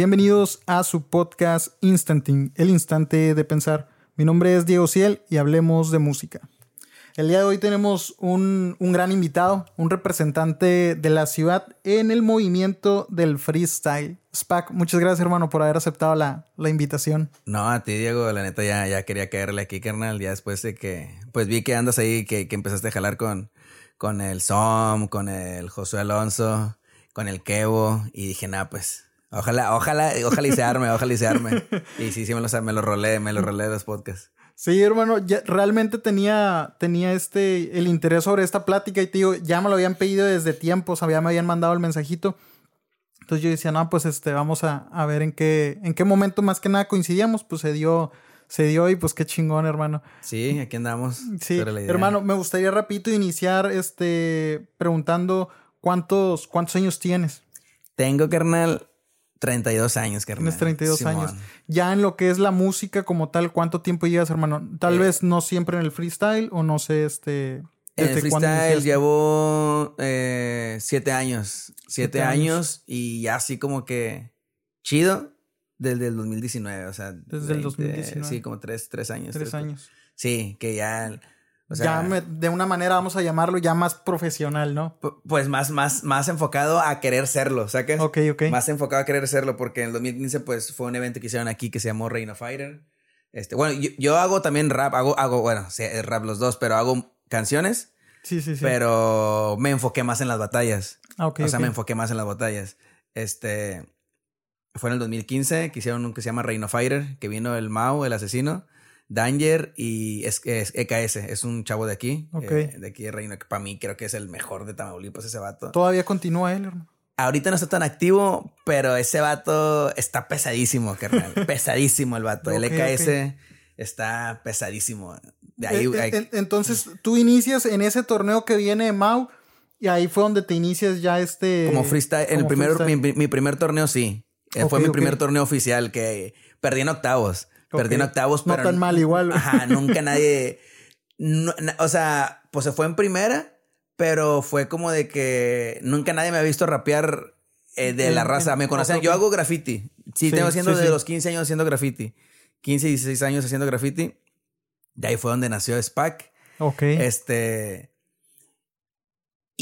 Bienvenidos a su podcast Instanting, el instante de pensar. Mi nombre es Diego Ciel y hablemos de música. El día de hoy tenemos un, un, gran invitado, un representante de la ciudad en el movimiento del freestyle. Spac, muchas gracias hermano por haber aceptado la, la, invitación. No, a ti Diego, la neta ya, ya quería caerle aquí, carnal, ya después de que, pues vi que andas ahí, que, que empezaste a jalar con, con el Som, con el Josué Alonso, con el Kevo, y dije, nada, pues Ojalá, ojalá, ojalá y se arme, ojalá y se arme. Y sí, sí me lo, me lo rolé, me lo rolé de los podcasts. Sí, hermano, ya, realmente tenía, tenía este, el interés sobre esta plática y te digo, ya me lo habían pedido desde tiempos, había, me habían mandado el mensajito. Entonces yo decía, no, pues este, vamos a, a ver en qué, en qué momento más que nada coincidíamos, pues se dio, se dio y pues qué chingón, hermano. Sí, aquí andamos. Sí, hermano, me gustaría rapidito iniciar, este, preguntando cuántos, cuántos años tienes. Tengo, carnal, 32 años, carnal. Tienes 32 Simón. años. Ya en lo que es la música como tal, ¿cuánto tiempo llevas, hermano? Tal eh, vez no siempre en el freestyle o no sé, este... En el freestyle llevo eh, siete años. Siete, años. años. y ya así como que chido desde el 2019, o sea. Desde el 2019. Sí, como tres, tres años. Tres, tres años. Sí, que ya o sea, ya de una manera vamos a llamarlo ya más profesional, ¿no? Pues más, más, más enfocado a querer serlo, ¿sabes? Ok, ok. Más enfocado a querer serlo, porque en el 2015 pues fue un evento que hicieron aquí que se llamó Reino Fighter. Este, bueno, yo, hago también rap, hago, hago, bueno, rap los dos, pero hago canciones. Sí, sí, sí. Pero me enfoqué más en las batallas. Ah, ok. O sea, okay. me enfoqué más en las batallas. Este, fue en el 2015 que hicieron un que se llama Reino Fighter, que vino el Mao, el asesino. Danger y es, es, EKS, es un chavo de aquí, eh, de aquí de Reino, que para mí creo que es el mejor de Tamaulipas, ese vato. ¿Todavía continúa él, hermano? Ahorita no está tan activo, pero ese vato está pesadísimo, carnal. pesadísimo el vato. el EKS okay. está pesadísimo. De ahí, eh, eh, entonces, tú inicias en ese torneo que viene Mau y ahí fue donde te inicias ya este... Como freestyle. Como el primer, freestyle. Mi, mi, primer torneo sí. Okay, fue mi primer torneo oficial que perdí en octavos. Okay. Perdí en octavos, no pero. tan mal igual. Ajá, nunca nadie. No, o sea, pues se fue en primera, pero fue como de que nunca nadie me ha visto rapear eh, de la raza. Me conocían. Okay. Yo hago graffiti. Sí, sí tengo haciendo sí, desde sí. los 15 años haciendo graffiti. 15, 16 años haciendo graffiti. De ahí fue donde nació SPAC. Ok. Este.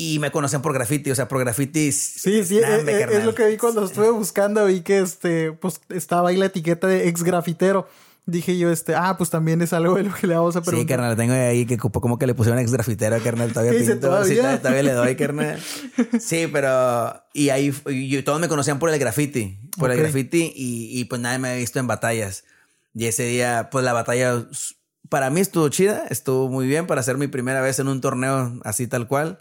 Y me conocían por graffiti, o sea, por graffiti. Sí, sí, es, es, lo que vi cuando estuve buscando, vi que este, pues estaba ahí la etiqueta de ex grafitero. Dije yo, este, ah, pues también es algo de lo que le vamos a preguntar. Sí, carnal, tengo ahí que como que le pusieron ex grafitero, carnal, todavía ¿Qué pinto. ¿Todavía? Sí, todavía, todavía le doy, carnal. Sí, pero. Y ahí y todos me conocían por el graffiti. Por okay. el graffiti, y, y pues nadie me había visto en batallas. Y ese día, pues la batalla para mí estuvo chida, estuvo muy bien para ser mi primera vez en un torneo así tal cual.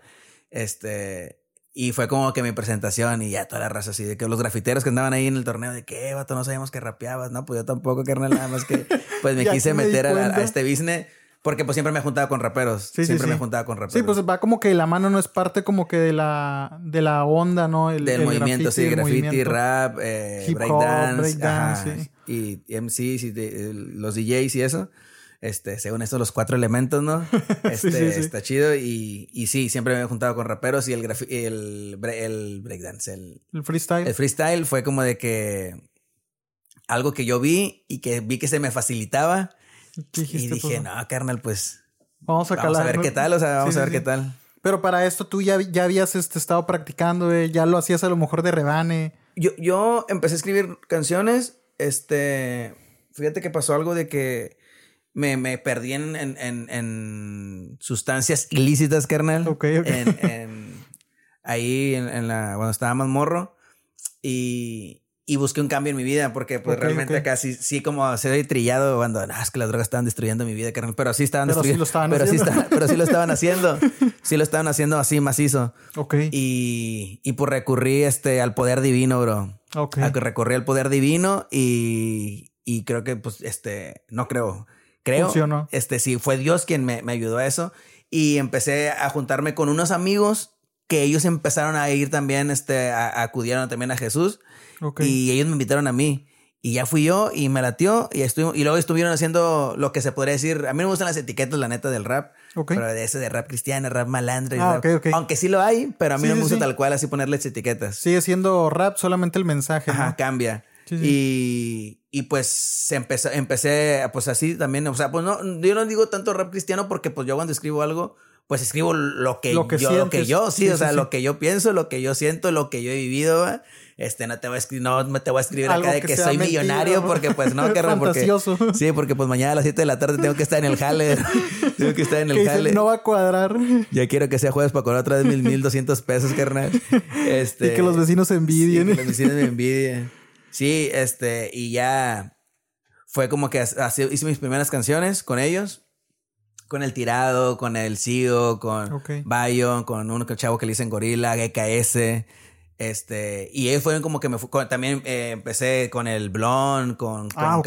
Este, y fue como que mi presentación y ya toda la raza así de que los grafiteros que andaban ahí en el torneo de que, vato, no sabíamos que rapeabas, no, pues yo tampoco, carnal, nada más que pues me quise me meter a, a, este business porque pues siempre me he juntado con raperos, sí, siempre sí, me sí. he juntado con raperos. Sí, pues va como que la mano no es parte como que de la de la onda, ¿no? El, Del el movimiento, graffiti, sí, graffiti, movimiento. rap, eh, breakdance, sí. y MCs y de, los DJs y eso. Este, según esto, los cuatro elementos, ¿no? Este, sí, sí, sí. está chido. Y, y sí, siempre me he juntado con raperos y el, el, el breakdance, el, el freestyle. El freestyle fue como de que algo que yo vi y que vi que se me facilitaba. Y dije, no, carnal, pues vamos a, vamos a ver qué tal, o sea, vamos Sí, a sí, ver qué tal. Pero para esto tú ya, ya habías este, estado practicando, eh, ya lo hacías a lo mejor de rebane. Yo, yo empecé a escribir canciones, este, fíjate que pasó algo de que me, me perdí en, en, en, en sustancias ilícitas, carnal. Ok, ahí en, la, cuando estaba más morro. Y, y busqué un cambio en mi vida porque pues Ok, realmente ok. acá sí, sí como se ve trillado cuando, no, es que las drogas estaban destruyendo mi vida, carnal. Pero sí estaban Pero sí destruyendo. lo estaban pero, sí haciendo. esta- pero sí lo estaban haciendo. Sí lo estaban haciendo así macizo. Ok. Y, y pues recurrí este, al poder divino, bro. ok. Recurrí al poder divino y, y creo que, pues, este, no creo. Creo. Funcionó. Este, sí, fue Dios quien me, me ayudó a eso. Y empecé a juntarme con unos amigos que ellos empezaron a ir también, este, a, a- acudieron también a Jesús. ok. Y ellos me invitaron a mí. Y ya fui yo y me latió y y luego estuvieron haciendo lo que se podría decir. A mí me gustan las etiquetas, la neta, del rap. Ok. Pero de ese de rap cristiano, rap malandro. y Ah, rap- ok, ok. Aunque sí lo hay, pero a mí Sí, no me gusta sí. tal cual así ponerles etiquetas. Sigue siendo rap, solamente el mensaje. Ajá, ¿no? cambia. Y, y pues empecé, empecé, pues así también, o sea, pues no, yo no digo tanto rap cristiano porque pues yo cuando escribo algo, pues escribo lo que, yo, lo que yo, sí, o sea, lo que yo pienso, lo que yo siento, lo que yo he vivido, este, no te voy a escribir, no te voy a escribir acá de que, soy millonario, porque pues no, que porque, sí, porque pues mañana a las 7 de la tarde tengo que estar en el jale, tengo que estar en el jale. No va a cuadrar. Ya quiero que sea jueves para cobrar otra vez mil, mil doscientos pesos, carnal. Este, y que los vecinos envidien. que los vecinos me envidien. Sí, este, y ya fue como que así hice mis primeras canciones con ellos con el tirado, con el CEO, con Bayo, con un chavo que le dicen Gorila, GKS. Este, y ellos fueron como que me también eh, empecé con el Blond, con, con ah,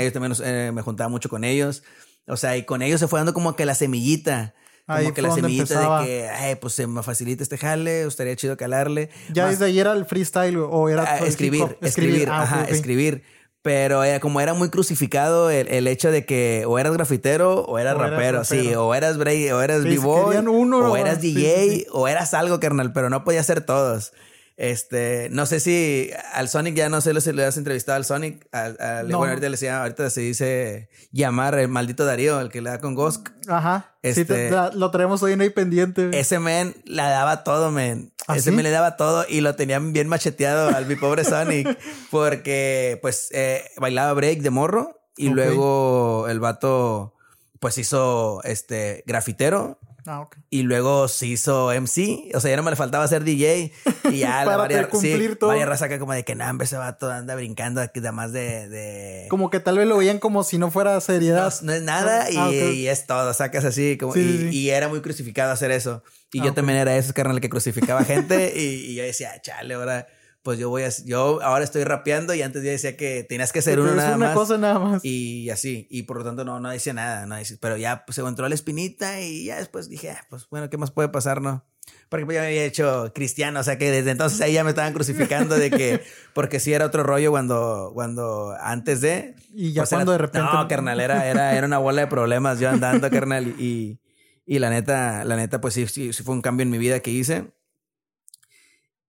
ellos también eh, me juntaba mucho con ellos. O sea, y con ellos se fue dando como que la semillita. Como que la semillita de que, ay, pues se me facilita este jale, estaría chido calarle. ¿Ya desde ahí era el freestyle o era ah, escribir, escribir, ah, ajá, escribir. Pero eh, como era muy crucificado el, el, hecho de que o eras grafitero o eras, rapero, sí, o eras break, o eras sí, o eras DJ, o eras algo, carnal, pero no podía ser todos. Este, no sé si al Sonic ya no sé si le has entrevistado al Sonic. Al, Bueno, ahorita, le ahorita se dice llamar el maldito Darío, el que le da con Ghost. Ajá. Este, lo traemos hoy en ahí pendiente. Ese men la daba todo, men. ¿Ah, ese men le daba todo y lo tenían bien macheteado al mi pobre Sonic. porque, pues, eh, bailaba break de morro y luego el vato, pues, hizo este grafitero Ah, y luego se hizo MC. O sea, ya no me le faltaba ser DJ. Y ya la varias, sí, todo. raza que como de que nada, ese vato anda brincando aquí más de, de, Como que tal vez lo veían como si no fuera seriedad. No, es nada ah, y, es todo. Sacas así. Como, y, era muy crucificado hacer eso. Y yo ah, también era ese carnal que crucificaba gente. y, y, yo decía, chale, ahora pues yo voy a, yo ahora estoy rapeando y antes ya decía que tenías que ser uno nada una cosa nada más. Y así, y por lo tanto no, no decía nada, no pero ya pues, se encontró la espinita y ya después dije, ah, pues bueno, ¿qué más puede pasar, no? Porque pues, yo me había hecho cristiano, o sea que desde entonces ahí ya me estaban crucificando de que, porque sí era otro rollo cuando, cuando antes de. Y ya pues, cuando de repente. No, carnal, era, era, era una bola de problemas yo andando, carnal, y, y la neta, la neta, pues sí, sí, sí fue un cambio en mi vida que hice.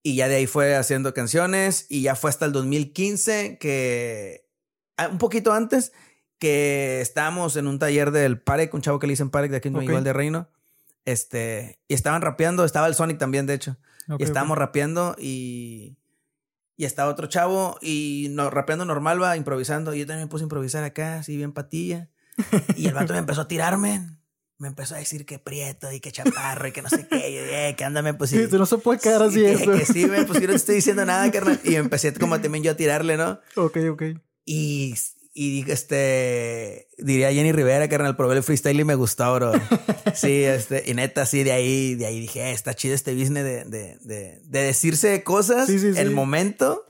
Y ya de ahí fue haciendo canciones y ya fue hasta el 2015 que, ah, un poquito antes, que estábamos en un taller del Parek, un chavo que le dicen Parek de aquí en okay. de Reino. Este, y estaban rapeando, estaba el Sonic también, de hecho. y estábamos rapeando y, y estaba otro chavo y no, rapeando normal, va, improvisando. Y yo también me puse a improvisar acá, así bien patilla. y el vato me empezó a tirarme me empezó a decir que prieto y que chaparro y que no sé qué. Y yo dije, eh, que ándame, pues sí. no se puede quedar así. eso. que sí, me, pues yo no te estoy diciendo nada, carnal. Y empecé como también yo a tirarle, ¿no? Ok, ok. Y, y este, diría Jenny Rivera, carnal, probé el freestyle y me gustó, bro. sí, este, y neta, sí, de ahí, de ahí dije, eh, está chido este business de, de, de, de decirse cosas en el momento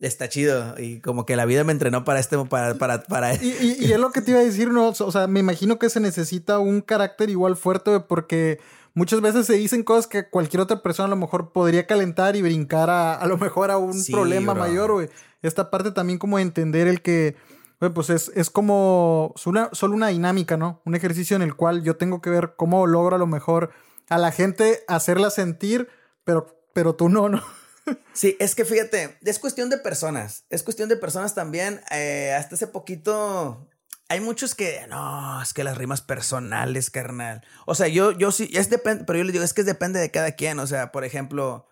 está chido. Y como que la vida me entrenó para este, para, para, para... Y, y, es lo que te iba a decir, ¿no? O sea, me imagino que se necesita un carácter igual fuerte porque muchas veces se dicen cosas que cualquier otra persona a lo mejor podría calentar y brincar a, a lo mejor a un problema mayor, güey. Esta parte también como entender el que, güey, pues es, es como una, solo una dinámica, ¿no? Un ejercicio en el cual yo tengo que ver cómo logro a lo mejor a la gente hacerla sentir, pero, pero tú no, ¿no? Sí, es que fíjate, es cuestión de personas. Es cuestión de personas también. Eh, hasta hace poquito hay muchos que no, es que las rimas personales, carnal. O sea, yo, yo sí, es depende, pero yo les digo, es que depende de cada quien. O sea, por ejemplo,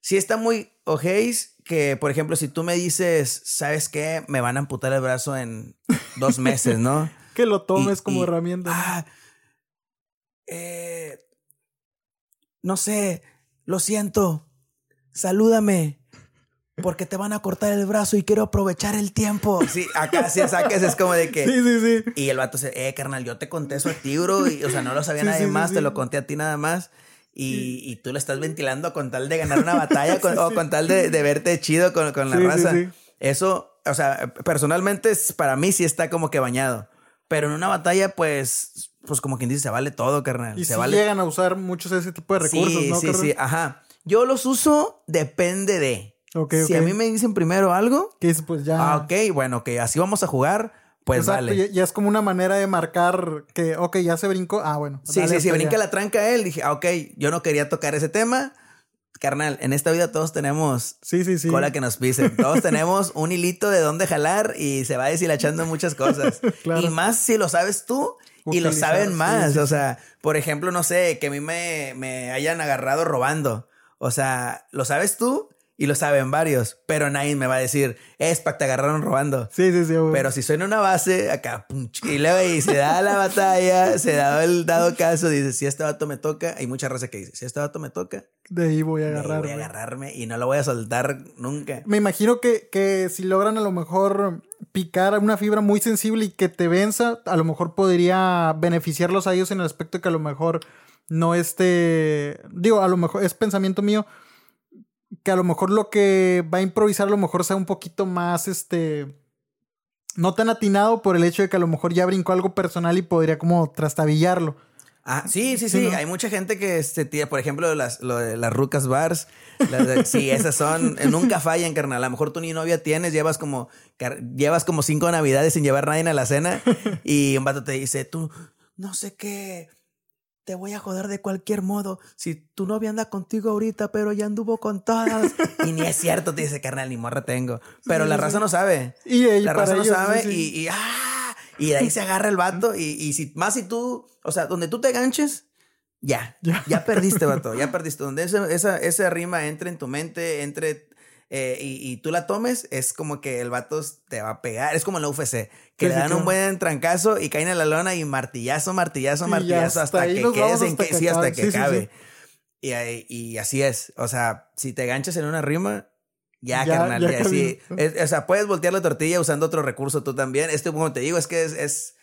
si está muy ojéis, que por ejemplo, si tú me dices, ¿sabes qué? Me van a amputar el brazo en dos meses, ¿no? que lo tomes como herramienta. Ah, eh, no sé, lo siento salúdame. Porque te van a cortar el brazo y quiero aprovechar el tiempo. Sí, acá sí saques, es como de que. Sí, sí, sí. Y el vato dice, eh, carnal, yo te conté eso a ti, bro. Y, o sea, no lo sabía nadie más, te lo conté a ti nada más. Y, y, tú lo estás ventilando con tal de ganar una batalla o con tal de, de verte chido con, con la raza. Eso, o sea, personalmente para mí sí está como que bañado. Pero en una batalla, pues, pues como quien dice, se vale todo, carnal. Y se vale. llegan a usar muchos ese tipo de recursos, sí, ¿no? Sí, sí, ajá. Yo los uso, depende de. si a mí me dicen primero algo. Que es pues ya. Ah, ok, bueno, que así vamos a jugar. Pues vale. Ya, es como una manera de marcar que, ok, ya se brincó. Ah, bueno. Sí, sí, sí, brinca la tranca él. Dije, ah, ok, yo no quería tocar ese tema. carnal, en esta vida todos tenemos sí, sí, sí. cola que nos pisen. Todos tenemos un hilito de dónde jalar y se va deshilachando muchas cosas. Y más si lo sabes tú y lo saben más. o sea, por ejemplo, no sé, que a mí me, me hayan agarrado robando. O sea, lo sabes tú y lo saben varios, pero nadie me va a decir, es para te agarraron robando. Sí, sí, sí. Pero si soy en una base, acá, y luego y se da la batalla, se da el dado caso, dice, si este vato me toca, hay mucha raza que dice, si este vato me toca, de ahí voy a agarrarme. voy a agarrarme y no lo voy a soltar nunca. Me imagino que, que si logran a lo mejor picar una fibra muy sensible y que te venza, a lo mejor podría beneficiarlos a ellos en el aspecto que a lo mejor no esté, digo, a lo mejor es pensamiento mío, que a lo mejor lo que va a improvisar a lo mejor sea un poquito más, este, no tan atinado por el hecho de que a lo mejor ya brincó algo personal y podría como trastabillarlo. Ah, sí, sí, sí. Hay mucha gente que este, tía, por ejemplo, las, lo de las rucas bars. sí, esas son. Eh, nunca fallan, carnal. A lo mejor tú ni novia tienes, llevas como, llevas como cinco navidades sin llevar nadie a la cena. Y un vato te dice, tú, no sé qué te voy a joder de cualquier modo. Si tu novia anda contigo ahorita, pero ya anduvo con todas. y ni es cierto, te dice, carnal, ni morra tengo. Pero la raza no sabe. Y la raza no sabe y, ¡ah! y, de ahí se agarra el vato. Y, y si, más si tú, o sea, donde tú te ganches, ya, ya, perdiste, vato, ya perdiste. Donde esa, esa, esa rima entre en tu mente, entre eh, y, tú la tomes, es como que el vato te va a pegar. Es como en la UFC, que le dan un buen trancazo y caen en la lona y martillazo, martillazo, martillazo hasta, que quedes en que, sí, hasta que cabe. Y, y, así es. O sea, si te ganchas en una rima, ya, carnal, ya, así. o sea, puedes voltear la tortilla usando otro recurso tú también. Este, como te digo, es que es, es,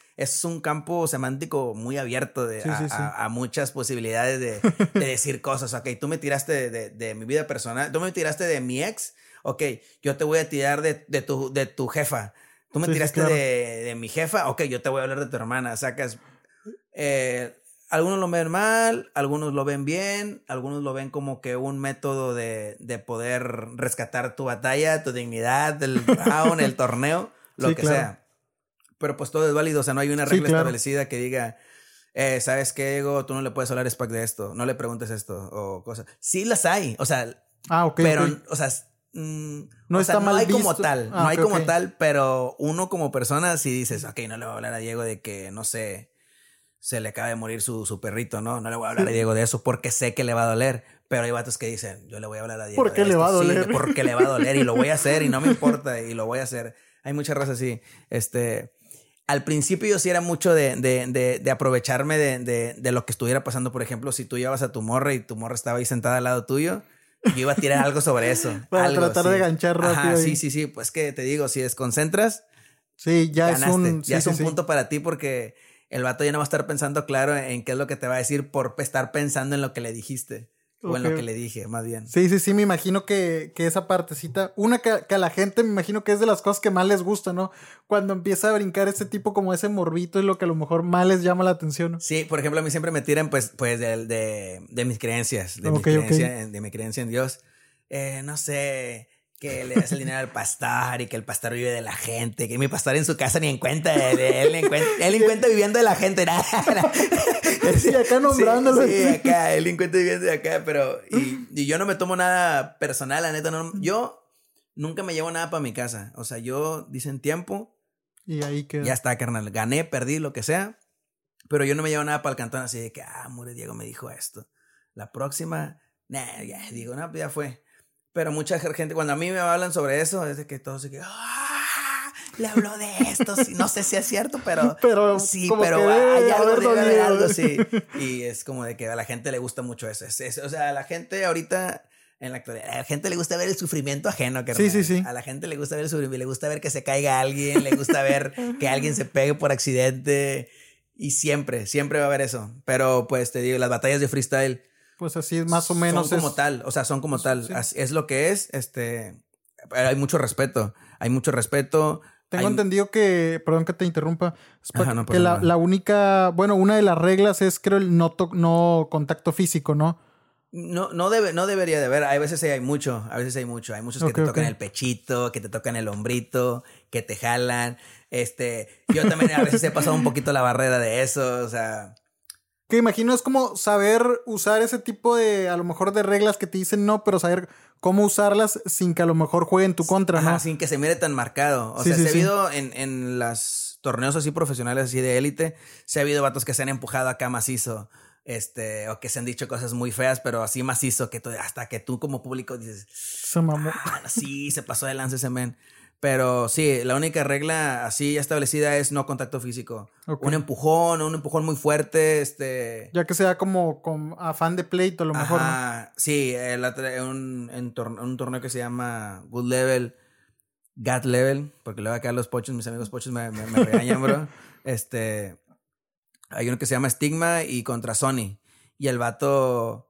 un campo semántico muy abierto de, a, muchas posibilidades de, decir cosas. Ok, tú me tiraste de, de, mi vida personal, tú me tiraste de mi ex ok, yo te voy a tirar de, tu, de tu jefa. Tú me tiraste de, mi jefa, ok, yo te voy a hablar de tu hermana. Sacas. Eh, algunos lo ven mal, algunos lo ven bien, algunos lo ven como que un método de, poder rescatar tu batalla, tu dignidad, el round, el torneo, lo que sea. Pero pues todo es válido, o sea, no hay una regla establecida que diga, eh, ¿sabes qué, Diego? Tú no le puedes hablar a Spack de esto, no le preguntes esto o cosas. Sí las hay, o sea, ah, ok. pero, o sea, Mm, no está mal. No hay como tal, no ah, hay como tal, pero uno como persona, si dices, ok, no le voy a hablar a Diego de que, no sé, se le acaba de morir su, su perrito, ¿no? No le voy a hablar a Diego de eso porque sé que le va a doler. Pero hay vatos que dicen, yo le voy a hablar a Diego. ¿Por qué le va a doler? porque le va a doler y lo voy a hacer y no me importa y lo voy a hacer. Hay muchas razas así. Este, al principio yo sí era mucho de, de, de, de aprovecharme de, de, lo que estuviera pasando. Por ejemplo, si tú llevas a tu morra y tu morra estaba ahí sentada al lado tuyo, yo iba a tirar algo sobre eso. Para tratar de ganchar rápido. sí, sí, sí. Pues que te digo, si desconcentras. Sí, ya es un. Ya es un punto para ti porque el vato ya no va a estar pensando claro en qué es lo que te va a decir por estar pensando en lo que le dijiste. O en lo que le dije, más bien. Sí, sí, sí, me imagino que, esa partecita, una que, a la gente me imagino que es de las cosas que más les gusta, ¿no? Cuando empieza a brincar ese tipo como ese morbito es lo que a lo mejor más les llama la atención. Sí, por ejemplo, a mí siempre me tiran pues, pues de, de, mis creencias, de, mi creencia, de mi creencia en Dios. Eh, no sé, que le das el dinero al pastor y que el pastor vive de la gente, que mi pastor en su casa ni en cuenta él, él en cuenta viviendo de la gente. sí, acá nombrándolo. Sí, acá, él en cuenta viviendo de acá, pero y, y, yo no me tomo nada personal, la neta, no, yo nunca me llevo nada para mi casa, o sea, yo dicen tiempo y ahí queda. Ya está, carnal, gané, perdí, lo que sea, pero yo no me llevo nada para el cantón así de que, ah, Mure Diego me dijo esto. La próxima, nah, ya digo, no, pues ya fue. Pero mucha gente, cuando a mí me hablan sobre eso, es de que todos se que, ¡Ah! Le habló de esto, no sé si es cierto, pero, pero sí, pero hay algo, debe haber algo, sí. Y es como de que a la gente le gusta mucho eso. o sea, a la gente ahorita, en la actualidad, a la gente le gusta ver el sufrimiento ajeno. Que sí, sí, sí. A la gente le gusta ver el sufrimiento, le gusta ver que se caiga alguien, le gusta ver que alguien se pegue por accidente. Y siempre, siempre va a haber eso. Pero pues te digo, las batallas de freestyle pues así más o menos. Son como tal, o sea, son como tal. Es lo que es, este. Hay mucho respeto. Hay mucho respeto. Tengo entendido que, perdón que te interrumpa, que la, única, bueno, una de las reglas es creo el no, no contacto físico, ¿no? No, no, debe, no debería de haber. Hay veces hay mucho, a veces hay mucho. Hay muchos que te tocan el pechito, que te tocan el hombrito, que te jalan. Este, yo también a veces he pasado un poquito la barrera de eso, o sea, Que imagino es como saber usar ese tipo de, a lo mejor, de reglas que te dicen no, pero saber cómo usarlas sin que a lo mejor juegue en tu contra, ¿no? sin que se mire tan marcado. O sea, se ha habido en, en los torneos así profesionales, así de élite, se ha habido vatos que se han empujado acá macizo. Este, o que se han dicho cosas muy feas, pero así macizo que tú, hasta que tú como público dices, se mamó. Ah, sí, se pasó de lance ese men. Pero sí, la única regla así establecida es no contacto físico. Un empujón, un empujón muy fuerte, este... Ya que sea como con afán de pleito a lo mejor, ¿no? Sí, un, un torneo que se llama Good Level, Gat Level, porque le voy a quedar los pochos, mis amigos pochos me, me, regañan, bro. Este... Hay uno que se llama Stigma y contra Sony. Y el vato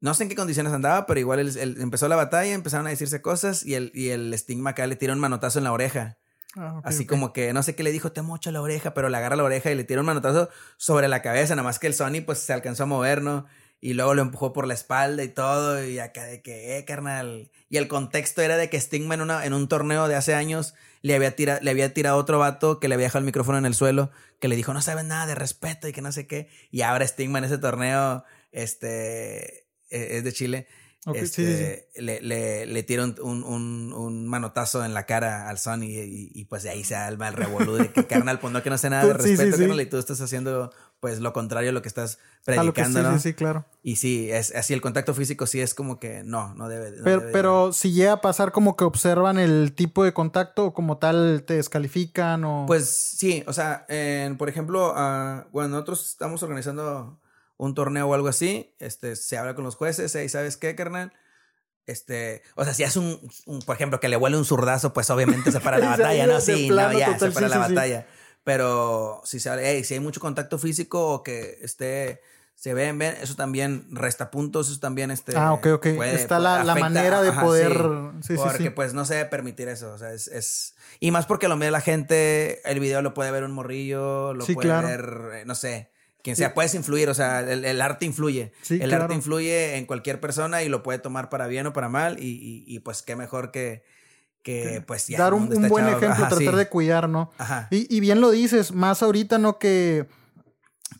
no sé en qué condiciones andaba, pero igual él, empezó la batalla, empezaron a decirse cosas y el, y el estigma acá le tira un manotazo en la oreja. Ah, Así como que no sé qué le dijo, te mocho la oreja, pero le agarra la oreja y le tira un manotazo sobre la cabeza, nada más que el Sony pues se alcanzó a mover, ¿no? Y luego lo empujó por la espalda y todo, y acá de que, eh, carnal. Y el contexto era de que Stigma en, una, en un torneo de hace años le había, tirado, le había tirado otro vato que le había dejado el micrófono en el suelo, que le dijo, no sabes nada de respeto y que no sé qué. Y ahora Stigma en ese torneo, este es de Chile. este, Le, le, le tira un, un, un, manotazo en la cara al Sony y, y, pues de ahí se alma el revolú de que carnal, pues no que no sé nada de respeto, carnal, y tú estás haciendo pues lo contrario a lo que estás predicando, ¿no? Sí, sí, claro. Y sí, es así el contacto físico sí es como que no, no debe. pero, pero si llega a pasar como que observan el tipo de contacto o como tal te descalifican o... Pues sí, o sea, por ejemplo, uh, cuando nosotros estamos organizando un torneo o algo así, este, se habla con los jueces, y ¿sabes qué, carnal? Este, o sea, si es un, por ejemplo, que le huele un zurdazo, pues obviamente se para la batalla, ¿no? Sí, no, ya, se para la batalla. Pero si se hey, si hay mucho contacto físico o que esté, se ven, ven, eso también resta puntos, eso también este. Ah, ok, ok. Está la, la, manera de poder. Sí, porque pues no se debe permitir eso. O sea, es, es. Y más porque lo mira la gente, el video lo puede ver un morrillo, lo puede ver, eh, no sé quien sea, puedes influir, o sea, el, arte influye. el arte influye en cualquier persona y lo puede tomar para bien o para mal y, y, pues qué mejor que, que pues ya. Dar un, buen ejemplo, tratar de cuidar, ¿no? Ajá. Y, y, bien lo dices, más ahorita, ¿no? Que,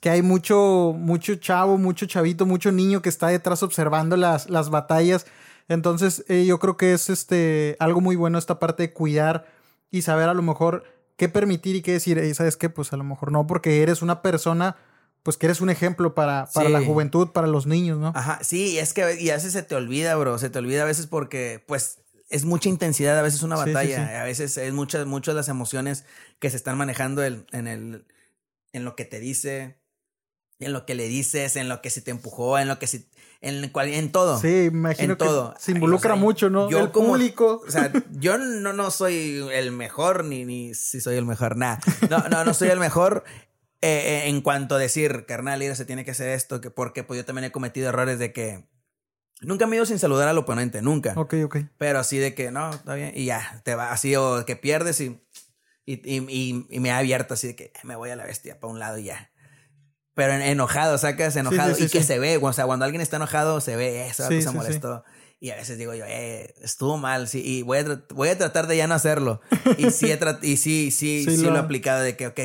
que hay mucho, mucho chavo, mucho chavito, mucho niño que está detrás observando las, las batallas. Entonces, eh, yo creo que es este algo muy bueno esta parte de cuidar y saber a lo mejor qué permitir y qué decir. Y sabes qué, pues a lo mejor no, porque eres una persona pues que eres un ejemplo para, para la juventud, para los niños, ¿no? Ajá, sí, es que y a veces se te olvida, bro, se te olvida a veces porque, pues, es mucha intensidad, a veces una batalla, a veces es muchas, muchas las emociones que se están manejando en, el, en lo que te dice, en lo que le dices, en lo que se te empujó, en lo que se, en, en todo. Sí, imagino en que todo. se involucra mucho, ¿no? Yo el público. O sea, yo no, no soy el mejor, ni, ni si soy el mejor, nada. No, no, no soy el mejor. Eh, eh, en cuanto a decir, carnal, se tiene que hacer esto, que porque pues yo también he cometido errores de que nunca me he ido sin saludar al oponente, nunca. Ok, ok. Pero así de que no, está bien, y ya, te va así, o que pierdes y, y, y, y me ha abierto así de que me voy a la bestia para un lado y ya. Pero enojado, sacas enojado y que se ve, o sea, cuando alguien está enojado, se ve, eso se molestó. Y a veces digo yo, eh, estuvo mal, sí, y voy a, voy a tratar de ya no hacerlo. y sí, he y sí, sí, sí, lo... he aplicado de que, ok,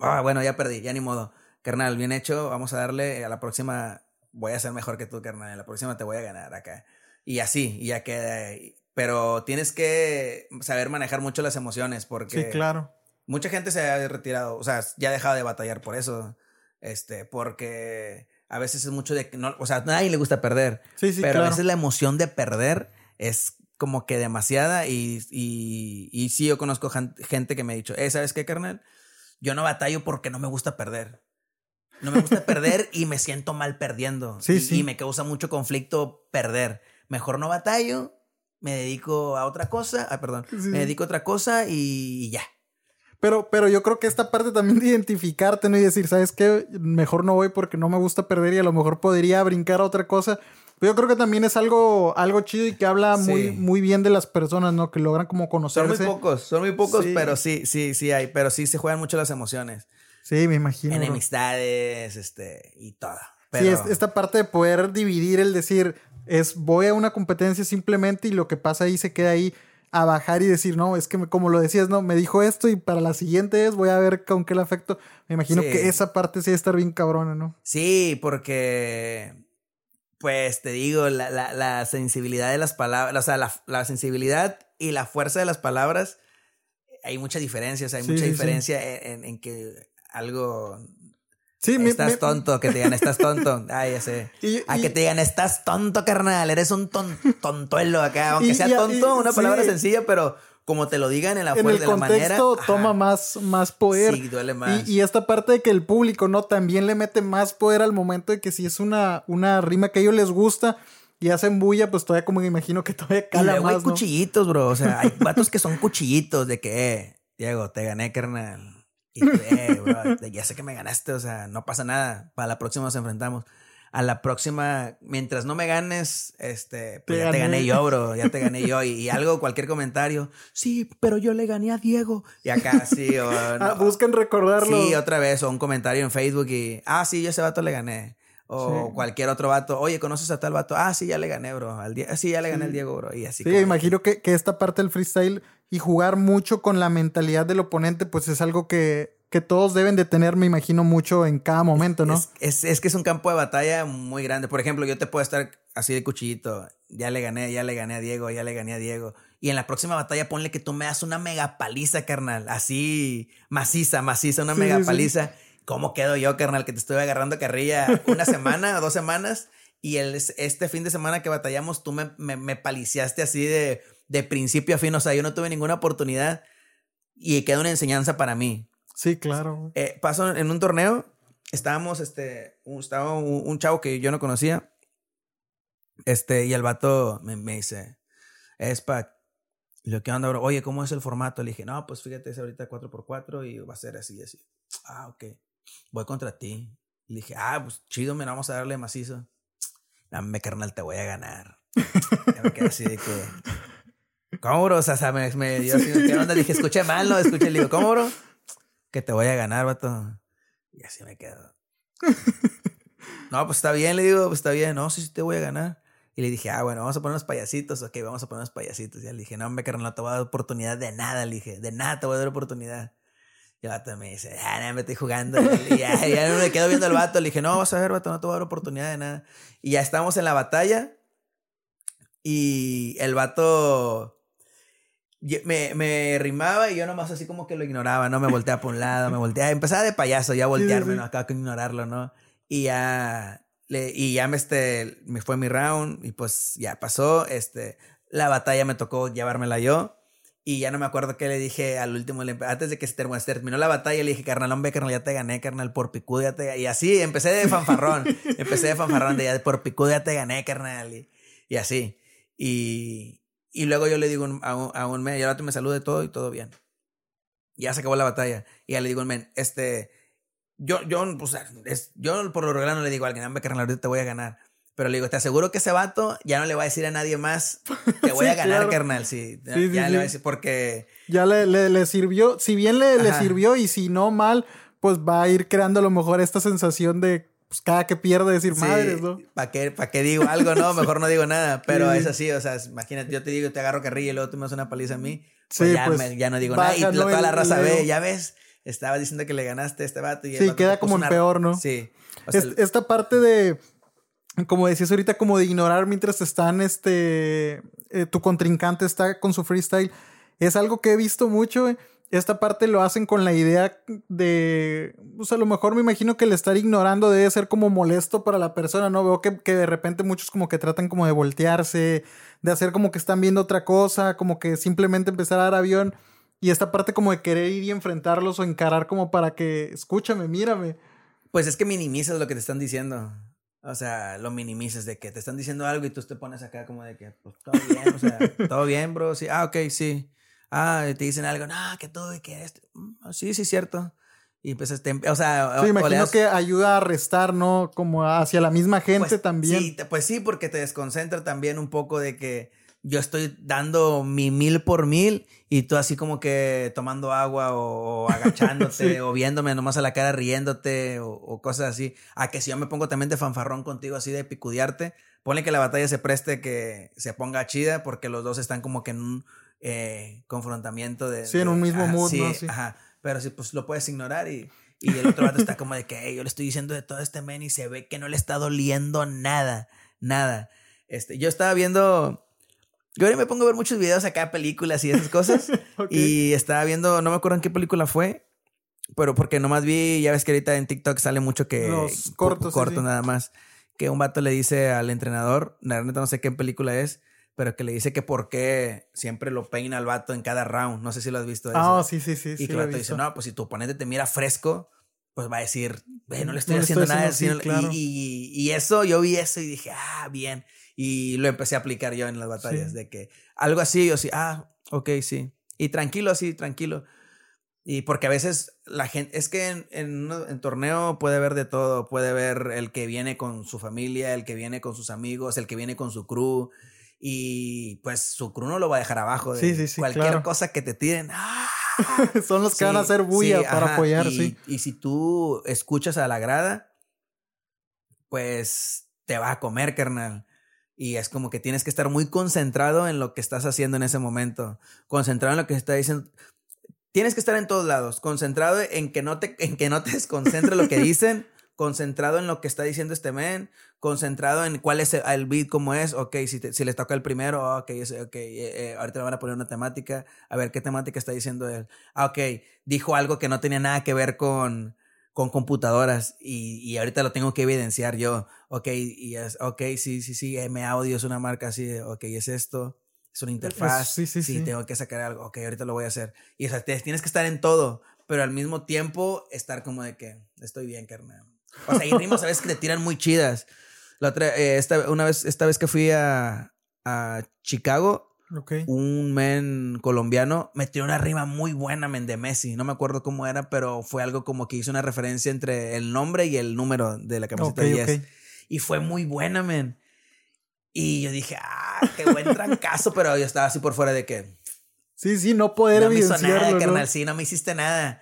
ah, bueno, ya perdí, ya ni modo. Carnal, bien hecho, vamos a darle, a la próxima voy a ser mejor que tú, carnal, a la próxima te voy a ganar acá. Y así, y ya queda. Pero tienes que saber manejar mucho las emociones porque... Sí, claro. Mucha gente se ha retirado, o sea, ya ha dejado de batallar por eso. Este, porque a veces es mucho de... No, o sea, a nadie le gusta perder. Sí, sí, pero a veces la emoción de perder es como que demasiada y, y, y sí, yo conozco gente que me ha dicho, eh, ¿sabes qué, carnal? Yo no batallo porque no me gusta perder. No me gusta perder y me siento mal perdiendo. Sí, y, sí. y me causa mucho conflicto perder. Mejor no batallo, me dedico a otra cosa. Ah, perdón. Me dedico a otra cosa y ya. Pero, pero yo creo que esta parte también de identificarte, ¿no? Y decir, ¿sabes qué? Mejor no voy porque no me gusta perder y a lo mejor podría brincar a otra cosa. Pero yo creo que también es algo, algo chido y que habla muy, muy bien de las personas, ¿no? Que logran como conocerse. Son muy pocos, son muy pocos, pero sí, sí, sí hay. Pero sí se juegan mucho las emociones. Sí, me imagino. Enemistades, este, y todo. Sí, esta parte de poder dividir el decir, es voy a una competencia simplemente y lo que pasa ahí se queda ahí a bajar y decir, no, es que como lo decías, no, me dijo esto y para la siguiente es voy a ver con qué le afecto. Me imagino que esa parte sí debe estar bien cabrona, ¿no? Sí, porque, pues te digo, la, la, la sensibilidad de las palabras, o sea, la, la, sensibilidad y la fuerza de las palabras, hay mucha diferencia, o sea, hay mucha diferencia en, en, que algo Sí, estás tonto, que te digan, estás tonto. Ay, ya sé. a que te digan, estás tonto, carnal, eres un ton, tontuelo acá. Aunque sea tonto, una palabra sencilla, pero como te lo digan en la fuerza de la manera. toma más, más poder. Sí, duele más. Y, esta parte de que el público, ¿no? También le mete más poder al momento de que si es una, una rima que a ellos les gusta y hacen bulla, pues todavía como me imagino que todavía cala y más, hay cuchillitos, bro. O sea, hay vatos que son cuchillitos de que, eh, Diego, te gané, carnal y ya sé que me ganaste, o sea, no pasa nada. Para la próxima nos enfrentamos. A la próxima, mientras no me ganes, este, pues ya te gané yo, bro, ya te gané yo. Y, algo, cualquier comentario, sí, pero yo le gané a Diego. Y acá, sí, o ah, buscan recordarlo. Sí, otra vez, o un comentario en Facebook y, ah, sí, yo ese vato le gané. O cualquier otro vato, oye, ¿conoces a tal vato? Ah, sí, ya le gané, bro. Al sí, ya le gané al Diego, bro. Y así. Sí, imagino que, que esta parte del freestyle y jugar mucho con la mentalidad del oponente, pues es algo que que todos deben de tener, me imagino, mucho en cada momento, ¿no? Es, es, que es un campo de batalla muy grande. Por ejemplo, yo te puedo estar así de cuchillito. Ya le gané, ya le gané a Diego, ya le gané a Diego. Y en la próxima batalla ponle que tú me das una mega paliza, carnal. Así, maciza, maciza, una mega paliza. ¿Cómo quedo yo, carnal? Que te estuve agarrando carrilla una semana o dos semanas. Y el, este fin de semana que batallamos, tú me, me, me paliciaste así de, de principio a fin. O sea, yo no tuve ninguna oportunidad. Y queda una enseñanza para mí. Sí, claro. Eh, pasó en un torneo, estábamos, este, estaba un, chavo que yo no conocía, este, y el vato me, me dice, es para lo que anda, oye, ¿cómo es el formato? Le dije, no, pues fíjate, es ahorita 4x4 y va a ser así y así. Ah, ok. Voy contra ti. Le dije, ah, pues chido, me vamos a darle macizo. Dame, carnal, te voy a ganar. me quedé así de que. ¿Cómo, bro? O sea, me, me dio así, ¿qué onda? Dije, escuché mal, ¿no? Escuché, le digo, ¿cómo, bro? Que te voy a ganar, vato. Y así me quedo. no, pues está bien, le digo, pues está bien. No, sí, sí te voy a ganar. Y le dije, ah, bueno, vamos a poner unos payasitos. Ok, vamos a poner unos payasitos. Y le dije, no, hombre, carnal, no te voy a dar oportunidad de nada. Le dije, de nada te voy a dar oportunidad. Y el vato me dice, ah, no, me estoy jugando. Y ya, ya me quedo viendo al vato. Le dije, no, vas a ver, vato, no te voy a dar oportunidad de nada. Y ya estamos en la batalla. Y el vato me, me rimaba y yo nomás así como que lo ignoraba, ¿no? Me volteaba por un lado, me volteaba. Empezaba de payaso ya voltearme, ¿no? Acá con ignorarlo, ¿no? Y ya, le, y ya me, este, me fue mi round y pues ya pasó, este, la batalla me tocó llevármela yo. Y ya no me acuerdo qué le dije al último, antes de que se terminó la batalla, le dije, carnal, hombre, carnal, ya te gané, carnal, por picudo ya te Y así, empecé de fanfarrón, empecé de fanfarrón, de ya por picudo ya te gané, carnal, y, y así. Y, y luego yo le digo a un, a un men, y ahora me salude todo y todo bien. Ya se acabó la batalla. Y ya le digo al men, este, yo, yo, pues, es, yo por lo regular no le digo a alguien, hombre, carnal, ahorita te voy a ganar. Pero le digo, te aseguro que ese vato ya no le va a decir a nadie más, te voy a ganar, carnal. Sí, ya, le va a decir, porque... Ya le, le, sirvió, si bien le, le, sirvió y si no mal, pues va a ir creando a lo mejor esta sensación de pues cada que pierde decir madres, ¿no? ¿Para qué, ¿Para qué digo algo, no? Mejor no digo nada. Pero es así, o sea, imagínate, yo te digo, te agarro carrilla y luego tú me das una paliza a mí. Pues ya, pues, ya no digo nada. Y toda la raza ve, ya ves, estaba diciendo que le ganaste a este vato. Y sí, queda como en peor, ¿no? Sí. esta parte de, como decías ahorita, como de ignorar mientras están, este, eh, tu contrincante está con su freestyle, es algo que he visto mucho, esta parte lo hacen con la idea de, pues a lo mejor me imagino que el estar ignorando debe ser como molesto para la persona, ¿no? Veo que, que, de repente muchos como que tratan como de voltearse, de hacer como que están viendo otra cosa, como que simplemente empezar a dar avión y esta parte como de querer ir y enfrentarlos o encarar como para que, escúchame, mírame. Pues es que minimizas lo que te están diciendo. O sea, lo minimizas de que te están diciendo algo y tú te pones acá como de que, pues todo bien, o sea, todo bien, bro, sí, ah, ok, sí ah, te dicen algo, no, que tú y que esto. Mm, sí, sí, cierto. Y pues, este, o sea, sí, imagino que ayuda a restar, ¿no? Como hacia la misma gente pues, también. Sí, pues sí, porque te desconcentra también un poco de que yo estoy dando mi mil por mil y tú así como que tomando agua o, agachándote o viéndome nomás a la cara riéndote o, cosas así. A que si yo me pongo también de fanfarrón contigo así de picudearte, ponle que la batalla se preste que se ponga chida porque los dos están como que en un eh, confrontamiento de... Sí, en un mismo mood, sí, ¿no? Sí. Ajá, pero sí, pues lo puedes ignorar y, y el otro vato está como de que "Ey, yo le estoy diciendo de todo este men y se ve que no le está doliendo nada, nada. Este, yo estaba viendo... Yo ahora me pongo a ver muchos videos acá, películas y esas cosas. Ok. Y estaba viendo, no me acuerdo en qué película fue, pero porque nomás vi, ya ves que ahorita en TikTok sale mucho que Los co- cortos, sí, cortos sí. nada más, que un vato le dice al entrenador, la neta no sé qué película es, pero que le dice que por qué siempre lo peina al vato en cada round, no sé si lo has visto. Ah, eso. sí, sí, sí. y sí que el vato dice, no, pues si tu oponente te mira fresco, pues va a decir, "Ve, no le estoy No haciendo estoy nada. haciendo, sí, sino- y- claro. y, y eso, yo vi eso y dije, ah, bien. Y lo empecé a aplicar yo en las batallas, Sí. de que algo así, yo sí, ah, ok, sí. Y tranquilo, así, tranquilo. Y porque a veces la gente, es que en, en, uno- en torneo puede haber de todo, puede ver el que viene con su familia, el que viene con sus amigos, el que viene con su crew. Y pues su crew no lo va a dejar abajo. De Sí, sí, sí, Cualquier claro. cosa que te tiren, ¡ah! Son los que van a hacer bulla para ajá, apoyar, y, sí. Y si tú escuchas a la grada, pues te va a comer, carnal. Y es como que tienes que estar muy concentrado en lo que estás haciendo en ese momento. Concentrado en lo que está diciendo. Tienes que estar en todos lados. Concentrado en que no te, en que no te desconcentre lo que dicen. Concentrado en lo que está diciendo este men. Concentrado en cuál es el, el beat, cómo es. Ok, si, te- si les toca el primero, ok, ese- ok, eh, eh, ahorita le van a poner una temática. A ver qué temática está diciendo él. Ah, ok, dijo algo que no tenía nada que ver con, con computadoras y, y ahorita lo tengo que evidenciar yo. Ok, y es, ok, sí, sí, sí, M Audio es una marca así, ok, es esto, es una interfaz. sí, sí, sí. tengo que sacar algo, ok, ahorita lo voy a hacer. Y o sea, tienes que estar en todo, pero al mismo tiempo estar como de que estoy bien, carnal. O sea, y rimas a veces que te tiran muy chidas. La otra, eh, esta, una vez, esta vez que fui a, a Chicago, Ok. un men colombiano metió una rima muy buena, men, de Messi. No me acuerdo cómo era, pero fue algo como que hizo una referencia entre el nombre y el número de la camiseta Ok, 10. ok. Y fue muy buena, men. Y yo dije, ah, qué buen trancazo, pero yo estaba así por fuera de que Sí, sí, no poder no me hizo nada, ¿no? carnal, sí, no me hiciste nada.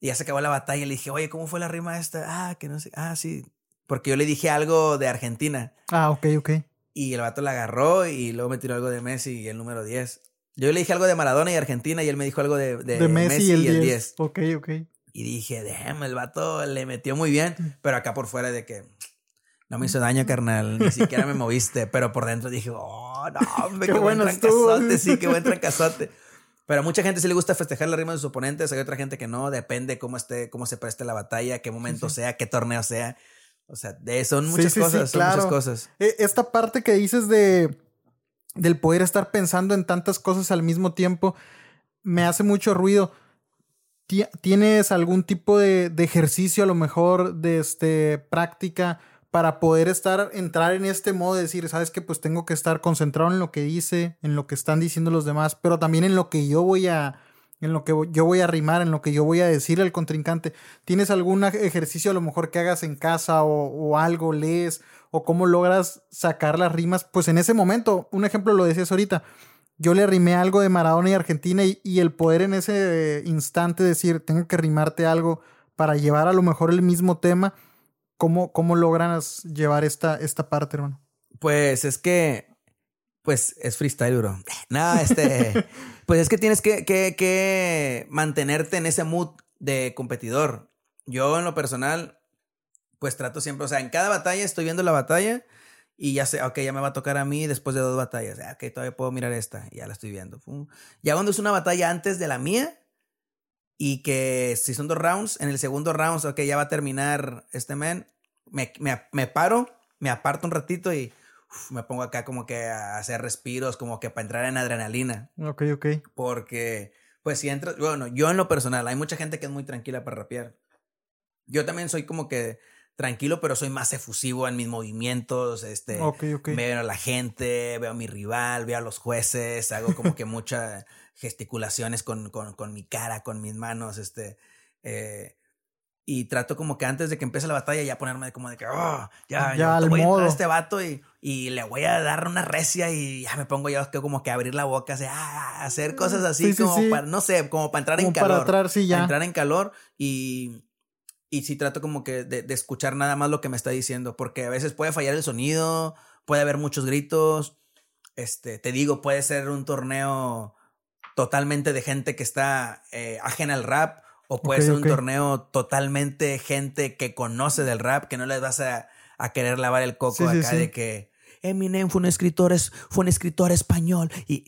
Y ya se acabó la batalla. Le dije, oye, ¿cómo fue la rima esta? Ah, que no sé. Ah, sí. Porque yo le dije algo de Argentina. Ah, ok, ok. Y el vato la agarró y luego me tiró algo de Messi y el número 10. Yo le dije algo de Maradona y Argentina y él me dijo algo de, de, De Messi, y el 10. 10. Ok, ok. Y dije, damn, el vato le metió muy bien. Pero acá por fuera de que no me hizo daño, carnal. Ni siquiera me moviste. Pero por dentro dije, oh, no, hombre, Qué qué, buen trancazote. Sí, qué buen trancazote. Pero a mucha gente sí le gusta festejar la rima de sus oponentes. Hay otra gente que no. Depende cómo esté, cómo se preste la batalla, qué momento sea, qué torneo sea. O sea, de, son Sí, muchas sí, sí, cosas, son claro. muchas cosas. Eh, Esta parte que dices de del poder estar pensando en tantas cosas al mismo tiempo me hace mucho ruido. Ti- ¿Tienes algún tipo de, de ejercicio, a lo mejor, de este, práctica para poder estar, entrar en este modo de decir, sabes que pues tengo que estar concentrado en lo que dice, en lo que están diciendo los demás, pero también en lo que yo voy a, en lo que yo voy a rimar, en lo que yo voy a decir al contrincante. ¿Tienes algún ejercicio a lo mejor que hagas en casa o, algo, lees, o cómo logras sacar las rimas? Pues en ese momento, un ejemplo lo decías ahorita, yo le rimé algo de Maradona y Argentina y, y el poder en ese instante decir, tengo que rimarte algo para llevar a lo mejor el mismo tema, ¿cómo, cómo logras llevar esta, esta parte, hermano? Pues es que, pues es freestyle, bro. No, este, pues es que tienes que, que, que mantenerte en ese mood de competidor. Yo en lo personal, pues trato siempre, o sea, en cada batalla estoy viendo la batalla y ya sé, ok, ya me va a tocar a mí después de dos batallas. Ah, Ok, todavía puedo mirar esta, ya la estoy viendo. Ya cuando es una batalla antes de la mía y que si son dos rounds, en el segundo round, ok, ya va a terminar este man, me, me, me paro, me aparto un ratito y uf, me pongo acá como que a hacer respiros, como que para entrar en adrenalina. Ok, ok. Porque, pues si entras, bueno, yo en lo personal, hay mucha gente que es muy tranquila para rapear. Yo también soy como que tranquilo, pero soy más efusivo en mis movimientos, este, Ok, ok. veo a la gente, veo a mi rival, veo a los jueces, hago como que muchas gesticulaciones con, con, con mi cara, con mis manos, este, eh, y trato como que antes de que empiece la batalla ya ponerme como de que, oh, ya, Ya ya, al voy a entrar modo. a este vato y, y le voy a dar una recia y ya me pongo yo que como que abrir la boca, así, ah, hacer cosas así Sí, sí, como sí. para, no sé, como para entrar Como en para calor. entrar, sí, ya. para entrar en calor y, y sí trato como que de, de escuchar nada más lo que me está diciendo, porque a veces puede fallar el sonido, puede haber muchos gritos, este, te digo, puede ser un torneo totalmente de gente que está eh, ajena al rap, o puede ser un torneo totalmente gente que conoce del rap, que no les vas a, querer lavar el coco acá de que Eminem fue un escritor, es, fue un escritor español. Y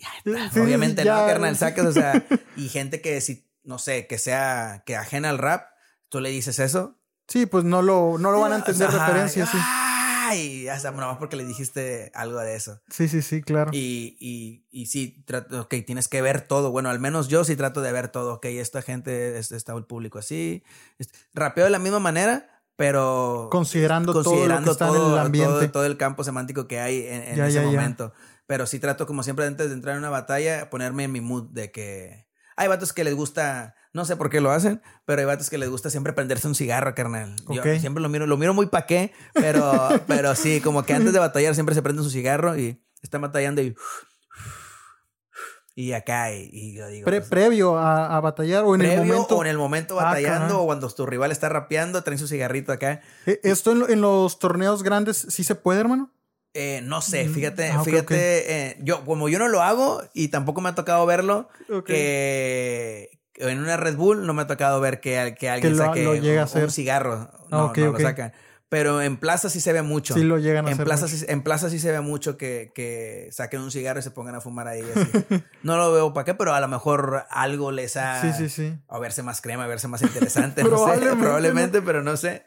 obviamente no, carnal, sacas, o sea, y gente que si, no sé, que sea, que ajena al rap, tú le dices eso. Sí, pues no lo, no lo van a entender referencias, sí. Ay, hasta más porque le dijiste algo de eso. Sí, sí, sí, claro. Y, y, y sí, trato, ok, tienes que ver todo. Bueno, al menos yo sí trato de ver todo. Ok, esta gente, está el público así. Rapeo de la misma manera, pero considerando, considerando todo, en el ambiente. Todo, el campo semántico que hay en, ese momento. Pero sí trato, como siempre, antes de entrar en una batalla, ponerme en mi mood de que hay vatos que les gusta no sé por qué lo hacen, pero hay vatos que les gusta siempre prenderse un cigarro, carnal. Yo siempre lo miro, lo miro muy pa' qué, pero, pero sí, como que antes de batallar siempre se prende su cigarro y está batallando y... Y acá, y, yo digo... Pues, previo a, batallar o en el momento... O en el momento ah, batallando o cuando tu rival está rapeando, traen su cigarrito acá. ¿E, ¿Esto en, los torneos grandes sí se puede, hermano? Eh, no sé, mm, fíjate, ah, fíjate, eh, yo como yo no lo hago y tampoco me ha tocado verlo, que, en una Red Bull no me ha tocado ver que, que alguien saque un, cigarro. No, no lo sacan. Pero en plaza sí se ve mucho. Sí lo llegan a en hacer. Plaza sí, en plaza sí se ve mucho que, que, saquen un cigarro y se pongan a fumar ahí. no lo veo para qué, pero a lo mejor algo les ha... Sí, sí, sí. A verse más crema, a verse más interesante. no sé, probablemente, pero no sé.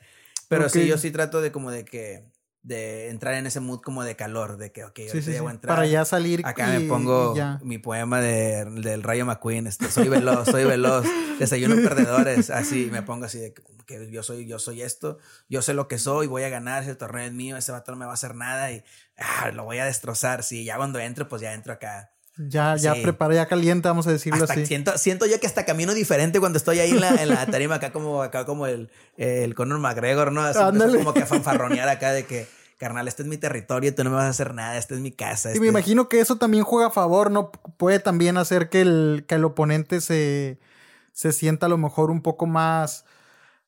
Pero sí, yo sí trato de como de que de entrar en ese mood como de calor, de que, ok, sí, sí, entrar. Para ya salir. Acá me pongo mi poema de, del Rayo McQueen, este, soy veloz, soy veloz, desayuno perdedores, así, me pongo así de que yo soy, yo soy esto, yo sé lo que soy, voy a ganar, ese torneo es mío, ese vato no me va a hacer nada y ah, lo voy a destrozar, sí, ya cuando entro, pues ya entro acá. Ya, ya prepara, ya calienta, vamos a decirlo así. Siento, siento yo que hasta camino diferente cuando estoy ahí en la, en la tarima, acá como, acá como el, el Conor McGregor, ¿no? Así como que a fanfarronear acá de que, carnal, este es mi territorio, tú no me vas a hacer nada, esta es mi casa. Y este me imagino que eso también juega a favor, ¿no? Puede también hacer que el, que el oponente se, se sienta a lo mejor un poco más,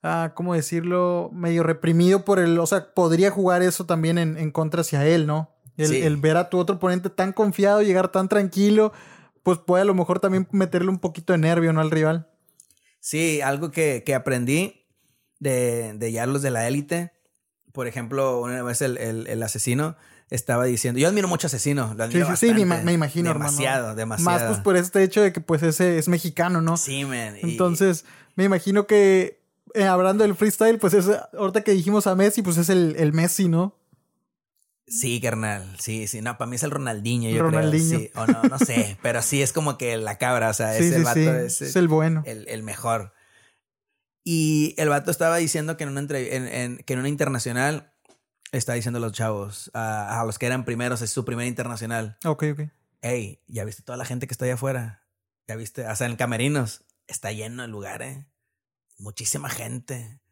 ah, ¿cómo decirlo? Medio reprimido por el, o sea, podría jugar eso también en, en contra hacia él, ¿no? El, ver a tu otro oponente tan confiado, llegar tan tranquilo, pues puede a lo mejor también meterle un poquito de nervio, ¿no? Al rival. Sí, algo que, aprendí de, de ya los de la élite. Por ejemplo, una vez el, asesino estaba diciendo, yo admiro mucho asesino. sí, sí, sí, me, imagino. Demasiado, demasiado. Más pues por este hecho de que pues ese es mexicano, ¿no? Sí, man. Entonces, me imagino que eh, hablando del freestyle, pues es, ahorita que dijimos a Messi, pues es el, el Messi, ¿no? Sí, carnal. Sí, sí. No, para mí es el Ronaldinho, yo Ronaldinho. Sí. O no, no sé. pero sí es como que la cabra. O sea, es el vato. Es, el bueno. El, mejor. Y el vato estaba diciendo que en una, en, que en una internacional está diciendo a los chavos, a, los que eran primeros, es su primer internacional. Ok, ok. Hey, ¿ya viste toda la gente que está allá afuera? ¿Ya viste? O sea, en Camerinos. Está lleno el lugar, ¿eh? Muchísima gente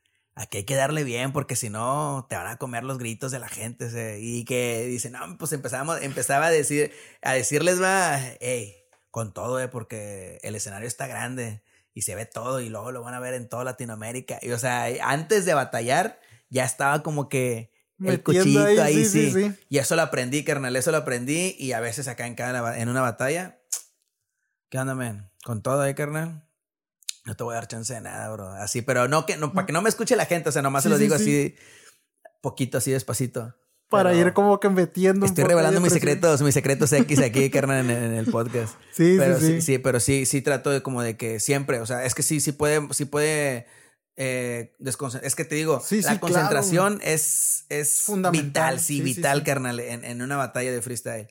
aquí hay que darle bien porque si no te van a comer los gritos de la gente. y que dicen, no, pues empezamos, empezaba a decir, a decirles, va, hey, con todo, eh, porque el escenario está grande y se ve todo y luego lo van a ver en toda Latinoamérica. Y o sea, antes de batallar ya estaba como que el cuchillito ahí, sí, Y eso lo aprendí, carnal, eso lo aprendí y a veces acá en, cada, en una batalla, ¿qué onda, man? Con todo ahí, carnal no te voy a dar chance de nada, bro. Así, pero no que, no, para que no me escuche la gente, o sea, nomás se lo digo así, poquito, así despacito. Para ir como que metiendo. Estoy revelando mis secretos, mis secretos X aquí, carnal, en, el podcast. Sí, pero sí, sí, sí. pero sí, sí trato de como de que siempre, o sea, es que sí, sí puede, sí puede eh, es que te digo, la concentración es, es vital, sí, vital, carnal, en, una batalla de freestyle.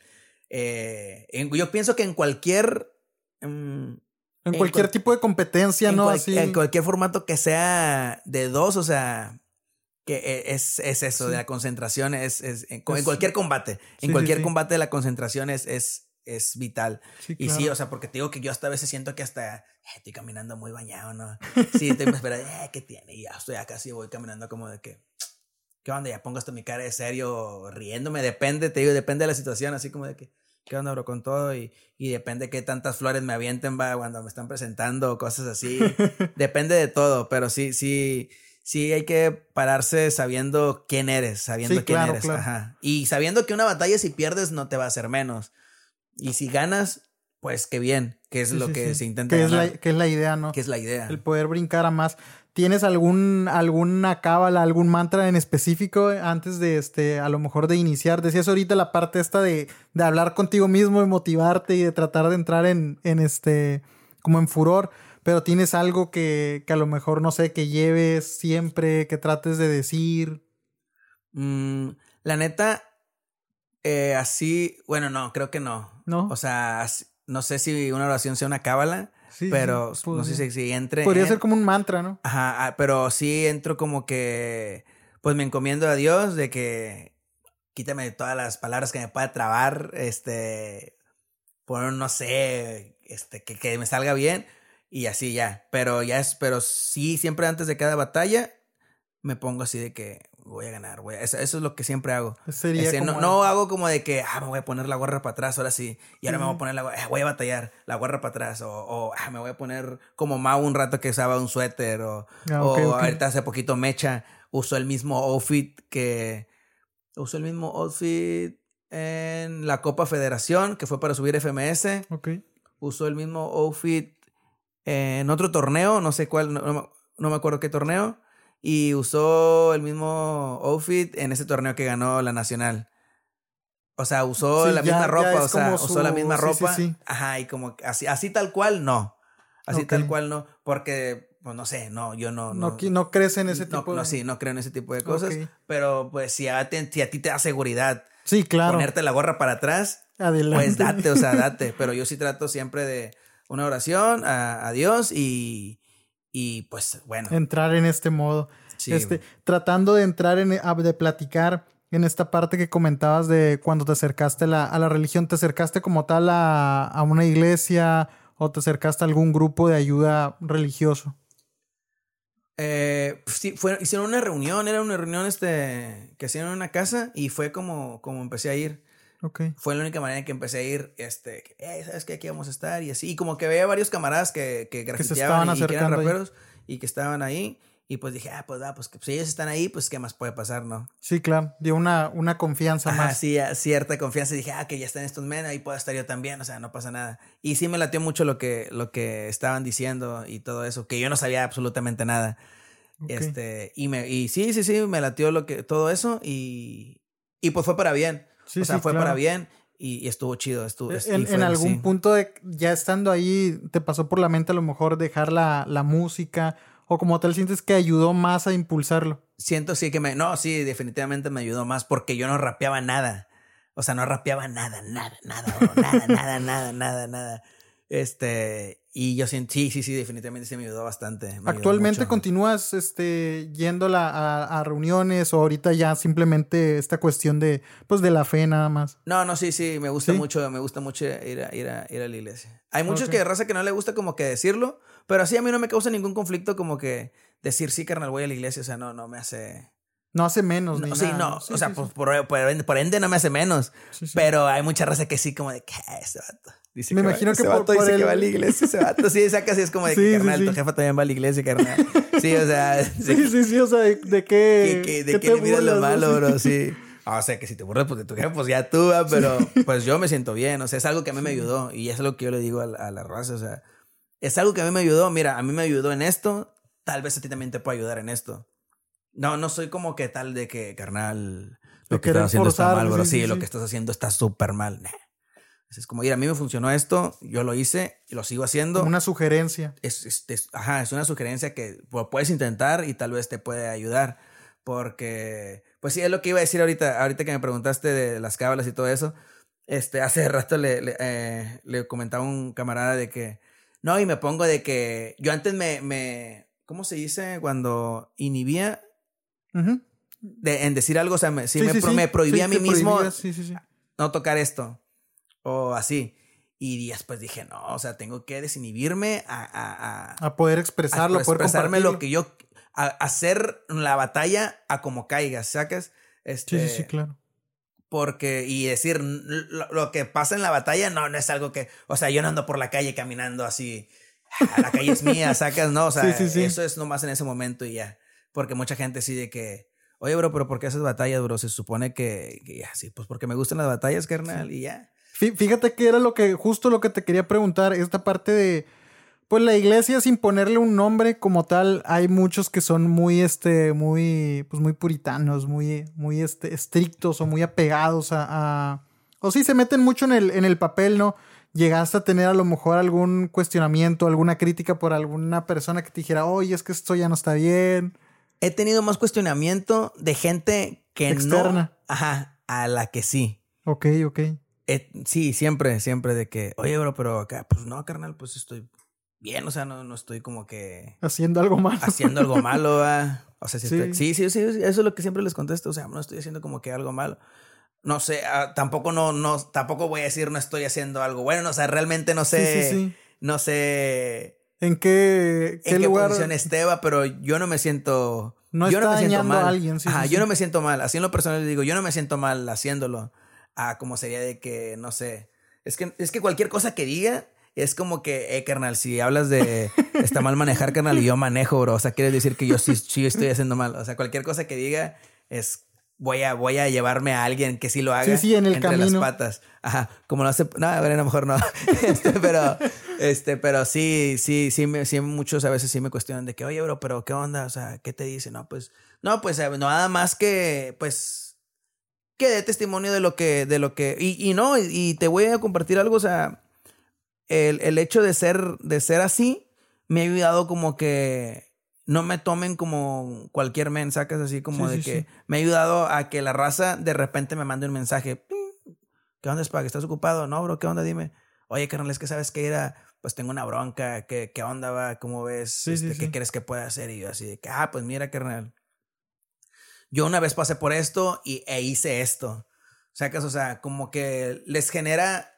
Eh, yo pienso que en cualquier mm, en, cualquier tipo de competencia, ¿no? Así. En cualquier formato que sea de dos, o sea, que e, es, es eso, de la concentración, es, es en, cualquier combate. en cualquier combate la concentración es, es, es vital. Y sí, o sea, porque te digo que yo hasta a veces siento que hasta eh, estoy caminando muy bañado, ¿no? Sí, te espera, eh, ¿qué tiene? Y ya estoy acá, sí, voy caminando como de que, ¿qué onda? Ya pongo hasta mi cara de serio, riéndome, depende, te digo, depende de la situación, así como de que, ¿qué onda, bro? Con todo y, y depende qué tantas flores me avienten, va, cuando me están presentando, cosas así. depende de todo, pero sí, sí, sí hay que pararse sabiendo quién eres, sabiendo quién eres. Ajá. Y sabiendo que una batalla si pierdes no te va a hacer menos. Y si ganas, pues qué bien, que es lo que se intenta. Que es, la, que es la idea, ¿no? Que es la idea. El poder brincar a más. ¿Tienes algún, alguna cábala, algún mantra en específico antes de, este, a lo mejor de iniciar? Decías ahorita la parte esta de, de hablar contigo mismo, de motivarte y de tratar de entrar en, en este, como en furor, pero tienes algo que, que a lo mejor, no sé, que lleves siempre, que trates de decir. Mm, la neta, eh, así, bueno, no, creo que no. ¿No? O sea, no sé si una oración sea una cábala, pero no sé si, entre. Podría ser como un mantra, ¿no? Ajá, ah, pero sí entro como que, pues me encomiendo a Dios de que quítame todas las palabras que me pueda trabar, este, por no sé, este, que, que me salga bien y así ya. Pero ya es, pero sí, siempre antes de cada batalla me pongo así de que voy a ganar, voy Eso, es lo que siempre hago. no, no, hago como de que, ah, me voy a poner la gorra para atrás, ahora sí, y ahora me voy a poner la gorra, ah, voy a batallar, la gorra para atrás, o, o ah, me voy a poner como Mau un rato que usaba un suéter, o, ah, o ahorita hace poquito Mecha usó el mismo outfit que, usó el mismo outfit en la Copa Federación, que fue para subir FMS. Ok. Usó el mismo outfit en otro torneo, no sé cuál, no, no me acuerdo qué torneo y usó el mismo outfit en ese torneo que ganó la Nacional. O sea, usó la misma ropa, o sea, usó la misma ropa. Ajá, y como así, así tal cual, no. Así tal cual, no. Porque, pues no sé, no, yo no. No, no, crees en ese tipo de No, sí, no creo en ese tipo de cosas. Pero, pues, si a, ti te da seguridad. Sí, claro. Ponerte la gorra para atrás. Adelante. Pues date, o sea, date. Pero yo sí trato siempre de una oración a, a Dios y y pues bueno. Entrar en este modo. Este, tratando de entrar en, de platicar en esta parte que comentabas de cuando te acercaste a la religión, ¿te acercaste como tal a, una iglesia o te acercaste a algún grupo de ayuda religioso? Eh, pues sí, fue, hicieron una reunión, era una reunión este, que hicieron en una casa y fue como, como empecé a ir. Okay. Fue la única manera en que empecé a ir, este, eh, ¿sabes qué? Aquí vamos a estar y así. Y como que veía varios camaradas que, que grafiteaban y, que eran raperos y que estaban ahí. Y pues dije, ah, pues, ah, pues si ellos están ahí, pues qué más puede pasar, ¿no? Sí, claro. Dio una, una confianza más. Sí, cierta confianza. Y dije, ah, que ya están estos men, ahí puedo estar yo también, o sea, no pasa nada. Y sí me latió mucho lo que, lo que estaban diciendo y todo eso, que yo no sabía absolutamente nada. Este, y me, y sí, sí, sí, me latió lo que, todo eso y, y pues fue para bien. Sí, o sea, fue para bien y, estuvo chido. Estuvo, e, en, algún punto, de, ya estando ahí, te pasó por la mente a lo mejor dejar la, la música o como tal sientes que ayudó más a impulsarlo. Siento sí que me... No, sí, definitivamente me ayudó más porque yo no rapeaba nada. O sea, no rapeaba nada, nada, nada, nada, nada, nada, nada, nada. Este, y yo siento, sí, sí, sí, definitivamente sí me ayudó bastante. ¿Actualmente continúas este, yendo a, a, reuniones o ahorita ya simplemente esta cuestión de, pues, de la fe nada más? No, no, sí, sí, me gusta mucho, me gusta mucho ir a, ir a, ir a la iglesia. Hay muchos que de raza que no le gusta como que decirlo, pero así a mí no me causa ningún conflicto como que decir, sí, carnal, voy a la iglesia, o sea, no, no me hace... No hace menos, no, Sí, no. o sea, por, por, ende no me hace menos. Pero hay mucha raza que sí, como de, ¿qué? Ese vato. Dice me imagino que por, dice que va a la iglesia ese vato. Sí, saca así, es como de que, carnal, tu jefa también va a la iglesia, carnal. Sí, o sea. Sí, sí, sí, o sea, de, de qué. de qué le miras lo malo, bro, sí. o sea, que si te burlas pues, de tu jefa, pues ya tú, pero pues yo me siento bien. O sea, es algo que a mí me ayudó. Y es lo que yo le digo a, a la raza. O sea, es algo que a mí me ayudó. Mira, a mí me ayudó en esto. Tal vez a ti también te pueda ayudar en esto. No, no soy como que tal de que, carnal, lo que estás haciendo está mal, bro. Sí, lo que estás haciendo está súper mal. Es como, mira, a mí me funcionó esto, yo lo hice y lo sigo haciendo. una sugerencia. Es, ajá, es una sugerencia que puedes intentar y tal vez te puede ayudar. Porque, pues sí, es lo que iba a decir ahorita, ahorita que me preguntaste de las cábalas y todo eso. Este, hace rato le, le, eh, le comentaba a un camarada de que, no, y me pongo de que yo antes me, me ¿cómo se dice? Cuando inhibía de, en decir algo, o sea, me, sí, me, prohibía a mí mismo no tocar esto o así. Y después dije, no, o sea, tengo que desinhibirme a... A, a, poder expresarlo, a poder expresarme lo que yo... A, hacer la batalla a como caiga, ¿sacas? Este, sí, sí, sí, claro. Porque, y decir, lo, que pasa en la batalla no, no es algo que, o sea, yo no ando por la calle caminando así, ah, la calle es mía, sacas, no, o sea, eso es nomás en ese momento y ya. Porque mucha gente sí de que, oye, bro, pero ¿por qué haces batallas, bro? Se supone que, que ya, sí, pues porque me gustan las batallas, carnal, y ya. Fíjate que era lo que, justo lo que te quería preguntar, esta parte de, pues la iglesia sin ponerle un nombre como tal, hay muchos que son muy, este, muy, pues muy puritanos, muy, muy, este, estrictos o muy apegados a, a, o sí, se meten mucho en el, en el papel, ¿no? llegaste a tener a lo mejor algún cuestionamiento, alguna crítica por alguna persona que te dijera, oye, es que esto ya no está bien. He tenido más cuestionamiento de gente que Externa. Ajá, a la que sí. Ok, ok. Sí, siempre, siempre de que, oye, bro, pero acá, pues no, carnal, pues estoy bien, o sea, no, no estoy como que... Haciendo algo malo. Haciendo algo malo, O sea, sí. sí, sí, sí, eso es lo que siempre les contesto, o sea, no estoy haciendo como que algo malo no sé, ah, tampoco no, no, tampoco voy a decir no estoy haciendo algo bueno, o sea, realmente no sé, no sé en qué, qué, lugar? posición esteba, pero yo no me siento, no yo no me siento mal, a alguien, Ajá, yo no me siento mal, así en lo personal digo, yo no me siento mal haciéndolo, ah, como sería de que, no sé, es que, es que cualquier cosa que diga es como que, eh, carnal, si hablas de está mal manejar, carnal, y yo manejo, bro. O sea, quiere decir que yo sí, sí estoy haciendo mal. O sea, cualquier cosa que diga es voy a, voy a llevarme a alguien que sí lo haga. Sí, sí, en el entre las patas. Ajá. Como lo hace. No, a ver, a lo mejor no. este, pero, este, pero sí, sí, sí, me, sí, muchos a veces sí me cuestionan de que, oye, bro, pero ¿qué onda? O sea, ¿qué te dice? No, pues, no, pues eh, nada más que, pues, que dé testimonio de lo que, de lo que. Y, y no, y, te voy a compartir algo, o sea, el, el hecho de ser, de ser así me ha ayudado como que no me tomen como cualquier mensaje, así como de que me ha ayudado a que la raza de repente me mande un mensaje. ¿Qué onda, Spag? ¿Estás ocupado? No, bro, ¿qué onda? Dime. Oye, carnal, es que sabes que era, pues tengo una bronca, ¿qué, qué onda va? ¿Cómo ves? Este, ¿Qué crees que puede hacer? Y yo así de que, ah, pues mira, carnal. Yo una vez pasé por esto y, e hice esto. Sacas, o sea, como que les genera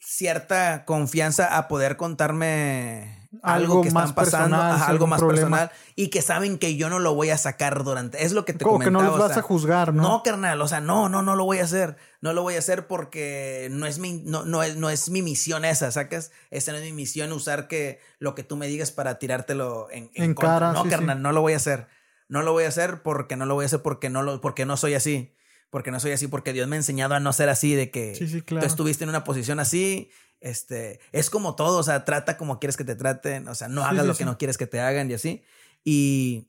cierta confianza a poder contarme algo, que están pasando, algo más personal y que saben que yo no lo voy a sacar durante. Es lo que te Como que no los vas a juzgar, ¿no? No, carnal, o sea, no, no, no lo voy a hacer. No lo voy a hacer porque no es mi, no, no es, no es mi misión esa, ¿sacas? Esa no es mi misión usar que lo que tú me digas para tirártelo en, en, cara. No, carnal, no lo voy a hacer. No lo voy a hacer porque no lo voy a hacer porque no lo, porque no soy así. Porque no soy así, porque Dios me ha enseñado a no ser así, de que tú estuviste en una posición así este, es como todo, o sea, trata como quieres que te traten, o sea, no hagas lo que no quieres que te hagan y así. Y,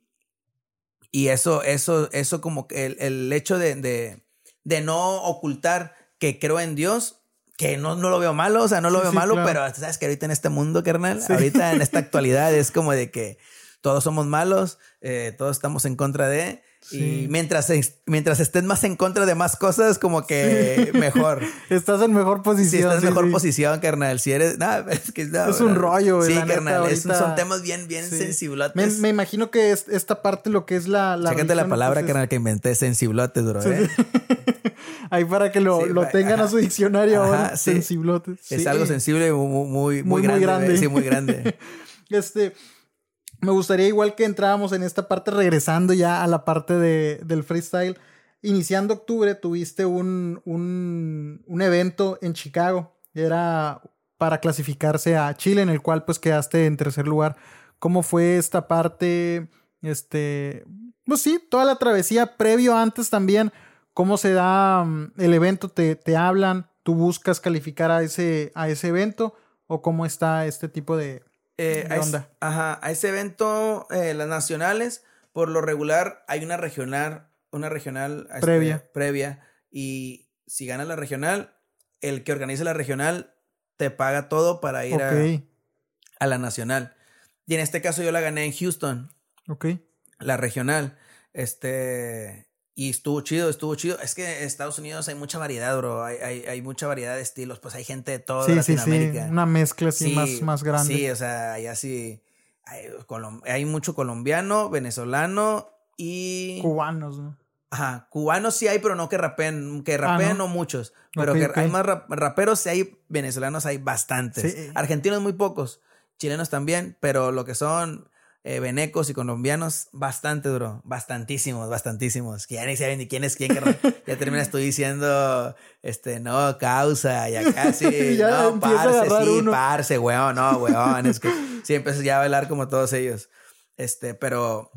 y eso, eso, eso como que el, el hecho de, de, de, no ocultar que creo en Dios, que no, no lo veo malo, o sea, no lo veo malo, pero sabes que ahorita en este mundo, carnal, ahorita en esta actualidad es como de que todos somos malos, eh, todos estamos en contra de, y mientras, mientras estés más en contra de más cosas, como que mejor. estás en mejor posición. Sí, estás en mejor posición, carnal. Si eres. es que es un rollo, Sí, carnal. son temas bien, bien sensiblotes. Me, imagino que es esta parte lo que es la. la la palabra, carnal, que inventé, sensiblotes, bro. ¿eh? Ahí para que lo, lo tengan a su diccionario ahora. Sensiblotes. Es algo sensible muy, muy, muy, grande. Muy grande. Sí, muy grande. este. Me gustaría igual que entrábamos en esta parte, regresando ya a la parte de, del freestyle. Iniciando octubre tuviste un, un, un evento en Chicago. Era para clasificarse a Chile, en el cual pues quedaste en tercer lugar. ¿Cómo fue esta parte? Este, pues sí, toda la travesía previo antes también. ¿Cómo se da mm, el evento? ¿Te, te hablan? ¿Tú buscas calificar a ese, a ese evento? ¿O cómo está este tipo de, eh, a ajá, a ese evento, eh, las nacionales, por lo regular, hay una regional, una regional este, previa. previa. Y si ganas la regional, el que organiza la regional te paga todo para ir a, a, la nacional. Y en este caso yo la gané en Houston. Ok. La regional. Este. Y estuvo chido, estuvo chido. Es que en Estados Unidos hay mucha variedad, bro. Hay, hay, hay mucha variedad de estilos. Pues hay gente de toda Latinoamérica. Sí, Una mezcla así más, más grande. Sí, o sea, hay así. Hay, hay mucho colombiano, venezolano y. Cubanos, ¿no? Ajá, cubanos sí hay, pero no que rapen, que ah, rapen no? muchos. Pero que hay más raperos, sí hay, venezolanos hay bastantes. Argentinos muy pocos, chilenos también, pero lo que son eh, venecos y colombianos, bastante duro, bastantísimos, bastantísimos, que ya ni saben ni quién es quién, ya terminas tú diciendo, este, no, causa, ya casi, no, parce, sí, parce, weón, no, weón, es que sí, empiezas ya a bailar como todos ellos, este, pero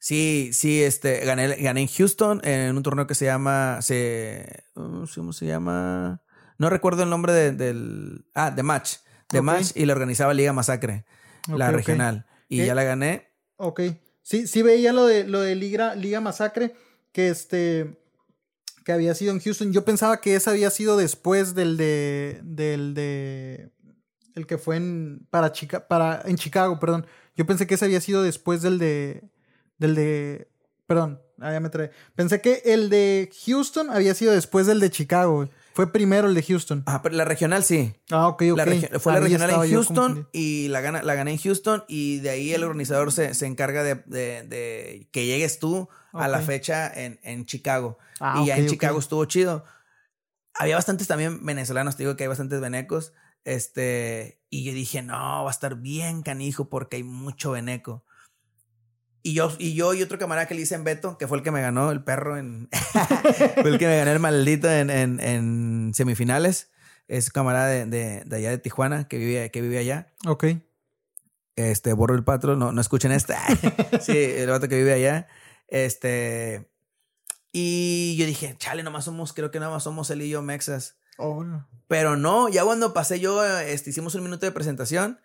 sí, sí, este, gané, gané en Houston en un torneo que se llama, se, uh, ¿cómo se llama? No recuerdo el nombre de, del. Ah, de Match. De Match y la organizaba Liga Masacre, la regional. Y ya la gané. Ok. Sí, sí veía lo de, lo de Liga, Liga Masacre, que este. que había sido en Houston. Yo pensaba que esa había sido después del de. del de. el que fue en. para Chica, para. en Chicago, perdón. Yo pensé que ese había sido después del de. del de. Perdón, ah, ya me trae. Pensé que el de Houston había sido después del de Chicago. Fue primero el de Houston. Ah, pero la regional sí. Ah, ok, ok. fue la regional en Houston y la, gana, la gané en Houston y de ahí el organizador se, se encarga de, de, que llegues tú a la fecha en, en Chicago. Ah, y ya en Chicago estuvo chido. Había bastantes también venezolanos, te digo que hay bastantes venecos. Este, y yo dije, no, va a estar bien canijo porque hay mucho veneco. Y yo, y yo y otro camarada que le dicen Beto, que fue el que me ganó el perro en. fue el que me ganó el maldito en, en, en semifinales. Es camarada de, de, de, allá de Tijuana, que vive, que vive allá. Ok. Este, borro el patro, no, no escuchen esta. sí, el vato que vive allá. Este. Y yo dije, chale, nomás somos, creo que nada más somos él y yo mexas. Oh, Pero no, ya cuando pasé yo, este, hicimos un minuto de presentación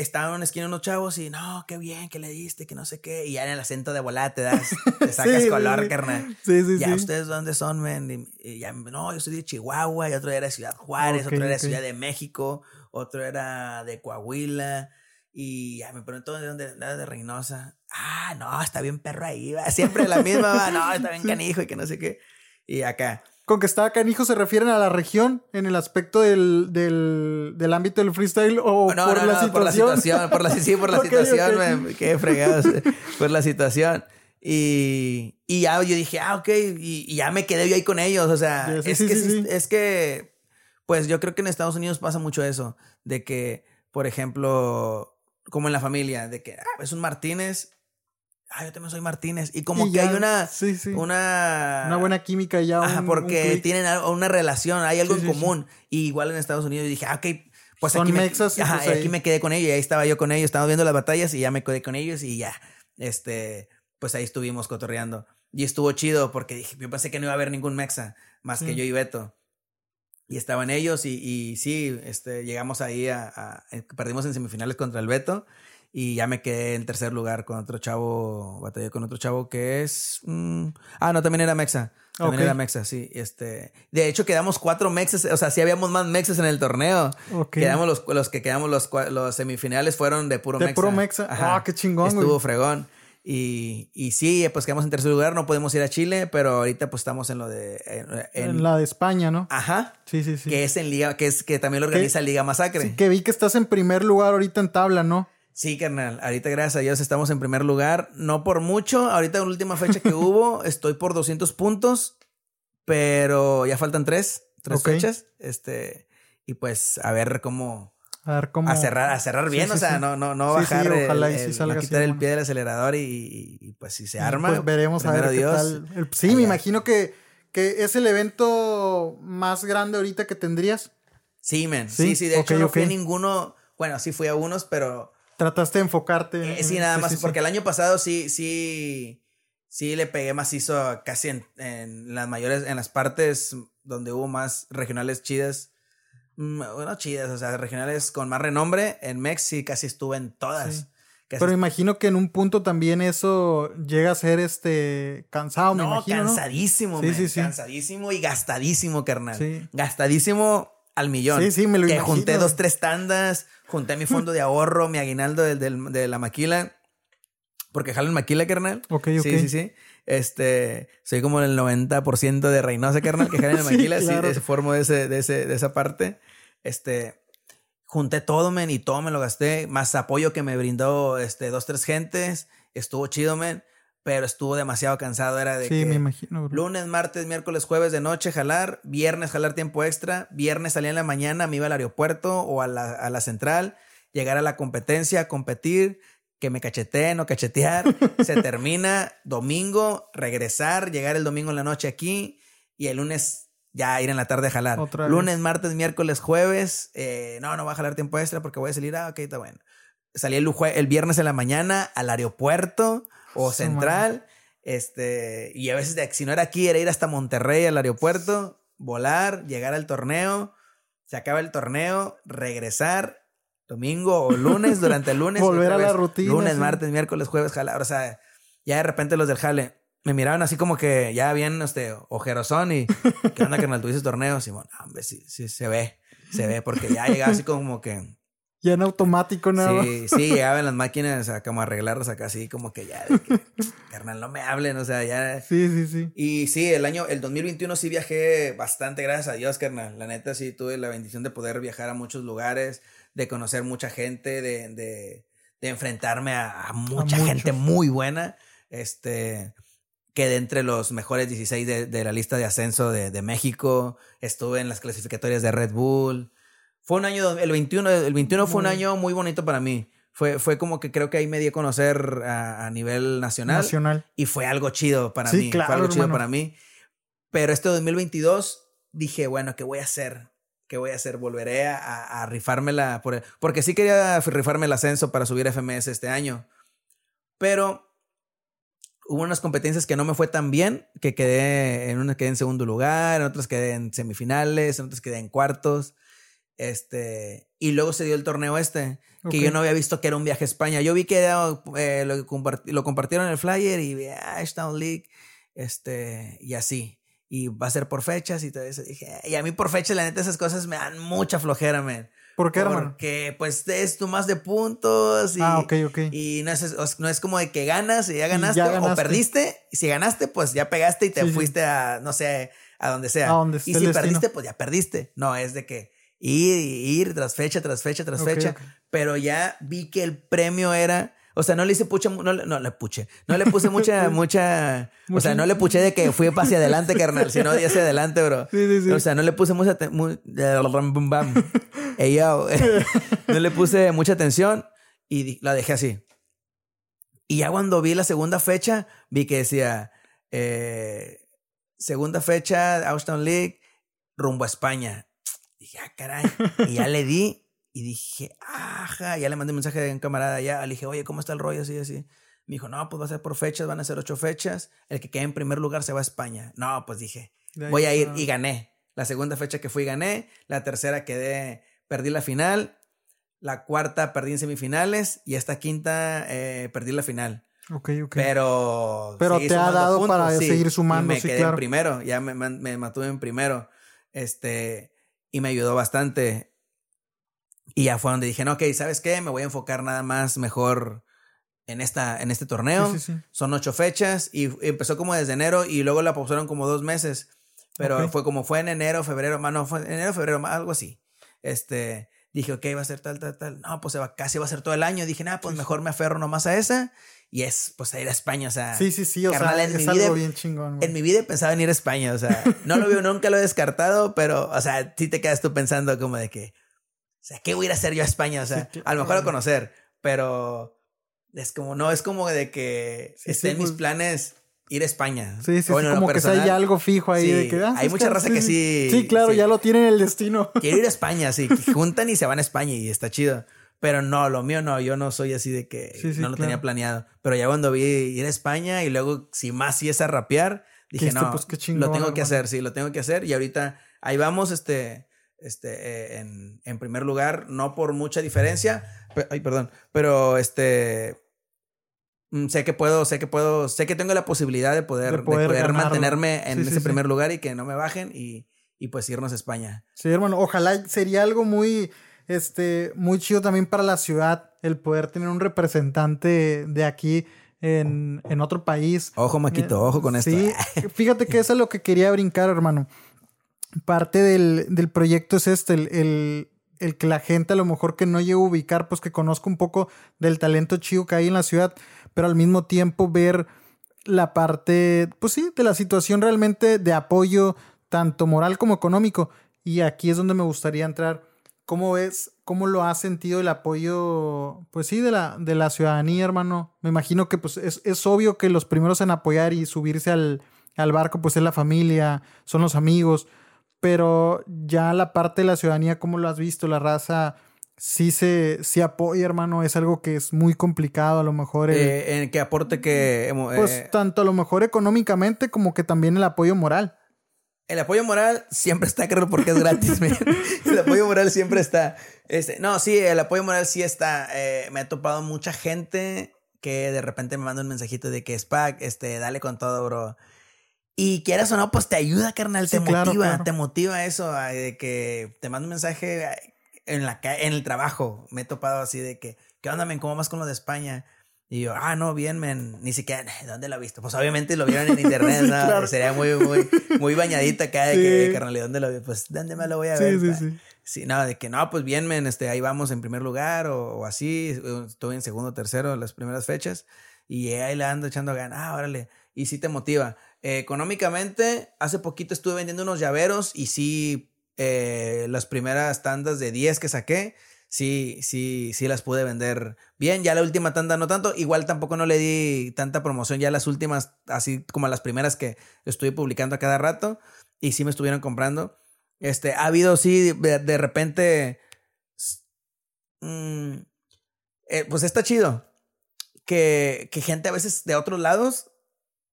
estaban en una esquina unos chavos y no, qué bien que le diste, que no sé qué. Y ya en el acento de volada te das, te sacas color, carnal. Sí, sí, ya, ¿ustedes dónde son, men? Y, ya, no, yo soy de Chihuahua, y otro era de Ciudad Juárez, otro era de Ciudad de México, otro era de Coahuila. Y ya me preguntó de dónde, de Reynosa. Ah, no, está bien perro ahí, va. Siempre la misma, va. No, está bien canijo y que no sé qué. Y acá, con que está canijo se refieren a la región en el aspecto del, del, del ámbito del freestyle o no, por, no, la no, por la situación. Por la sí, por la situación, me quedé fregado por la situación. Y, y ya yo dije, ah, ok, y, ya me quedé yo ahí con ellos. O sea, es, que, es que, pues yo creo que en Estados Unidos pasa mucho eso, de que, por ejemplo, como en la familia, de que ah, es un Martínez ah, yo también soy Martínez. Y como que hay una, una... Una buena química ya. Ajá, porque tienen una relación, hay algo en común. Y igual en Estados Unidos dije, ah, ok, pues aquí, me, ajá, aquí me quedé con ellos. Y ahí estaba yo con ellos, estábamos viendo las batallas y ya me quedé con ellos y ya, este, pues ahí estuvimos cotorreando. Y estuvo chido porque dije, yo pensé que no iba a haber ningún mexa más que yo y Beto. Y estaban ellos y, y sí, este, llegamos ahí a, a, perdimos en semifinales contra el Beto y ya me quedé en tercer lugar con otro chavo, batallé con otro chavo que es... Mm, ah, no, también era Mexa. También era Mexa, sí. Este, de hecho, quedamos cuatro Mexas, o sea, sí habíamos más Mexas en el torneo. Quedamos los, los que quedamos los, los semifinales fueron de puro de Mexa. puro Mexa. Ah, qué chingón, Estuvo fregón. Y, y sí, pues quedamos en tercer lugar, no podemos ir a Chile, pero ahorita pues estamos en lo de... En, la de España, ¿no? Ajá. Sí, sí, sí. Que es en Liga, que es que también lo organiza Liga Masacre. Sí, que vi que estás en primer lugar ahorita en tabla, ¿no? Sí, carnal. Ahorita, gracias a Dios, estamos en primer lugar. No por mucho. Ahorita, en la última fecha que hubo, estoy por 200 puntos. Pero ya faltan tres, tres fechas. Este, y pues a ver cómo. A ver cómo. A cerrar, a cerrar bien, o sea, no, no, no bajar. ojalá y salga no quitar el pie del acelerador y, pues si se arma. Pues veremos a ver qué tal. sí, me imagino que, que es el evento más grande ahorita que tendrías. Sí, men. Sí, sí, de hecho no fui a ninguno. Bueno, sí fui a unos, pero Trataste de enfocarte. Eh, sí, nada más, porque el año pasado sí, sí, sí le pegué macizo casi en, en, las mayores, en las partes donde hubo más regionales chidas. Mm, bueno, chidas, o sea, regionales con más renombre. En Mex sí casi estuve en todas. Pero imagino que en un punto también eso llega a ser este cansado, me imagino. Cansadísimo, sí, sí, cansadísimo y gastadísimo, carnal. Gastadísimo al millón. Sí, sí, me lo que junté dos, tres tandas, junté mi fondo de ahorro, mi aguinaldo de la maquila. Porque jalo en maquila, carnal. Ok, ok. Sí, sí, sí. Este, soy como el 90% de Reynosa, carnal, que jala en la maquila. sí, de, formo de, ese, de, ese, de esa parte. Este, junté todo, men, y todo me lo gasté. Más apoyo que me brindó, este, dos, tres gentes. Estuvo chido, men pero estuvo demasiado cansado. Era de sí, me imagino. Lunes, martes, miércoles, jueves de noche jalar, viernes jalar tiempo extra, viernes salía en la mañana, me iba al aeropuerto o a la, a la central, llegar a la competencia, competir, que me cacheteen o cachetear, se termina, domingo, regresar, llegar el domingo en la noche aquí y el lunes ya ir en la tarde a jalar. lunes, martes, miércoles, jueves, eh, no, no voy a jalar tiempo extra porque voy a salir, ah, ok, está bueno. Salí el, el viernes en la mañana al aeropuerto o Central. Este, y a veces, de, si no era aquí, era ir hasta Monterrey, al aeropuerto. volar, llegar al torneo, se acaba el torneo, regresar domingo o lunes, durante el lunes. Volver a la rutina. Lunes, martes, miércoles, jueves, jala. O sea, ya de repente los del jale me miraban así como que ya bien, este, ojerosón y ¿qué onda, carnal? ¿Tú dices torneo? Simón, hombre, sí, sí, se ve, se ve, porque ya llegaba así como que ya en automático nada. Sí, sí, llegaban las máquinas a como arreglarlas acá así como que ya, de que, carnal, no me hablen, o sea, ya. Sí, sí, sí. Y sí, el año, el 2021 sí viajé bastante, gracias a Dios, carnal. La neta sí tuve la bendición de poder viajar a muchos lugares, de conocer mucha gente, de, de, de enfrentarme a, mucha gente muy buena. Este, quedé entre los mejores 16 de, de la lista de ascenso de, de México, estuve en las clasificatorias de Red Bull. Fue un año, el 21, el 21 fue un año muy bonito para mí. Fue, fue como que creo que ahí me di a conocer a, nivel nacional. Nacional. Y fue algo chido para mí. fue algo chido para mí. Pero este 2022 dije, bueno, ¿qué voy a hacer? ¿Qué voy a hacer? Volveré a, a rifármela. Por, porque sí quería rifarme el ascenso para subir FMS este año. Pero hubo unas competencias que no me fue tan bien, que quedé en quedé en segundo lugar, en otras quedé en semifinales, en otras quedé en cuartos. Este, y luego se dio el torneo este, que yo no había visto que era un viaje a España. Yo vi que eh, lo, compartieron en el flyer y vi Ashtown League, este, y así. Y va a ser por fechas y todo eso. Dije, y a mí por fechas, la neta, esas cosas me dan mucha flojera, man. ¿Por qué, hermano? Porque, pues, es tú más de puntos. Y, ah, ok, ok. Y no es, no es como de que ganas y ya ganaste, o perdiste. Y si ganaste, pues ya pegaste y te fuiste a, no sé, a donde sea. y si perdiste, pues ya perdiste. No, es de que ir, ir tras fecha, tras fecha, tras fecha. Pero ya vi que el premio era. O sea, no le hice pucha, no, no le puche, no le puse mucha, mucha, o sea, no le puché de que fui hacia adelante, carnal, sino de hacia adelante, bro. Sí, sí, sí. O sea, no le puse mucha, muy, no le puse mucha atención y la dejé así. Y ya cuando vi la segunda fecha, vi que decía, eh, segunda fecha, Austin League, rumbo a España. Dije, ah, caray. Y ya le di y dije, ajá. Ya le mandé un mensaje de un camarada ya. Le dije, oye, ¿cómo está el rollo? Así, así. Me dijo, no, pues va a ser por fechas, van a ser ocho fechas. El que quede en primer lugar se va a España. No, pues dije, voy a ir y gané. La segunda fecha que fui gané. La tercera quedé, perdí la final. La cuarta perdí en semifinales. Y esta quinta eh, perdí la final. Ok, ok. Pero. Pero te ha dado para seguir sumando. Y me quedé en primero. Ya me, me mantuve en primero. Este y me ayudó bastante. Y ya fue donde dije, no, ok, ¿sabes qué? Me voy a enfocar nada más mejor en, esta, en este torneo. Son ocho fechas y empezó como desde enero y luego la pasaron como dos meses. Pero fue como fue en enero, febrero, no, fue en enero, febrero, algo así. Este, dije, ok, va a ser tal, tal, tal. No, pues se va, casi va a ser todo el año. Dije, nada, pues mejor me aferro nomás a esa. Y es, pues, a ir a España, o sea. Sí, sí, sí, o sea, es algo bien chingón. En mi vida pensaba en ir a España, o sea, no lo veo, nunca lo he descartado, pero, o sea, sí te quedas tú pensando como de que, o sea, ¿qué voy a ir a hacer yo a España? O sea, a lo mejor a conocer, pero es como, no, es como de que esté en mis pues planes ir a España. Sí, sí, como que hay algo fijo ahí. de que, ah, hay mucha raza que sí. Sí, claro, ya lo tienen en el destino. Quiero ir a España, sí, que juntan y se van a España y está chido. Pero no, lo mío no, yo no soy así de que no lo tenía planeado. Pero ya cuando vi ir a España y luego, si más si es a rapear, dije, no, pues lo tengo que hacer, sí, lo tengo que hacer. Y ahorita ahí vamos, este, este, eh, en, en, primer lugar, no por mucha diferencia, ay, perdón, pero este, mm, sé que puedo, sé que puedo, sé que tengo la posibilidad de poder, de poder, mantenerme en ese primer lugar y que no me bajen y, y pues irnos a España. Sí, hermano, ojalá sería algo muy este, muy chido también para la ciudad el poder tener un representante de aquí en, otro país. Ojo, Maquito, eh, ojo con esto. Sí, fíjate que eso es lo que quería brincar, hermano. Parte del, proyecto es este, el, el, que la gente a lo mejor que no llegue a ubicar, pues que conozca un poco del talento chido que hay en la ciudad, pero al mismo tiempo ver la parte, pues sí, de la situación realmente de apoyo, tanto moral como económico. Y aquí es donde me gustaría entrar ¿Cómo ves, cómo lo has sentido el apoyo, pues sí, de la, de la ciudadanía, hermano? Me imagino que pues es, obvio que los primeros en apoyar y subirse al, barco, pues es la familia, son los amigos, pero ya la parte de la ciudadanía, ¿cómo lo has visto? La raza sí se sí apoya, hermano, es algo que es muy complicado a lo mejor. Eh, ¿En qué aporte que...? pues tanto a lo mejor económicamente como que también el apoyo moral. El apoyo moral siempre está, creo, porque es gratis. el apoyo moral siempre está. Este, no, sí, el apoyo moral sí está. Eh, me ha topado mucha gente que de repente me manda un mensajito de que Spac, este, dale con todo, bro. Y quieras o no, pues te ayuda, carnal, te motiva, te motiva eso, de que te mando un mensaje en, la, en el trabajo. Me he topado así de que, ¿qué onda, men? ¿Cómo vas con lo de España? Y yo, ah, no, bien, men. Ni siquiera, ¿dónde lo he visto? Pues obviamente lo vieron en internet, ¿no? Sería muy, muy, muy bañadita acá de que, carnal, ¿dónde lo vi? Pues, ¿dónde me lo voy a ver? Sí, sí, sí. Sí, nada, de que no, pues bien, men, este, ahí vamos en primer lugar o, así. Estuve en segundo, tercero las primeras fechas. Y ahí le ando echando ganas, ah, órale. Y sí te motiva. económicamente, hace poquito estuve vendiendo unos llaveros y sí, eh, las primeras tandas de 10 que saqué, sí, sí, sí las pude vender bien. Ya la última tanda no tanto. Igual tampoco no le di tanta promoción. Ya las últimas, así como las primeras que estoy publicando a cada rato. Y sí me estuvieron comprando. Este, ha habido, sí, de, repente. Mm, eh, pues está chido. Que, que, gente a veces de otros lados,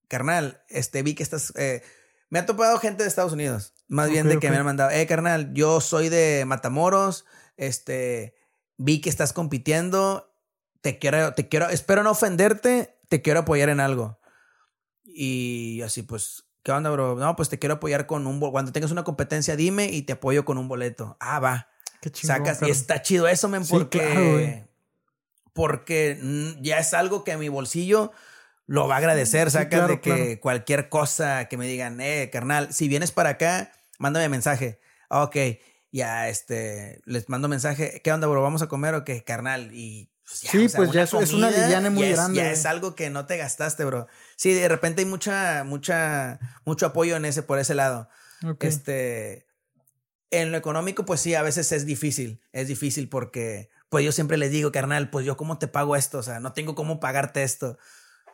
carnal, este, vi que estás. Eh, me ha topado gente de Estados Unidos. Más bien de que me han mandado, eh, carnal, yo soy de Matamoros. Este, vi que estás compitiendo. Te quiero, te quiero, espero no ofenderte. Te quiero apoyar en algo. Y así, pues, ¿Qué onda, bro? No, pues te quiero apoyar con un... Cuando tengas una competencia, dime y te apoyo con un boleto. Ah, va. Qué chingón, Sacas. Y está chido eso, men, porque... porque ya es algo que mi bolsillo lo va a agradecer. Sacas de que cualquier cosa que me digan, eh, carnal, si vienes para acá, mándame mensaje. Ok, ya, este, les mando mensaje. ¿Qué onda, bro? ¿Vamos a comer o qué, carnal? Y pues sí, pues ya es una liviana muy grande. Ya es algo que no te gastaste, bro. Sí, de repente hay mucha, mucha, mucho apoyo en ese, por ese lado. Este, en lo económico, pues sí, a veces es difícil. Es difícil porque, pues yo siempre les digo, carnal, pues yo cómo te pago esto, o sea, no tengo cómo pagarte esto.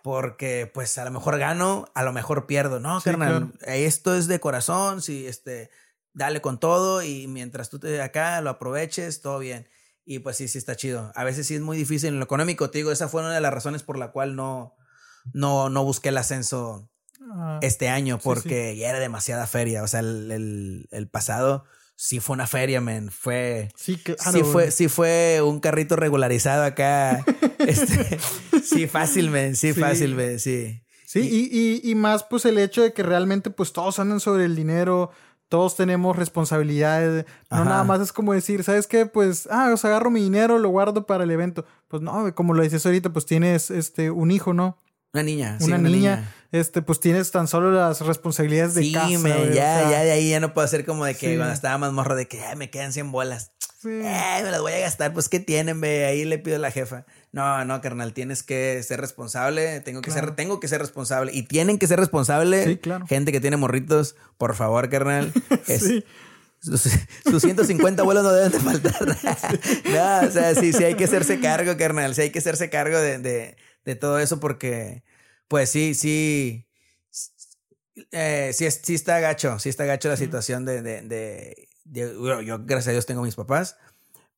Porque, pues a lo mejor gano, a lo mejor pierdo. No, carnal, esto es de corazón, sí, este, dale con todo y mientras tú te acá lo aproveches, todo bien. Y pues sí, sí está chido. A veces sí es muy difícil en lo económico. Te digo, esa fue una de las razones por la cual no, no, no busqué el ascenso ah, este año, porque ya era demasiada feria. O sea, el, el, pasado sí fue una feria, men. Fue. Sí, Sí fue, sí fue un carrito regularizado acá. este, sí, fácil, men. Sí, fácil, men. Sí. Sí, y, y, y, más pues el hecho de que realmente pues todos andan sobre el dinero, todos tenemos responsabilidades. No nada más es como decir, ¿sabes qué? Pues, ah, os agarro mi dinero, lo guardo para el evento. Pues no, como lo dices ahorita, pues tienes este un hijo, ¿no? Una niña. Una, niña, Este, pues tienes tan solo las responsabilidades de sí, casa. ya, ya de ahí ya no puedo hacer como de que cuando estaba más morro de que ya me quedan 100 bolas. Eh, me las voy a gastar, pues ¿qué tienen, ve? Ahí le pido a la jefa. No, no, carnal, tienes que ser responsable, tengo que ser, tengo que ser responsable. Y tienen que ser responsable. Sí, claro. Gente que tiene morritos, por favor, carnal. sí. Sus, 150 vuelos no deben de faltar. no, o sea, sí, sí hay que hacerse cargo, carnal. Sí hay que hacerse cargo de, de, de todo eso porque, pues sí, sí. Eh, sí, sí está gacho, sí está gacho la situación de, de, de yo, gracias a Dios tengo mis papás,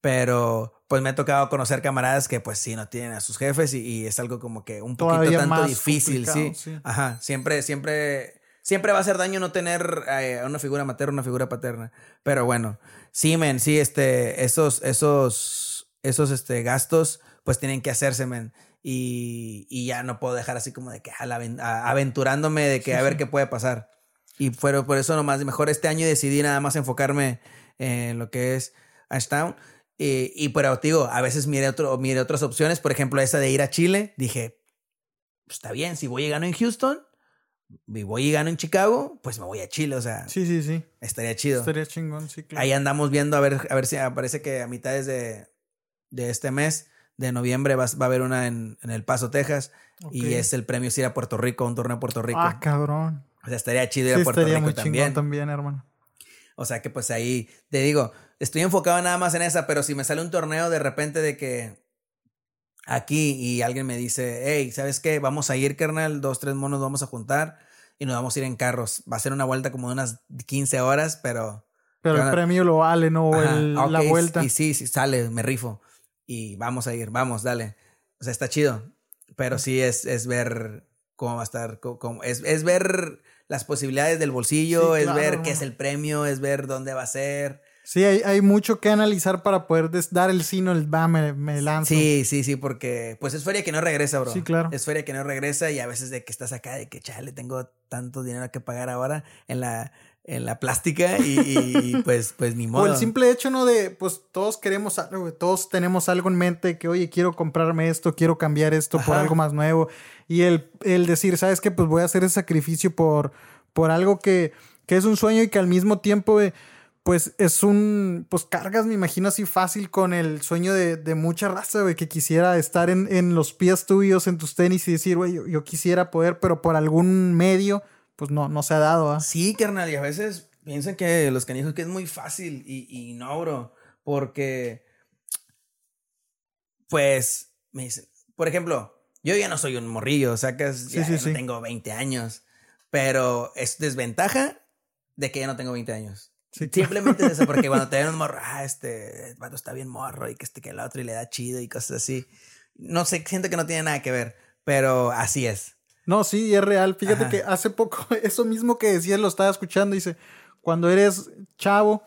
pero pues me ha tocado conocer camaradas que pues sí no tienen a sus jefes y, es algo como que un poquito tanto difícil, ¿sí? Ajá, siempre, siempre, siempre va a hacer daño no tener eh, una figura materna, una figura paterna. Pero bueno, sí, men, sí, este, esos, esos, esos, este, gastos pues tienen que hacerse, men. Y, y ya no puedo dejar así como de que aventurándome de que a ver qué puede pasar. Y fue por eso nomás, mejor este año decidí nada más enfocarme en lo que es Ashtown. Y, y pero digo, a veces miré, otro, miré otras opciones, por ejemplo, esa de ir a Chile. Dije, pues, está bien, si voy y gano en Houston, y voy y gano en Chicago, pues me voy a Chile, o sea. Sí, sí, sí. Estaría chido. Estaría chingón, sí, claro. Ahí andamos viendo a ver, a ver si aparece que a mitades de, de este mes, de noviembre, va, va a haber una en, en El Paso, Texas. Y es el premio ir a Puerto Rico, un torneo a Puerto Rico. Ah, cabrón. O sea, estaría chido ir a Puerto estaría Rico muy también. también, hermano. O sea que pues ahí, te digo, estoy enfocado nada más en esa, pero si me sale un torneo de repente de que aquí y alguien me dice, hey, ¿sabes qué? Vamos a ir, carnal, dos, tres monos vamos a juntar y nos vamos a ir en carros. Va a ser una vuelta como de unas 15 horas, pero... Pero el premio lo vale, ¿no? la vuelta. Y sí, sí, sale, me rifo. Y vamos a ir, vamos, dale. O sea, está chido. Pero sí es, es ver cómo va a estar, cómo, es, es, ver las posibilidades del bolsillo, es ver qué es el premio, es ver dónde va a ser. Sí, hay, hay mucho que analizar para poder dar el sino, el va, me, me, lanzo. Sí, sí, sí, porque pues es feria que no regresa, bro. Sí, claro. Es feria que no regresa y a veces de que estás acá, de que chale, tengo tanto dinero que pagar ahora en la, en la plástica y, pues, pues ni modo. O el simple hecho, ¿no? De, pues todos queremos algo, todos tenemos algo en mente que, oye, quiero comprarme esto, quiero cambiar esto por algo más nuevo. Y el, el decir, ¿sabes qué? Pues voy a hacer ese sacrificio por, por algo que, que es un sueño y que al mismo tiempo, pues es un, pues cargas, me imagino así fácil con el sueño de, de mucha raza, güey, que quisiera estar en, en, los pies tuyos, en tus tenis y decir, güey, yo, yo quisiera poder, pero por algún medio pues no, no se ha dado. ¿ah? Sí, carnal, y a veces piensan que los canijos que es muy fácil y, y no, bro, porque, pues, me dicen, por ejemplo, yo ya no soy un morrillo, o sea que ya, no tengo 20 años, pero es desventaja de que ya no tengo 20 años. Simplemente es eso, porque cuando te ven un morro, ah, este vato está bien morro y que este que el otro y le da chido y cosas así. No sé, siento que no tiene nada que ver, pero así es. No, sí, es real. Fíjate que hace poco, eso mismo que decías, lo estaba escuchando. Dice, cuando eres chavo,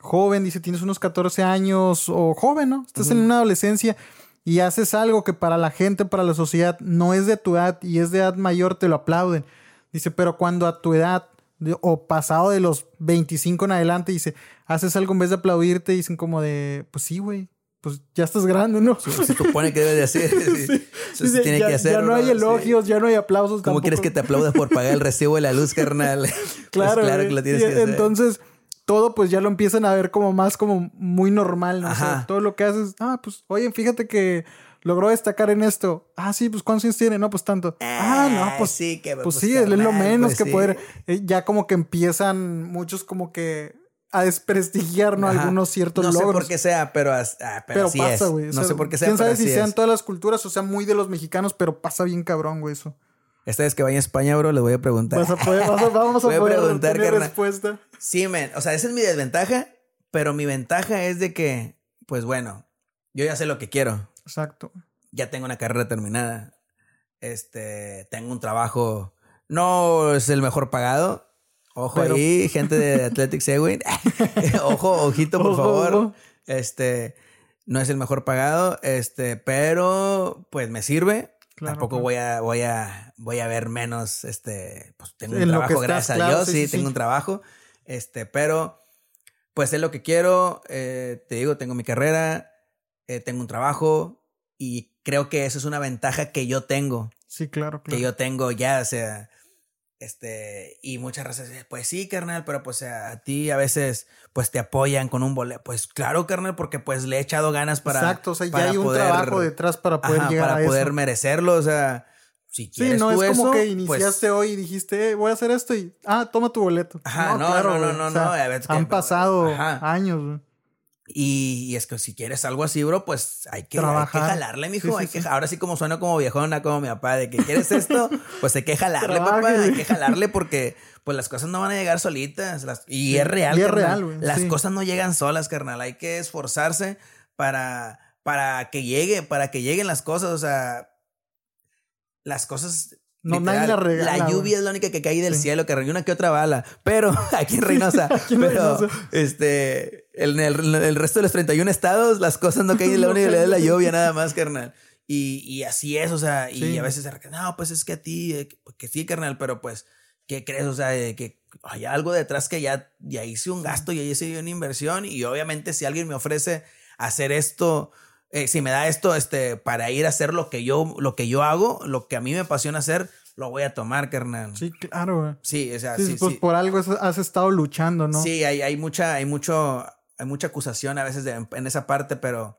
joven, dice, tienes unos 14 años o joven, ¿no? Estás en una adolescencia y haces algo que para la gente, para la sociedad, no es de tu edad y es de edad mayor, te lo aplauden. Dice, pero cuando a tu edad o pasado de los 25 en adelante, dice, haces algo en vez de aplaudirte, dicen como de, pues sí, güey, pues ya estás grande, ¿no? Se supone que debe de hacer. Sí. se tiene ya, que hacer. Ya no, hay elogios, ya no hay aplausos. ¿Cómo quieres que te aplaudas por pagar el recibo de la luz, carnal? Pues claro, claro que lo tienes que hacer. Entonces, todo pues ya lo empiezan a ver como más como muy normal, ¿no? O sea, todo lo que haces, ah, pues, oye, fíjate que logró destacar en esto. Ah, sí, pues ¿cuántos años tiene? No, pues tanto. ah, no, pues sí, que, pues, pues sí, es lo menos pues que poder. Eh, ya como que empiezan muchos como que a desprestigiar ¿no? algunos ciertos logros. No sé por qué sea, pero, ah, pero, pasa, güey. No sé por qué sea. Quién sabe si sean todas las culturas o sea muy de los mexicanos, pero pasa bien cabrón, güey, eso. Esta vez que vaya a España, bro, le voy a preguntar. Vas a poder, vamos a voy poder a preguntar qué respuesta. Sí, men. O sea, esa es mi desventaja, pero mi ventaja es de que, pues bueno, yo ya sé lo que quiero. Exacto. Ya tengo una carrera terminada. Este, tengo un trabajo. No es el mejor pagado, Ojo ahí, gente de Athletic Segwin. ojo, ojito, por favor. Este, no es el mejor pagado, este, pero pues me sirve. Tampoco voy a, voy a, voy a ver menos, este, pues tengo un trabajo, gracias a Dios, sí, tengo un trabajo. Este, pero pues es lo que quiero. Eh, te digo, tengo mi carrera, eh, tengo un trabajo y creo que eso es una ventaja que yo tengo. Sí, claro, claro. Que yo tengo ya, o sea, este, y muchas veces, pues sí, carnal, pero pues a, ti a veces pues te apoyan con un boleto. Pues claro, carnal, porque pues le he echado ganas para. Exacto, o sea, ya hay un trabajo detrás para poder llegar para poder merecerlo, o sea. Si quieres sí, no es como que pues iniciaste hoy y dijiste, eh, voy a hacer esto y, ah, toma tu boleto. Ajá, no, no, no, no, no, Han pasado años, y, es que si quieres algo así, bro, pues hay que, hay que jalarle, mijo. hay que, Ahora sí como suena como viejona, como mi papá, de que quieres esto, pues hay que jalarle, papá. Hay que jalarle porque pues las cosas no van a llegar solitas. y es real, es real Las cosas no llegan solas, carnal. Hay que esforzarse para, para que llegue, para que lleguen las cosas. O sea, las cosas no, nadie la regala. La lluvia es la única que cae del cielo, que reunió una que otra bala. Pero aquí en Reynosa. pero este, en el, resto de los 31 estados, las cosas no caen de la única de la lluvia, nada más, carnal. Y, y así es, o sea, y a veces se no, pues es que a ti, eh, que sí, carnal, pero pues, ¿qué crees? O sea, que hay algo detrás que ya, ya hice un gasto, ya hice una inversión. Y obviamente, si alguien me ofrece hacer esto eh, si me da esto este, para ir a hacer lo que, yo, lo que yo hago, lo que a mí me apasiona hacer, lo voy a tomar, carnal. Sí, claro, Sí, o sea, sí, pues por algo has estado luchando, ¿no? Sí, hay, hay, mucha, hay mucho, hay mucha acusación a veces en esa parte, pero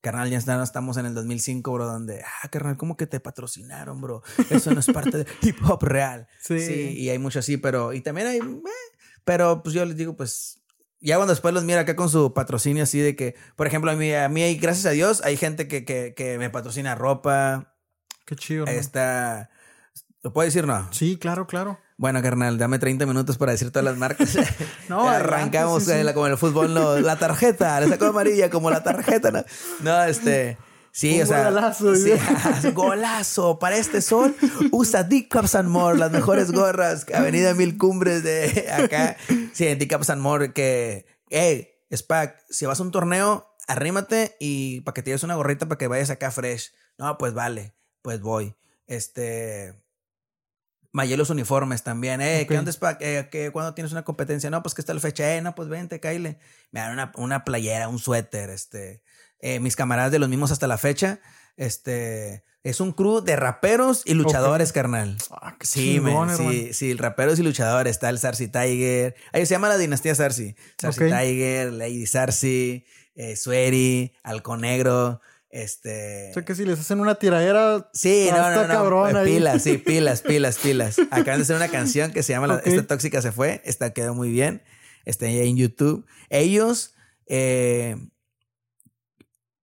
carnal, ya estamos en el 2005, bro, donde, ah, carnal, ¿cómo que te patrocinaron, bro? Eso no es parte de hip hop real. Sí. sí. y hay mucho así, pero, y también hay, eh, pero pues yo les digo, pues ya cuando después los mira acá con su patrocinio así de que, por ejemplo, a mí, a mí gracias a Dios, hay gente que, que, que me patrocina ropa. Qué chido. ¿no? Está... ¿Lo puedo decir, no? Sí, claro, claro. Bueno, carnal, dame 30 minutos para decir todas las marcas. no, Arrancamos como en el fútbol, no, la tarjeta, le saco amarilla como la tarjeta. No, no este... Sí, o sea. Golazo, sí, golazo. Para este sol, usa Dick Caps and More, las mejores gorras. Avenida Mil Cumbres de acá. Sí, Dick Caps and More, que, hey, Spack, si vas a un torneo, arrímate y para que te lleves una gorrita para que vayas acá fresh. No, pues vale, pues voy. Este. Mayelos uniformes también. Eh, ¿qué onda, Spack? Eh, ¿Cuándo tienes una competencia? No, pues que está la fecha. Eh, no, pues vente, caile. Me dan una, una playera, un suéter, este eh, mis camaradas de los mismos hasta la fecha. Este es un crew de raperos y luchadores, carnal. Ah, sí, sí, sí, raperos y luchadores. Está el Sarsi Tiger. Ahí se llama la dinastía Sarsi. Sarsi Tiger, Lady Sarsi, eh, Sueri, Negro. Este. O sea que si les hacen una tiradera. Sí, no, no, no. Cabrón pilas, sí, pilas, pilas, pilas. Acaban de hacer una canción que se llama Esta Tóxica se fue. Esta quedó muy bien. Está ahí en YouTube. Ellos. Eh,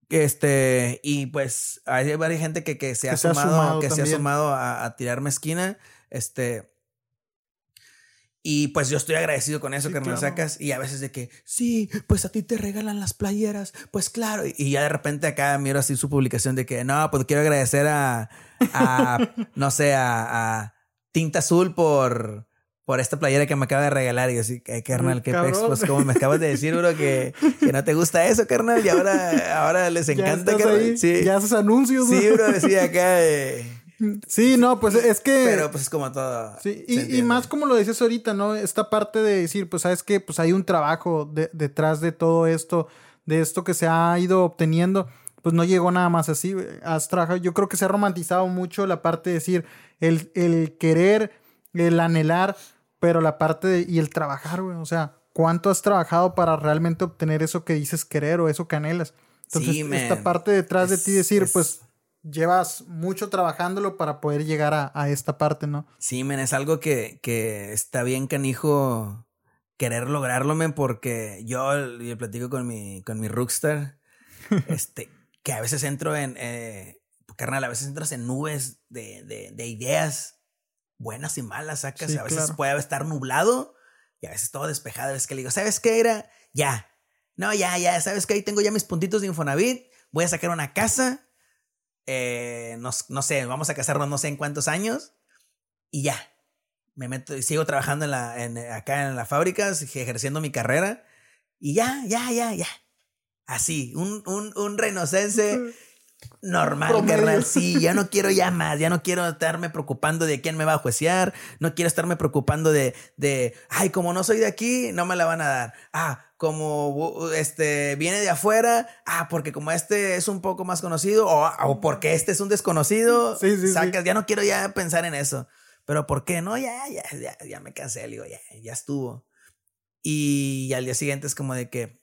este, y pues hay varias gente que, que se ha sumado, que se ha sumado a, tirarme esquina. Este. Y pues yo estoy agradecido con eso que me sacas. Y a veces de que, sí, pues a ti te regalan las playeras. Pues claro. Y ya de repente acá miro así su publicación de que, no, pues quiero agradecer a, a no sé, a, a Tinta Azul por, por esta playera que me acaba de regalar. Y yo así, eh, carnal, qué pex, pues como me acabas de decir, bro, que, que, no te gusta eso, carnal, y ahora, ahora les encanta, carnal. Sí. Ya haces anuncios, Sí, bro, decía acá. Eh. Sí, no, pues es que. Pero pues es como todo. Sí, y, y, más como lo dices ahorita, ¿no? Esta parte de decir, pues sabes que pues hay un trabajo detrás de todo esto, de esto que se ha ido obteniendo. Pues no llegó nada más así. Has trabajado. Yo creo que se ha romantizado mucho la parte de decir el, el querer, el anhelar pero la parte de, y el trabajar, güey, o sea, ¿cuánto has trabajado para realmente obtener eso que dices querer o eso que anhelas? Entonces, esta parte detrás de ti decir, pues, llevas mucho trabajándolo para poder llegar a, esta parte, ¿no? Sí, men, es algo que, que está bien canijo querer lograrlo, men, porque yo, yo platico con mi, con mi rockstar, este, que a veces entro en, eh, carnal, a veces entras en nubes de, de, de ideas buenas y malas sacas. a veces puede estar nublado y a veces todo despejado. Es que le digo, ¿sabes qué era? Ya. No, ya, ya. ¿Sabes qué? Ahí tengo ya mis puntitos de Infonavit. Voy a sacar una casa. Eh, no, no, sé, vamos a casarnos no sé en cuántos años. Y ya. Me meto y sigo trabajando en la, en, acá en la fábrica, ejerciendo mi carrera. Y ya, ya, ya, ya. Así, un, un, un normal, carnal. Sí, ya no quiero ya más. Ya no quiero estarme preocupando de quién me va a juecear. No quiero estarme preocupando de, de, ay, como no soy de aquí, no me la van a dar. Ah, como este viene de afuera, ah, porque como este es un poco más conocido, o, porque este es un desconocido, sí, sí, sacas, ya no quiero ya pensar en eso. Pero ¿por qué? No, ya, ya, ya, ya me cansé, digo, ya, ya estuvo. Y al día siguiente es como de que,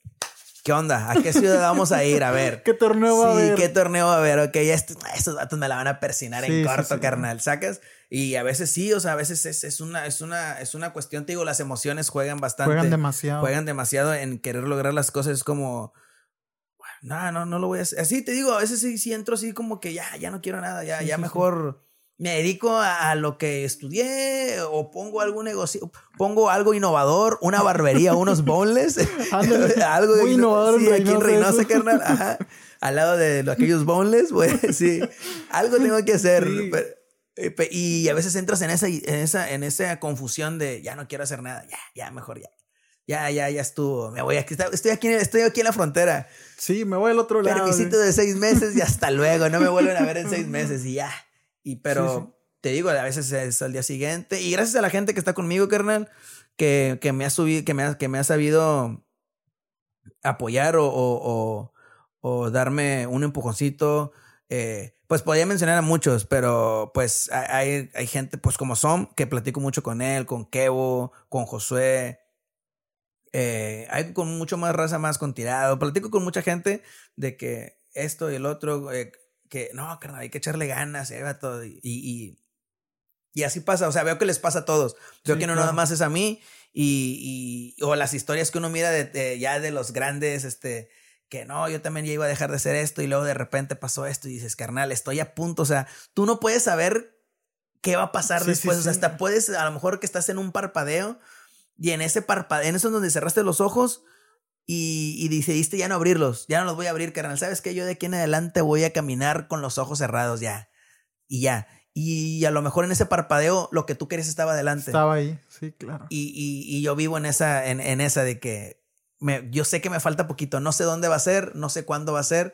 ¿Qué onda? ¿A qué ciudad vamos a ir? A ver. ¿Qué torneo va a haber? Sí, ¿qué torneo va a haber? Ok, estos, datos me la van a persinar en corto, carnal. ¿Sacas? Y a veces sí, o sea, a veces es, es, una, es, una, es una cuestión, te digo, las emociones juegan bastante. Juegan demasiado. Juegan demasiado en querer lograr las cosas. Es como, no, no, no lo voy a hacer. Así te digo, a veces sí, sí entro así como que ya, ya no quiero nada, ya, ya mejor me dedico a, lo que estudié o pongo algún negocio, pongo algo innovador, una barbería, unos boneless, algo Muy innovador sí, aquí en Reynosa, carnal, ajá, al lado de aquellos boneless, pues sí, algo tengo que hacer. Eh, y a veces entras en esa, en esa, en esa confusión de ya no quiero hacer nada, ya, ya, mejor ya. Ya, ya, ya estuvo. Me voy aquí. Estoy aquí, estoy aquí en la frontera. Sí, me voy al otro lado. Permisito de seis meses y hasta luego. No me vuelven a ver en seis meses y ya. Y pero te digo, a veces es al día siguiente. Y gracias a la gente que está conmigo, carnal, que, que me ha subido, que me ha, que me ha sabido apoyar o, o, o, darme un empujoncito. Eh, pues podría mencionar a muchos, pero pues hay, hay gente, pues como son, que platico mucho con él, con Kevo, con Josué. Eh, hay con mucho más raza más con tirado. Platico con mucha gente de que esto y el otro. Eh, que no, carnal, hay que echarle ganas, eh, todo. Y, y, y, así pasa, o sea, veo que les pasa a todos. Veo que no nada más es a mí y, y, o las historias que uno mira de, ya de los grandes, este, que no, yo también ya iba a dejar de hacer esto y luego de repente pasó esto y dices, carnal, estoy a punto, o sea, tú no puedes saber qué va a pasar después, o sea, hasta puedes, a lo mejor que estás en un parpadeo y en ese parpadeo, en eso donde cerraste los ojos, y, y decidiste ya no abrirlos, ya no los voy a abrir, carnal. ¿Sabes qué? Yo de aquí en adelante voy a caminar con los ojos cerrados ya. Y ya. Y a lo mejor en ese parpadeo lo que tú querías estaba adelante. Estaba ahí, sí, claro. Y, y, y yo vivo en esa, en, en esa de que me, yo sé que me falta poquito. No sé dónde va a ser, no sé cuándo va a ser,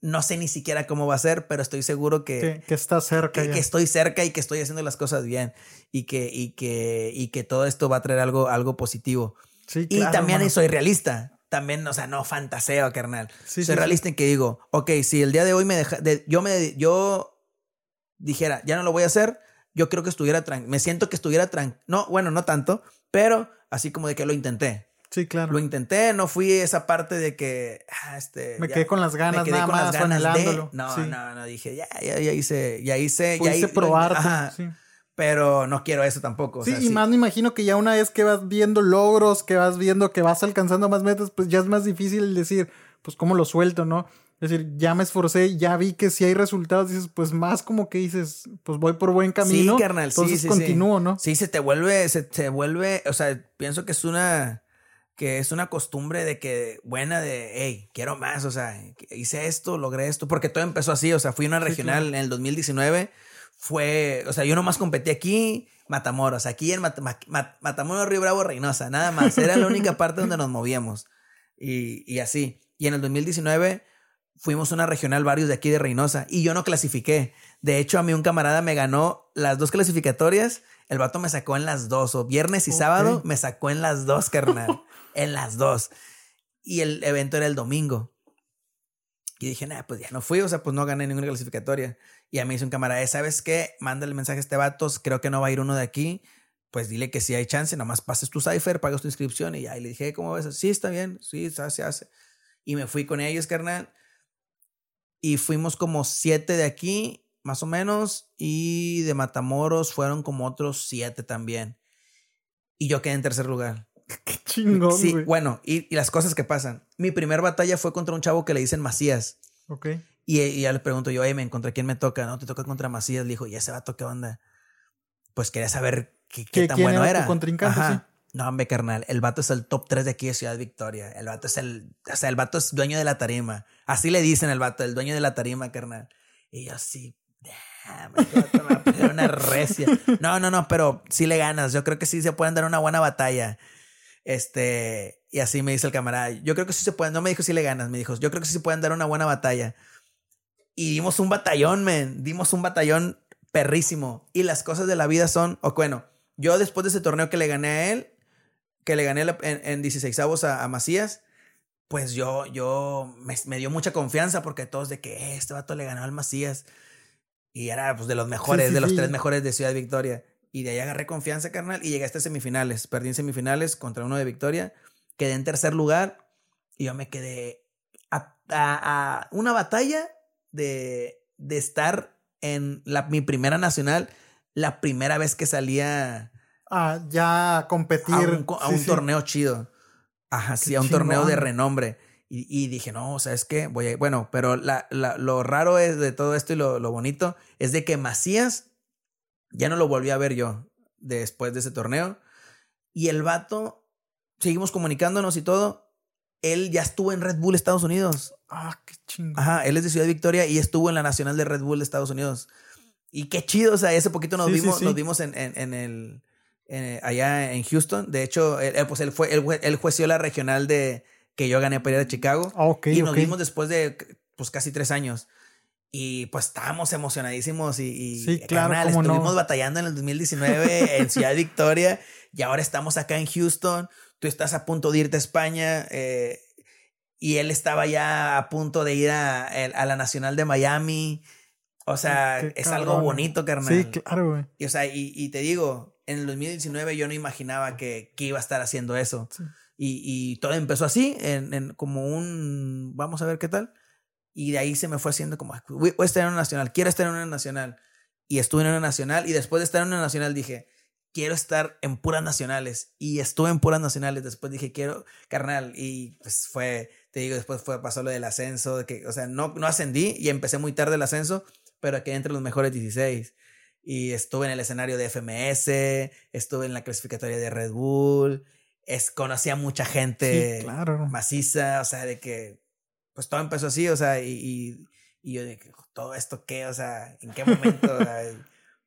no sé ni siquiera cómo va a ser, pero estoy seguro que, que, que está cerca. que, estoy cerca y que estoy haciendo las cosas bien. Y que, y que, y que todo esto va a traer algo, algo positivo. Sí, Y claro, también mano. soy realista. También, o sea, no fantaseo, carnal. Sí, soy sí, realista en que digo, ok, si el día de hoy me deja, de- yo me, yo dijera, ya no lo voy a hacer, yo creo que estuviera tranquilo, me siento que estuviera tranquilo, no, bueno, no tanto, pero así como de que lo intenté. Sí, claro. Lo intenté, no fui esa parte de que, ah, este, Me ya- quedé con las me ganas quedé nada con las más, ganas de, anhelándolo. no, sí. no, no, dije, ya, ya, ya hice, ya hice, ya hice, probarte. ajá, sí. Pero no quiero eso tampoco. o Sí, sea, y más me imagino que ya una vez que vas viendo logros, que vas viendo que vas alcanzando más metas, pues ya es más difícil decir, pues cómo lo suelto, ¿no? Es decir, ya me esforcé, ya vi que si hay resultados, dices, pues más como que dices, pues voy por buen camino. Sí, carnal, sí, entonces sí, sí. continúo, ¿no? Sí, se te vuelve, se te vuelve, o sea, pienso que es una, que es una costumbre de que, buena de, hey, quiero más, o sea, hice esto, logré esto, porque todo empezó así, o sea, fui a una Sí, regional claro. en el 2019, fue, o sea, yo nomás competí aquí, Matamoros, aquí en Mat- Ma- Ma- Matamoros, Río Bravo, Reynosa, nada más, era la única parte donde nos movíamos, y, y así, y en el 2019 fuimos a una regional varios de aquí de Reynosa y yo no clasifiqué. De hecho, a mí un camarada me ganó las dos clasificatorias. El vato me sacó en las dos, o viernes y sábado me sacó en las dos, carnal. en las dos. Y el evento era el domingo. Y dije, nah, pues ya no fui, o sea, pues no gané ninguna clasificatoria. Y a mí hizo un camarada, "Eh, ¿sabes qué? Mándale mensaje a este vato, creo que no va a ir uno de aquí. Pues dile que si hay chance, nomás pases tu cipher, pagas tu inscripción y. Y le dije, ¿cómo ves? Sí, está bien, sí, se hace, hace. Y me fui con ellos, carnal. Y fuimos como siete de aquí, más o menos. Y de Matamoros fueron como otros siete también. Y yo quedé en tercer lugar. Qué chingón, Sí, güey. bueno, y, y las cosas que pasan. Mi primer batalla fue contra un chavo que le dicen Macías. Ok. Y, y ya le pregunto yo, hey, me contra quién me toca? No, te toca contra Macías. Le dijo, ¿y ese vato qué onda? Pues quería saber qué, qué ¿Qué- tan quién bueno era tu contrincante, sí? No, hombre, carnal. El vato es el top 3 de aquí de Ciudad Victoria. El vato es el. O sea, el vato es dueño de la tarima. Así le dicen el vato, el dueño de la tarima, carnal. Y yo así. "Damn, este vato me va a poner una recia. No, no, no, pero sí le ganas. Yo creo que sí se pueden dar una buena batalla. Este. Y así me dice el camarada. Yo creo que sí se pueden. No me dijo si le ganas, me dijo. Yo creo que sí se pueden dar una buena batalla. Y dimos un batallón, men. Dimos un batallón perrísimo. Y las cosas de la vida son. O bueno, yo después de ese torneo que le gané a él, que le gané en, en 16 avos a, a Macías, pues yo, yo me, me dio mucha confianza porque todos de que "Eh, este vato le ganó al Macías. Y era pues de los mejores, sí, de los sí. tres mejores de Ciudad Victoria. Y de ahí agarré confianza, carnal, y llegué hasta semifinales. Perdí en semifinales contra uno de Victoria. Quedé en tercer lugar y yo me quedé a, a- a una batalla de, de estar en la, mi primera nacional, la primera vez que salía Ah, ya a competir. a un, a Sí, un sí. torneo chido. Ajá, sí, a un torneo de chingón. renombre. Y, y dije, no, ¿sabes qué? Voy a... Bueno, pero la, la- lo raro es de todo esto y lo, lo bonito es de que Macías ya no lo volví a ver yo después de ese torneo. Y el vato, seguimos comunicándonos y todo. Él ya estuvo en Red Bull Estados Unidos. Ah, qué chingón. Ajá, él es de Ciudad Victoria y estuvo en la Nacional de Red Bull de Estados Unidos. Y qué chido, o sea, ese poquito nos Sí, vimos, sí. nos vimos en, en, en el en- allá en Houston. De hecho, él, pues él fue, él, él jueció la regional de que yo gané para ir a Chicago. Ah, y nos vimos después de pues casi tres años. Y pues estábamos emocionadísimos y, y Sí, claro, carnal, cómo no. estuvimos batallando en el 2019 en Ciudad Victoria y ahora estamos acá en Houston. Tú estás a punto de irte a España eh, y él estaba ya a punto de ir a, a la Nacional de Miami. O sea, Qué es cabrón. algo bonito, carnal. Sí, claro, güey. Y, o sea, y, y te digo, en el 2019 yo no imaginaba que, que iba a estar haciendo eso. Sí. Y, y todo empezó así, en, en como un, vamos a ver qué tal. Y de ahí se me fue haciendo como, voy a estar en una nacional, quiero estar en una nacional. Y estuve en una nacional y después de estar en una nacional dije, quiero estar en puras nacionales. Y estuve en puras nacionales, después dije, quiero, carnal. Y pues fue, te digo, después fue, pasó lo del ascenso, de que, o sea, no, no ascendí y empecé muy tarde el ascenso, pero quedé entre los mejores 16 y estuve en el escenario de FMS, estuve en la clasificatoria de Red Bull, es, conocí a mucha gente claro. maciza, o sea, de que, pues todo empezó así, o sea, y, y, yo que, ¿todo esto qué? O sea, ¿en qué momento?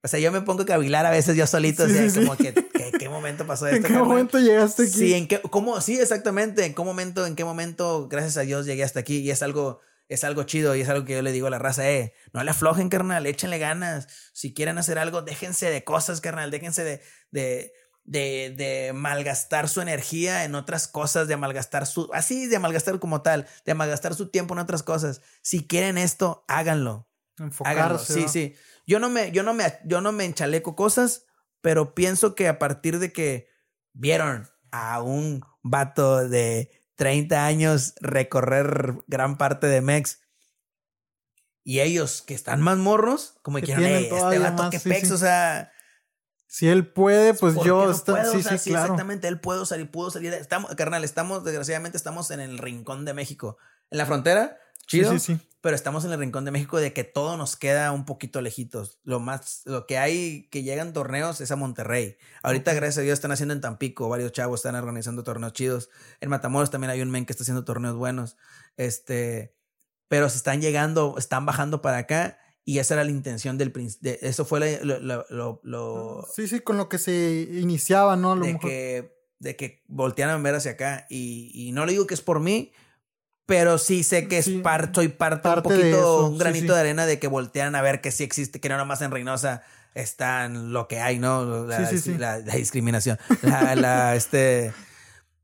o sea, yo me pongo a cavilar a veces yo solito, o sea, como que, ¿en qué momento pasó esto? ¿En qué momento llegaste aquí? Sí, ¿en qué, cómo, sí, exactamente, en qué momento, en qué momento, gracias a Dios, llegué hasta aquí y es algo es algo chido y es algo que yo le digo a la raza, eh, no le aflojen, carnal, échenle ganas. Si quieren hacer algo, déjense de cosas, carnal, déjense de, de, de, de malgastar su energía en otras cosas, de malgastar su, así, de malgastar como tal, de malgastar su tiempo en otras cosas. Si quieren esto, háganlo. Enfocarse. Sí, sí. Yo no me, yo no me, yo no me enchaleco cosas, pero pienso que a partir de que vieron a un vato de 30 años recorrer gran parte de Mex. Y ellos que están más morros, como que quieren, este vato que pex, o sea. Si él puede, pues yo. sí, sí, claro. Exactamente, él puede salir, pudo salir. Estamos, carnal, estamos, desgraciadamente, estamos en el rincón de México. En la frontera, chido. Sí, sí, sí. Pero estamos en el rincón de México de que todo nos queda un poquito lejitos. Lo más, lo que hay que llegan torneos es a Monterrey. Ahorita, gracias a Dios, están haciendo en Tampico. Varios chavos están organizando torneos chidos. En Matamoros también hay un men que está haciendo torneos buenos. Este, pero se están llegando, están bajando para acá. Y esa era la intención del de, Eso fue lo, lo, Sí, sí, con lo que se iniciaba, ¿no? de, que, de que voltearan a ver hacia acá. Y, y no le digo que es por mí, pero sí sé que es parte, soy parte, un poquito, un granito de arena de que voltean a ver que sí existe, que no nomás en Reynosa están lo que hay, ¿no? La, la, la discriminación, la, este,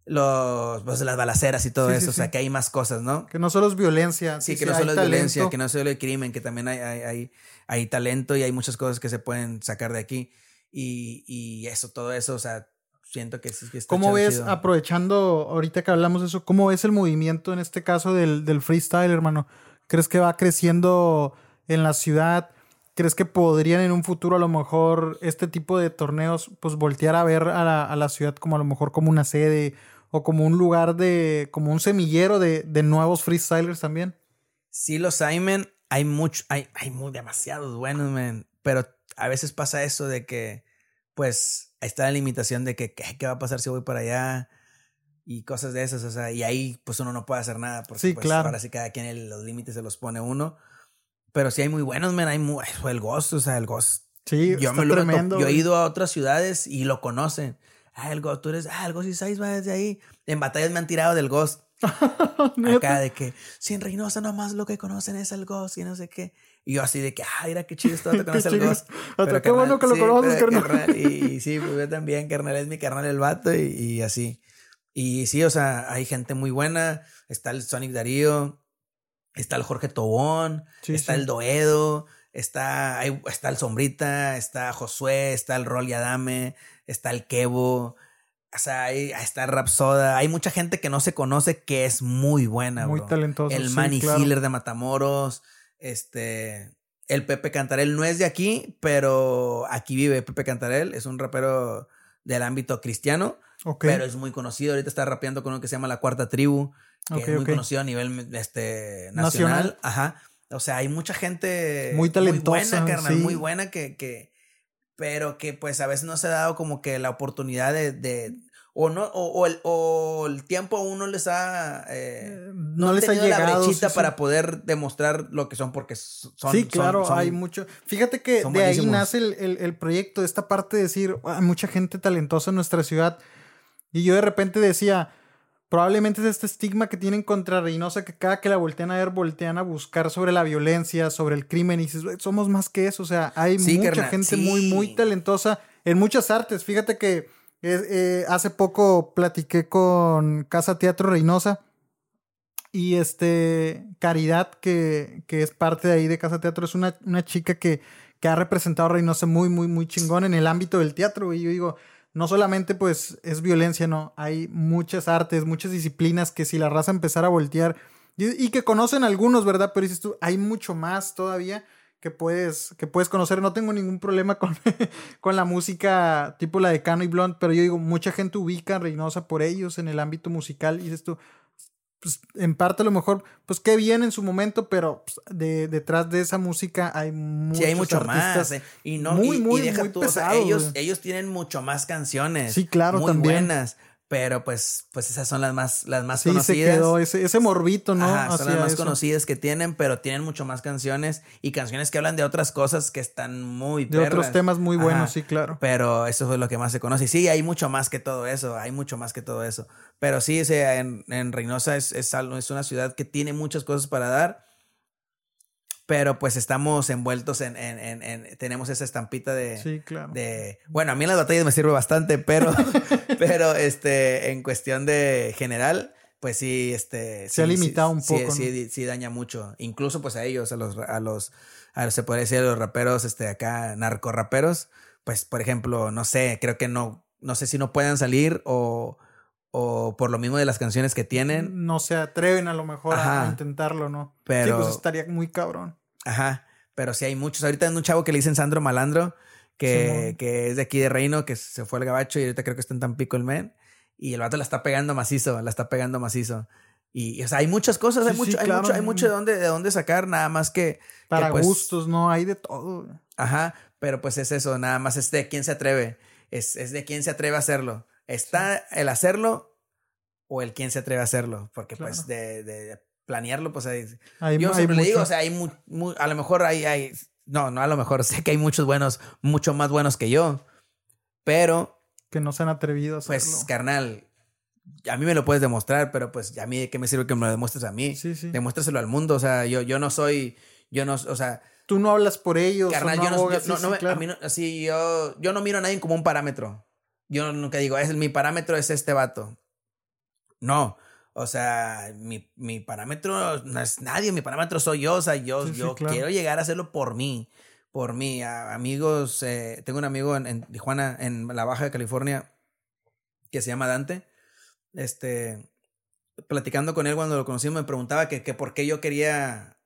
los, pues, las balaceras y todo eso, o sea, que hay más cosas, ¿no? Que no solo es violencia. Sí, que no solo es violencia, que no solo es crimen, que también hay, hay, hay, hay, talento y hay muchas cosas que se pueden sacar de aquí. Y, y eso, todo eso, o sea, siento que sí que está ¿Cómo ves, aprovechando ahorita que hablamos de eso, cómo ves el movimiento en este caso del, del freestyle, hermano? ¿Crees que va creciendo en la ciudad? ¿Crees que podrían en un futuro a lo mejor este tipo de torneos pues voltear a ver a la, a la ciudad como a lo mejor como una sede o como un lugar de, como un semillero de, de nuevos freestylers también? Sí, los hay, men. Hay mucho, hay, hay muy demasiados buenos, men. Pero a veces pasa eso de que, pues, ahí está la limitación de que ¿qué, va a pasar si voy para allá y cosas de esas, o sea, y ahí pues uno no puede hacer nada porque sí, pues, claro. ahora sí cada quien los límites se los pone uno. Pero sí hay muy buenos, men, hay muy, el Ghost, o sea, el Ghost. Sí, yo me lo tremendo. Yo he ido a otras ciudades y lo conocen. Ah, el Ghost, tú eres, ah, el Ghost y va desde ahí. En batallas me han tirado del Ghost. Acá de que, si en Reynosa nomás lo que conocen es el Ghost y no sé qué. Y yo así de que, ah, mira qué chido esto, te conoces el Ghost. Pero, qué bueno que lo conoces, carnal. Y, sí, pues yo también, carnal, es mi carnal el vato y, así. Y sí, o sea, hay gente muy buena. Está el Sonic Darío, está el Jorge Tobón, está el Doedo, está, está el Sombrita, está Josué, está el Rol Adame, está el Kevo. O sea, ahí está Rapsoda. Hay mucha gente que no se conoce que es muy buena, Muy talentosa. El Manny Healer de Matamoros. Este, el Pepe Cantarel no es de aquí, pero aquí vive Pepe Cantarel, es un rapero del ámbito cristiano, pero es muy conocido. Ahorita está rapeando con uno que se llama La Cuarta Tribu, que es muy conocido a nivel este, nacional. Ajá. O sea, hay mucha gente muy talentosa, muy buena, muy buena que, que, pero que pues a veces no se ha dado como que la oportunidad de, o no o, el, o el tiempo a uno les ha eh, eh, no, les ha llegado la brechita para poder demostrar lo que son porque son sí claro hay mucho. Fíjate que de ahí nace el, el, proyecto esta parte de decir hay mucha gente talentosa en nuestra ciudad y yo de repente decía probablemente es este estigma que tienen contra Reynosa que cada que la voltean a ver voltean a buscar sobre la violencia sobre el crimen y dices somos más que eso o sea hay mucha gente muy muy talentosa en muchas artes. Fíjate que eh, hace poco platiqué con Casa Teatro Reynosa y este Caridad, que, que, es parte de ahí de Casa Teatro, es una, una chica que, que, ha representado a Reynosa muy, muy, muy chingón en el ámbito del teatro. Y yo digo, no solamente pues es violencia, no, hay muchas artes, muchas disciplinas que si la raza empezara a voltear y, que conocen algunos, ¿verdad? Pero dices tú, hay mucho más todavía que puedes, que puedes conocer. No tengo ningún problema con, con la música tipo la de Cano y Blonde, pero yo digo, mucha gente ubica a Reynosa por ellos en el ámbito musical y dices tú, pues en parte a lo mejor, pues qué bien en su momento, pero pues, de, detrás de esa música hay muchos sí, hay mucho más. Eh, y no, muy, muy, muy ellos, ellos tienen mucho más canciones. Sí, claro, muy buenas Pero pues, pues esas son las más, las más sí, conocidas. se quedó ese, ese morbito, ¿no? Ajá, son las más eso. conocidas que tienen, pero tienen mucho más canciones y canciones que hablan de otras cosas que están muy De otros temas muy buenos, Ajá. sí, claro. Pero eso es lo que más se conoce. Y sí, hay mucho más que todo eso. Hay mucho más que todo eso. Pero sí, en, en Reynosa es, es, es una ciudad que tiene muchas cosas para dar. Pero pues estamos envueltos en. en- en- en- tenemos esa estampita de. Sí, claro. de- bueno, a mí en las batallas me sirve bastante, pero. pero este. En cuestión de general. Pues sí, este. Se ha limitado sí, un sí, poco, Sí, sí daña mucho. Incluso pues a ellos, a los, a los, a, se puede decir a los raperos, este, acá, narcorraperos, pues, por ejemplo, no sé, creo que no, no sé si no puedan salir o, o por lo mismo de las canciones que tienen. No se atreven a lo mejor a- intentarlo, ¿no? Pero- Sí, pues estaría muy cabrón. Ajá, pero sí hay muchos. Ahorita hay un chavo que le dicen Sandro Malandro, que, que es de aquí de Reino, que se fue al gabacho y ahorita creo que está en Tampico el men. Y el vato la está pegando macizo, la está pegando macizo. Y, o sea, hay muchas cosas, hay mucho, hay mucho, hay mucho de dónde, de dónde sacar, nada más que. que, Para pues, gustos, ¿no? Hay de todo. Ajá, pero pues es eso, nada más es de quién se atreve. Es, es de quién se atreve a hacerlo. Está el hacerlo o el quién se atreve a hacerlo. Porque pues de, de planearlo, pues hay. Hay, yo hay siempre digo, o sea, hay mu- mu- a lo mejor hay, hay. No, no a lo mejor, sé que hay muchos buenos, mucho más buenos que yo. Pero, que no se han atrevido a hacerlo. pues, carnal, a mí me lo puedes demostrar, pero pues a mí de qué me sirve que me lo demuestres a mí. sí, sí. Demuéstraselo al mundo. O sea, yo, yo no soy. Yo no, o sea, Tú no hablas por ellos. o Carnal, no yo no, abogas, yo- no- sí, no sí, me- claro. a mí no- así yo, yo no miro a nadie como un parámetro. Yo nunca digo, es mi parámetro es este vato. No. O sea, mi, mi parámetro no es nadie, mi parámetro soy yo. O sea, yo, Sí, sí, yo claro. quiero llegar a hacerlo por mí. Por mí. A- amigos, eh, tengo un amigo en, en Tijuana, en la Baja de California, que se llama Dante. Este, platicando con él cuando lo conocí, me preguntaba que, que por qué yo quería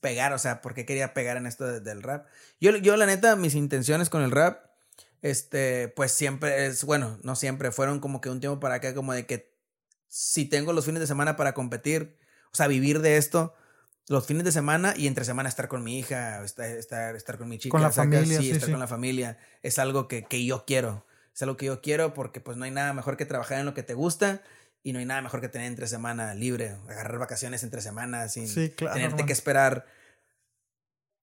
pegar, o sea, por qué quería pegar en esto de- del rap. Yo, yo, la neta, mis intenciones con el rap, este, pues siempre es, bueno, no siempre, fueron como que un tiempo para acá, como de que si tengo los fines de semana para competir, o sea, vivir de esto, los fines de semana y entre semana estar con mi hija, estar, estar, estar con mi chica, Con la saca- familia, sí, sí, estar sí. con la familia, es algo que, que yo quiero, es algo que yo quiero porque pues no hay nada mejor que trabajar en lo que te gusta y no hay nada mejor que tener entre semana libre, agarrar vacaciones entre semanas sin claro, tenerte que esperar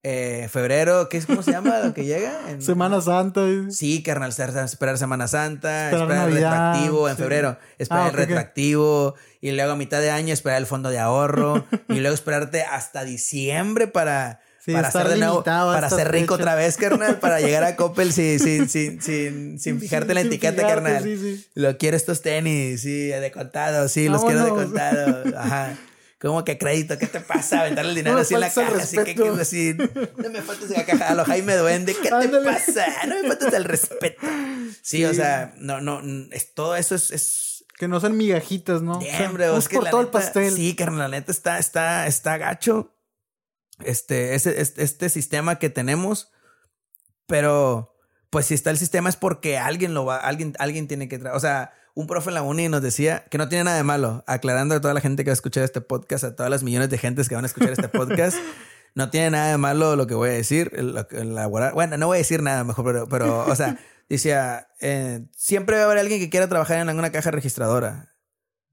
eh, febrero, ¿qué es cómo se llama lo que llega? En- Semana Santa. eh. Sí, carnal, esperar Semana Santa, Esperar esperar, el Navidad, retroactivo en febrero, esperar Ah, el retroactivo y luego a mitad de año esperar el fondo de ahorro y luego esperarte hasta diciembre para, Sí, para estar hacer de nuevo, para ser rico otra vez, carnal, para llegar a Coppel sin, sin, sin, sin, sin fijarte en la etiqueta, fijarte, carnal. Sí, sí. Lo quiero estos tenis, sí, de contado, sí, los quiero de contado. Ajá. ¿Cómo que crédito? ¿Qué te pasa? Aventarle el dinero No así en la caja, así que, que así. No me faltes la caja, a lo Jaime Duende, ¿qué te pasa? No me faltes el respeto. Sí, Sí. o sea, no, no, es, todo eso es, es Que no sean migajitas, ¿no? O sea, por todo el pastel. Sí, carnal, la neta está, está, está gacho. Este, este, este sistema que tenemos. Pero, pues si está el sistema es porque alguien lo va, alguien, alguien tiene que traer. O sea, un profe en la uni nos decía que no tiene nada de malo, aclarando a toda la gente que va a escuchar este podcast, a todas las millones de gentes que van a escuchar este podcast. No tiene nada de malo lo que voy a decir, lo que- elaborar. Bueno, no voy a decir nada mejor, pero, pero o sea, decía, eh, siempre va a haber alguien que quiera trabajar en alguna caja registradora.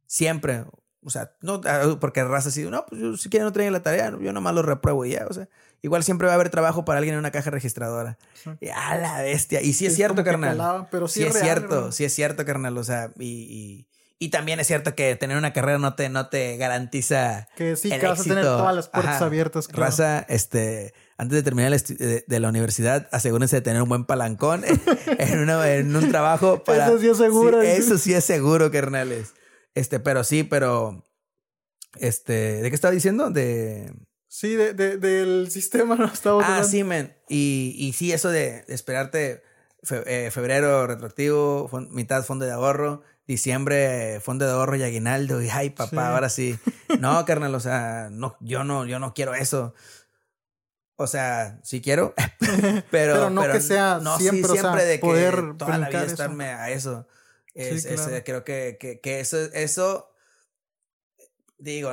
Siempre. O sea, no, ah, porque raza así, no, pues yo si quieren no traen la tarea, yo nomás lo repruebo y ya. O sea, igual siempre va a haber trabajo para alguien en una caja registradora. Y a la bestia. Y sí es Es cierto, carnal. pero sí sí es es real, cierto, hermano. sí es cierto, carnal. O sea, y, y, y también es cierto que tener una carrera no te, no te garantiza Que sí, el que vas a tener todas las puertas Ajá. abiertas, claro. Raza, este, antes de terminar esti- de, de la universidad, asegúrense de tener un buen palancón en, una- en un trabajo para. Eso sí es seguro. Sí, eso sí es seguro, carnales. Este, pero sí, pero. Este, ¿de qué estaba diciendo? De. Sí, de, de- del sistema no estamos Ah, hablando. sí, men. Y, y sí, eso de esperarte fe- eh, febrero retroactivo, fon- mitad fondo de ahorro, diciembre fondo de ahorro y aguinaldo. Y ay, papá, Sí. ahora sí. No, carnal, o sea, no, yo no, yo no quiero eso. O sea, sí quiero, pero, Pero no que sea no, sí, siempre, o sea, de que poder toda la vida eso. estarme a eso. Es, Sí, claro. creo que, que, que eso, eso, digo,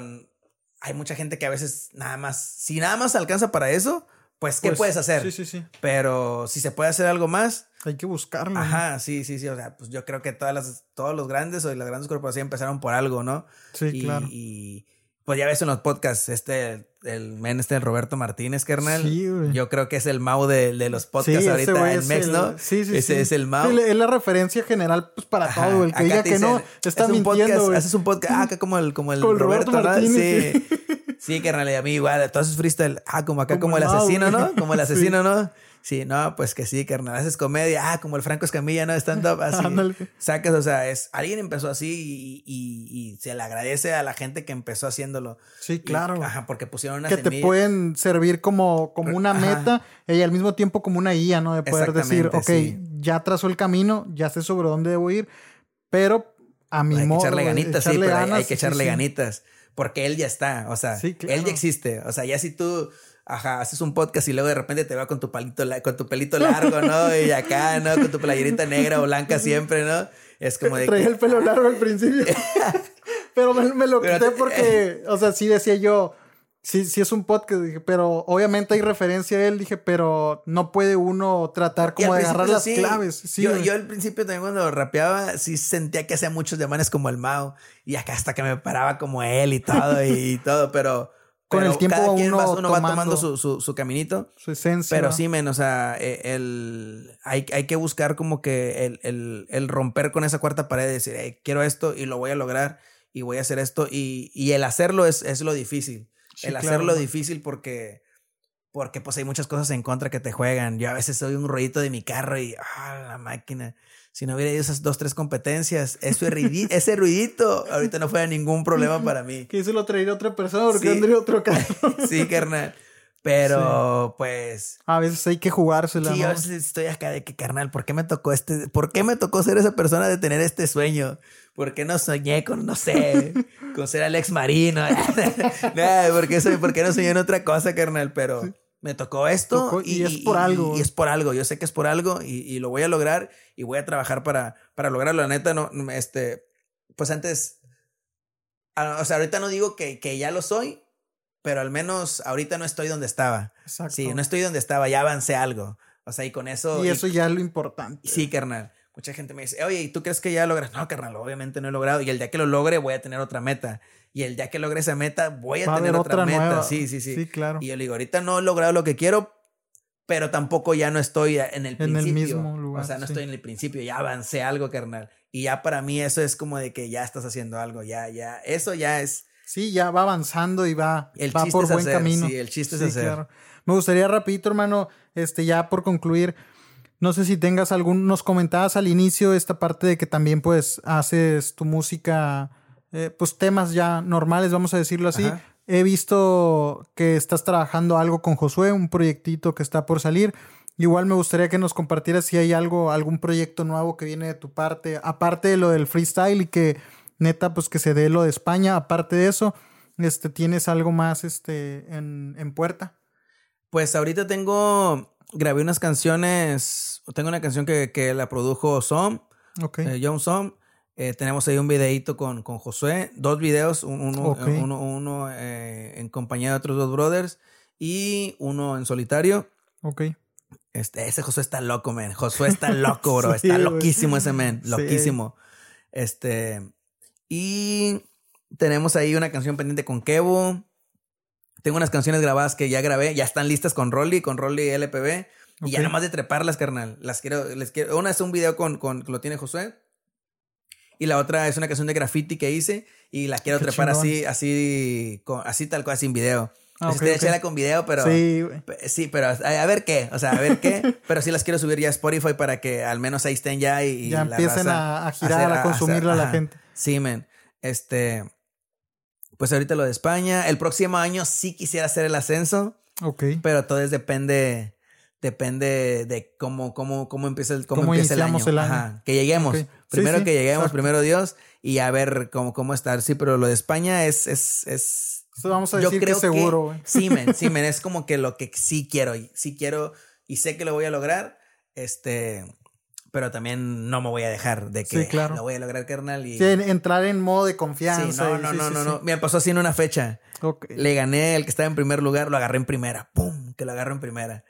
hay mucha gente que a veces nada más, si nada más alcanza para eso, pues, ¿qué Pues, puedes hacer? Sí, sí, sí. Pero si se puede hacer algo más, Hay que buscarlo. ¿no? ajá, sí, sí, sí. O sea, pues yo creo que todas las, todos los grandes o las grandes corporaciones empezaron por algo, ¿no? Sí, y, claro. y, pues ya ves en los podcasts, este, el men este, el Roberto Martínez, carnal. Sí. Yo creo que es el Mau de, de los podcasts ahorita en es Mex, el- ¿no? Sí, sí, Ese sí. es el Mau. Es la referencia general pues, para Ajá, todo. El que diga que no, está un mintiendo, podcast. Haces un podcast, ah, acá como el, como el Como Roberto Roberto, ¿no? Martínez, Sí. Sí, carnal, y a mí igual, todos esos freestyle, ah, como acá, Como como, el el Mau, asesino. ¿no? Como el asesino, ¿no? Sí, no, pues que sí, carnal, haces comedia, ah, como el Franco Escamilla, ¿no? Stand-up, así. Ándale. Sacas, o sea, es, alguien empezó así y, y- y se le agradece a la gente que empezó haciéndolo. Sí, Y- claro. ajá, porque pusieron una que te semilla. pueden servir como, como una Ajá. meta y al mismo tiempo como una guía, ¿no? De poder decir, ok, sí. ya trazó el camino, ya sé sobre dónde debo ir, pero a mi Hay que modo. echarle ganitas, sí, echarle pero hay- hay, ganas, que echarle sí. ganitas. Porque él ya está, o sea, claro. él ya existe. O sea, ya si tú, ajá, haces un podcast y luego de repente te va con tu palito, con tu pelito largo, ¿no? Y acá, ¿no? Con tu playerita negra o blanca siempre, ¿no? Es como de Traía que- el pelo largo al principio. pero me, me lo quité porque, o sea, sí decía yo, sí, sí es un podcast, dije, pero obviamente hay referencia a él, dije, pero no puede uno tratar como de agarrar las sí, claves. Sí, yo, yo al principio también cuando rapeaba, sí sentía que hacía muchos llamanes como el Mao. Y acá hasta que me paraba como él y todo, y, y todo, pero. Con el tiempo cada quien va, uno va tomando tomando su, su, su caminito. su esencia. Pero sí, men, o sea, eh, el, hay, hay que buscar como que el, el, el romper con esa cuarta pared y decir, "Hey, quiero esto y lo voy a lograr y voy a hacer esto. Y, y el hacerlo es, es lo difícil. Sí, el hacerlo difícil porque, porque pues hay muchas cosas en contra que te juegan. Yo a veces soy un rollito de mi carro y, ah, la máquina. Si no hubiera ido esas dos, tres competencias, ese, ruidi- ese ruidito ahorita no fuera ningún problema para mí. Que se lo traería otra persona porque Sí. otro carro. Sí, carnal. Pero, pues, A veces hay que jugársela. Sí, yo a veces estoy acá de que, carnal, ¿por qué me tocó este, por qué me tocó ser esa persona de tener este sueño? ¿Por qué no soñé con, no sé, con ser Alex Marino? Nada, ¿por qué, soy, por qué no soñé en otra cosa, carnal? Pero me tocó esto Tocó- y es por algo. Y, es por algo, yo sé que es por algo y, y lo voy a lograr y voy a trabajar para, para lograrlo. La neta, no, este, pues antes, o sea, ahorita no digo que, que ya lo soy, pero al menos ahorita no estoy donde estaba. Exacto. Sí, no estoy donde estaba, ya avancé algo. O sea, y con eso. y eso ya es lo importante. Sí, carnal. Mucha gente me dice, oye, ¿y tú crees que ya logras? No, carnal, obviamente no he logrado. Y el día que lo logre, voy a tener otra meta. Y el día que logre esa meta, voy a Va tener otra, otra meta. nueva. Sí, sí, sí. Sí, claro. Y yo le digo, ahorita no he logrado lo que quiero, pero tampoco ya no estoy en el En el principio. mismo lugar, O sea, no sí. estoy en el principio, ya avancé algo, carnal. Y ya para mí eso es como de que ya estás haciendo algo, ya, ya. Eso ya es. Sí, ya va avanzando y va, El va por es buen hacer, camino. sí, el chiste es Sí, hacer. claro. Me gustaría rapidito, hermano, este, ya por concluir, no sé si tengas algún, nos comentabas al inicio esta parte de que también pues haces tu música, eh, pues temas ya normales, vamos a decirlo así. Ajá. He visto que estás trabajando algo con Josué, un proyectito que está por salir. Igual me gustaría que nos compartieras si hay algo, algún proyecto nuevo que viene de tu parte, aparte de lo del freestyle y que neta, pues que se dé lo de España. Aparte de eso, este, ¿tienes algo más este, en, en puerta? Pues ahorita tengo, grabé unas canciones, tengo una canción que, que la produjo Som, Ok. eh, John Som. Eh, tenemos ahí un videíto con, con Josué, dos videos, un- uno, eh, uno, uno, eh, en compañía de otros dos brothers y uno en solitario. ok. Este, ese Josué está loco, man. Josué está loco, bro. Sí, está loquísimo ese man. Sí. Loquísimo. Este. Y tenemos ahí una canción pendiente con Kevo. Tengo unas canciones grabadas que ya grabé, ya están listas con Rolly, con Rolly LPB. Y ya nomás de treparlas, carnal. Las quiero, les quiero. Una es un video con, con que lo tiene Josué. Y la otra es una canción de graffiti que hice. Y la quiero Qué trepar chingón. así, así, con- así tal cual, sin video. Ah, Es ok, que ok. echarla con video, pero. sí, Sí, pero a, a ver qué, o sea, a ver qué, pero sí las quiero subir ya a Spotify para que al menos ahí estén ya y, y ya la empiecen raza a, a girar, hacer- a consumirla a la gente. Sí, men. Este, pues ahorita lo de España. El próximo año sí quisiera hacer el ascenso, Ok. pero todo es depende, depende de cómo, cómo, cómo empieza el, cómo Cómo empieza el año. iniciamos el año. Ajá, que lleguemos. Primero sí, que lleguemos, exacto. primero Dios, y a ver cómo, cómo estar. Sí, pero lo de España es, es, es vamos a yo decir que creo seguro, güey. Sí, men, sí, men, es como que lo que sí quiero, y sí quiero y sé que lo voy a lograr. Este, pero también no me voy a dejar de que Sí, claro. lo voy a lograr, carnal. Y... Sí, entrar en modo de confianza. Sí, no, no, sí, no, no, no. Me pasó así en una fecha. Ok. Le gané el que estaba en primer lugar, lo agarré en primera. ¡Pum! Que lo agarro en primera.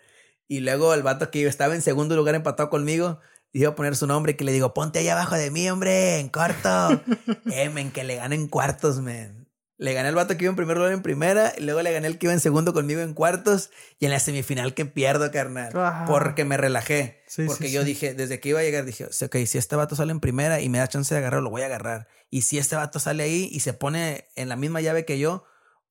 Y luego el vato que estaba en segundo lugar empatado conmigo, iba a poner su nombre, que le digo, ponte ahí abajo de mí, hombre, en cuarto. eh, men, que le gané en cuartos, men. Le gané al vato que iba en primer lugar en primera, y luego le gané el que iba en segundo conmigo en cuartos, y en la semifinal que pierdo, carnal. Porque me relajé. Sí, porque sí, yo sí. dije, desde que iba a llegar, dije, ok, si este vato sale en primera y me da chance de agarrarlo, lo voy a agarrar. Y si este vato sale ahí y se pone en la misma llave que yo,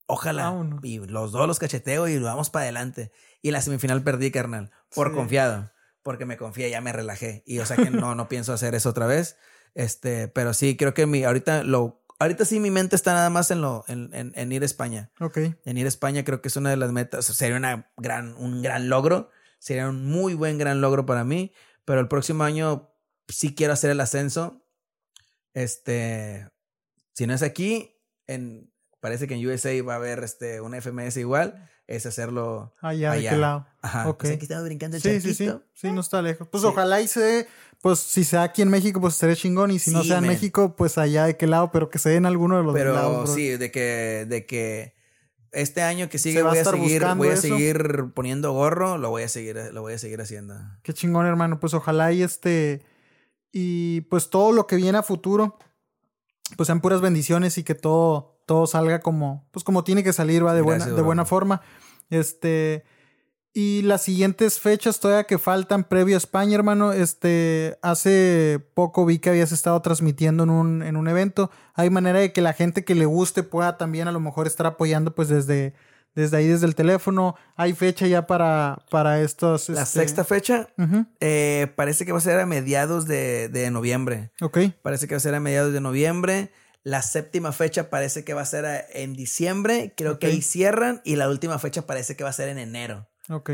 ojalá. Y los dos los cacheteo y lo vamos para adelante. Y la semifinal perdí, carnal, por Sí. confiado. Porque me confié, ya me relajé. Y o sea que no, no pienso hacer eso otra vez. Este, pero sí, creo que mi, ahorita lo, ahorita sí mi mente está nada más en lo, en, en, en ir a España. Ok. En ir a España creo que es una de las metas. Sería una gran, un gran logro. Sería un muy buen, gran logro para mí. Pero el próximo año sí quiero hacer el ascenso. Este, si no es aquí, en, parece que en USA va a haber este, una FMS igual. Es hacerlo Allá, de allá. qué lado. Ajá. Ok. Pues aquí estamos brincando el Sí, sí, sí. Sí, no está lejos. Pues Sí. ojalá y se dé, pues si sea aquí en México, pues estaría chingón. Y si no sea en. México, pues allá de qué lado, pero que se den alguno de los Pero dos lados. bro. sí, de que, de que este año que sigue a voy a seguir, voy a eso. seguir poniendo gorro, lo voy a seguir, lo voy a seguir haciendo. Qué chingón, hermano. Pues ojalá y este. Y pues todo lo que viene a futuro, pues sean puras bendiciones y que todo, todo salga como, pues como tiene que salir, va de buena, de buena forma. Este. Y las siguientes fechas todavía que faltan previo a España, hermano. Este, hace poco vi que habías estado transmitiendo en un, en un evento. Hay manera de que la gente que le guste pueda también a lo mejor estar apoyando pues desde, desde ahí, desde el teléfono. Hay fecha ya para, para estos. La este- sexta fecha eh, parece que va a ser a mediados de, de noviembre. Ok. Parece que va a ser a mediados de noviembre. La séptima fecha parece que va a ser a- en diciembre. Creo que ahí cierran. Y la última fecha parece que va a ser en enero. Ok.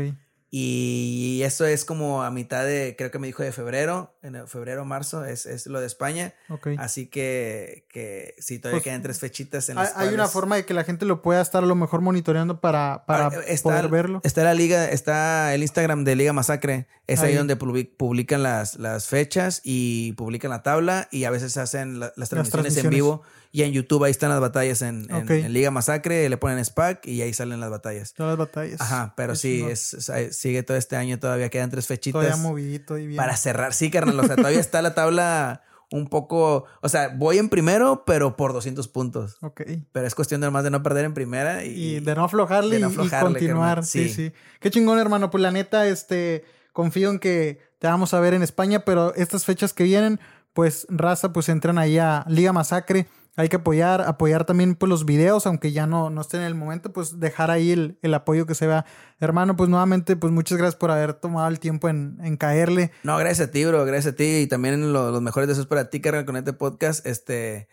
Y eso es como a mitad de, creo que me dijo de febrero, en febrero, marzo, es, es lo de España. Ok. Así que, que sí, todavía Pues, quedan tres fechitas en Hay, las hay una forma de que la gente lo pueda estar a lo mejor monitoreando para, para está, poder verlo. Está la liga, está el Instagram de Liga Masacre. Es ahí, Ahí. donde publi- publican las, las fechas y publican la tabla y a veces hacen la- las, transmisiones en transmisiones. vivo. Y en YouTube ahí están las batallas en, en- Ok. en Liga Masacre, le ponen SPAC y ahí salen las batallas. Todas las batallas. Ajá, pero sí, chingón. es, es- sigue todo este año, todavía quedan tres fechitas Todavía movidito y bien. para cerrar. Sí, carnal, o sea, todavía está la tabla un poco, o sea, voy en primero, pero por 200 puntos. Ok. Pero es cuestión de más de no perder en primera y, Y de no aflojarle de no y- continuar. Sí. sí, Qué chingón, hermano. Pues la neta, este, confío en que te vamos a ver en España, pero estas fechas que vienen, pues raza, pues entran ahí a Liga Masacre. Hay que apoyar, apoyar también pues los videos, aunque ya no, no estén en el momento, pues dejar ahí el, el apoyo que se vea. Hermano, pues nuevamente, pues muchas gracias por haber tomado el tiempo en, en caerle. No, gracias a ti, bro. Gracias a ti. Y también lo- los mejores deseos para ti, carnal, con este podcast. Este.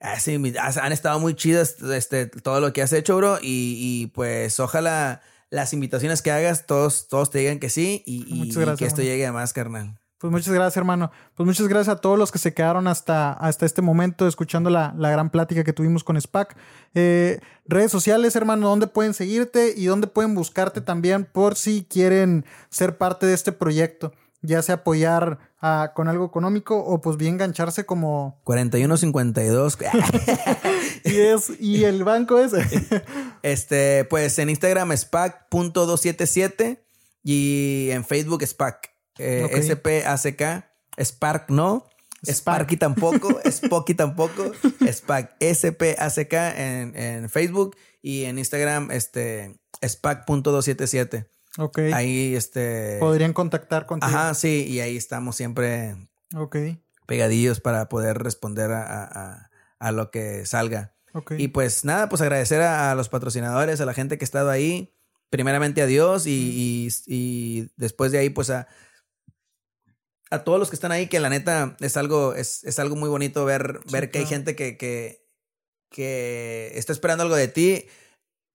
ah, sí, mi- has- han estado muy chidas este, todo lo que has hecho, bro. Y, y, pues ojalá las invitaciones que hagas, todos, todos te digan que sí. Y, y- que esto llegue a más, carnal. Pues muchas gracias, hermano. Pues muchas gracias a todos los que se quedaron hasta, hasta este momento escuchando la, la gran plática que tuvimos con SPAC. Eh, redes sociales, hermano, ¿dónde pueden seguirte y dónde pueden buscarte también por si quieren ser parte de este proyecto? Ya sea apoyar ah, con algo económico o pues bien engancharse como... 4152. Y, es, y el banco es... este, pues en Instagram SPAC.277 y en Facebook SPAC. Eh, Ok. S-P-A-C-K. Spark no. Spark. Sparky tampoco. Spocky tampoco. SPAC. S-P-A-C-K en, en Facebook y en Instagram este, SPAC.277. ok. Ahí este... Podrían contactar contigo. Ajá, sí. Y ahí estamos siempre Ok. pegadillos para poder responder a, a- lo que salga. Ok. Y pues nada, pues agradecer a, a los patrocinadores, a la gente que ha estado ahí. Primeramente a Dios y, y- y después de ahí pues a, a todos los que están ahí, que la neta es algo, es, es algo muy bonito ver, Sí, ver que hay gente que, que, que está esperando algo de ti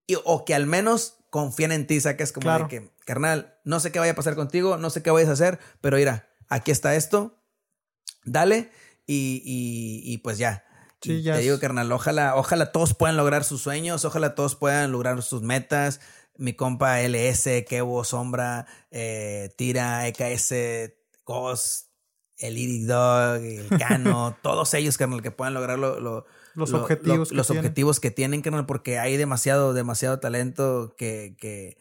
y- o que al menos confían en ti, sacas como Claro. de que, carnal, no sé qué vaya a pasar contigo, no sé qué vayas a hacer, pero mira, aquí está esto, dale y, y, y pues ya. Sí, Y ya te es- digo, carnal, ojalá, ojalá todos puedan lograr sus sueños, ojalá todos puedan lograr sus metas. Mi compa LS, Kevo, Sombra, eh, Tira, EKS, El Iric Dog, el Cano, todos ellos, carnal, que puedan lograr lo, los objetivos, que los tienen. objetivos que tienen, carnal, porque hay demasiado, demasiado talento que, que,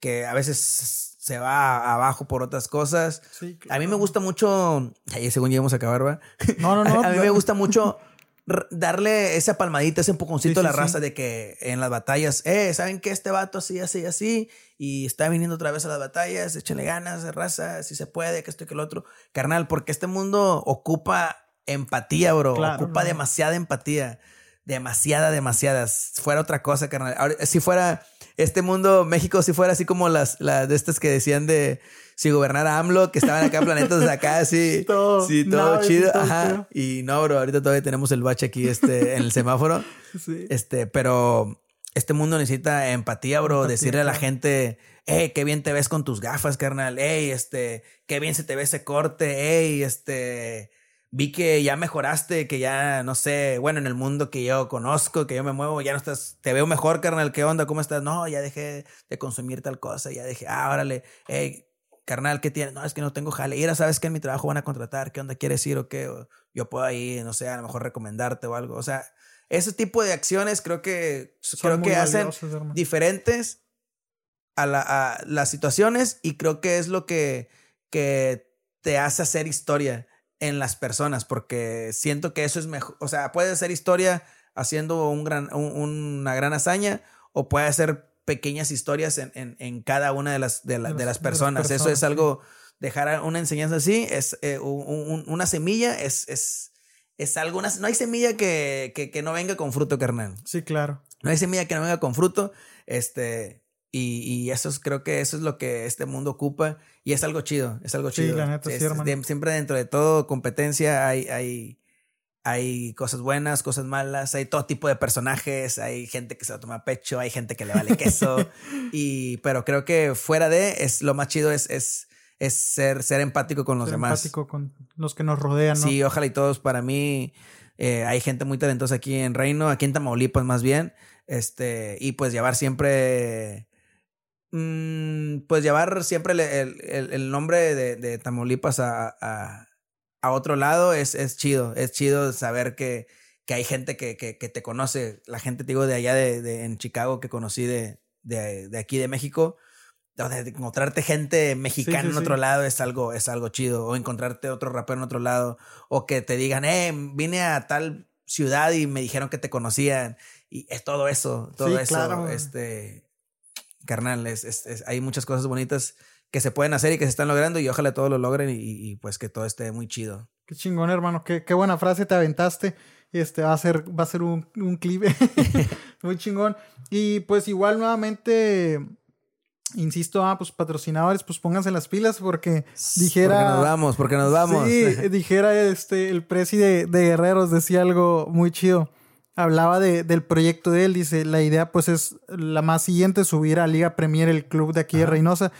que a veces se va abajo por otras cosas. A mí me gusta mucho, ahí según llegamos a acabar, ¿va? No, no, no. a, mí me gusta mucho darle esa palmadita, ese empujoncito a la raza de que en las batallas, eh, ¿saben que Este vato así, así, así, y está viniendo otra vez a las batallas, échenle ganas, raza, si se puede, que esto y que el otro. Carnal, porque este mundo ocupa empatía, bro. ocupa demasiada empatía. Demasiada, demasiadas. Fuera otra cosa, carnal. si fuera este mundo, México, si fuera así como las, las de estas que decían de si gobernara AMLO, que estaban acá planetas acá, así. todo, sí, todo chido. Ajá. Y no, bro, ahorita todavía tenemos el bache aquí este, en el semáforo. sí. Este, pero este mundo necesita empatía, bro. Decirle a la gente, hey, qué bien te ves con tus gafas, carnal. Hey, este, qué bien se te ve ese corte. Hey, este, vi que ya mejoraste, que ya, no sé, bueno, en el mundo que yo conozco, que yo me muevo, ya no estás, te veo mejor, carnal. ¿Qué onda? ¿Cómo estás? No, ya dejé de consumir tal cosa. Ya dejé, ah, órale, hey, carnal, ¿qué tienes? No, es que no tengo jale. Y ahora sabes que en mi trabajo van a contratar, ¿qué onda quieres ir o qué? yo puedo ahí, no sé, a lo mejor recomendarte o algo. O sea, ese tipo de acciones creo que, creo que hacen diferentes a, la, las situaciones y creo que es lo que, que te hace hacer historia en las personas, porque siento que eso es mejor, o sea, puede ser historia haciendo un gran, una gran hazaña o puede ser pequeñas historias en, en, en cada una de las, de, de, las, personas. Eso es algo, dejar una enseñanza así, es eh, una semilla, es, es, es algo, no hay semilla que, que, que, no venga con fruto, carnal. Sí, claro. No hay semilla que no venga con fruto, este, y, y eso es, creo que eso es lo que este mundo ocupa, y es algo chido, es algo chido. La neta, siempre dentro de todo competencia hay, hay, hay cosas buenas, cosas malas, hay todo tipo de personajes, hay gente que se lo toma pecho, hay gente que le vale queso. y, pero creo que fuera de, es lo más chido es, es, es ser, ser empático con los demás. Empático con los que nos rodean, ¿no? Sí, ojalá y todos para mí. Eh, hay gente muy talentosa aquí en Reino, aquí en Tamaulipas más bien. Este, y pues llevar siempre. Mm, pues llevar siempre el, el, el nombre de, de Tamaulipas a a otro lado es, es chido. Es chido saber que, que hay gente que, que, que, te conoce. La gente, digo, de allá de, de en Chicago que conocí de, de, de, aquí de México. Donde encontrarte gente mexicana en otro lado es algo, es algo chido. O encontrarte otro rapero en otro lado. O que te digan, eh, vine a tal ciudad y me dijeron que te conocían. Y es todo eso, todo eso. Claro. Este, carnal, es, es, hay muchas cosas bonitas que se pueden hacer y que se están logrando y ojalá todos lo logren y, pues que todo esté muy chido. Qué chingón, hermano. Qué, qué buena frase te aventaste. Este va a ser, va a ser un, un clip muy chingón. Y pues igual nuevamente, insisto, ah, pues patrocinadores, pues pónganse las pilas porque dijera... Porque nos vamos, porque nos vamos. Sí, dijera este, el presi de, Guerreros, decía algo muy chido. Hablaba de, del proyecto de él, dice, la idea pues es la más siguiente, subir a Liga Premier el club de aquí de Reynosa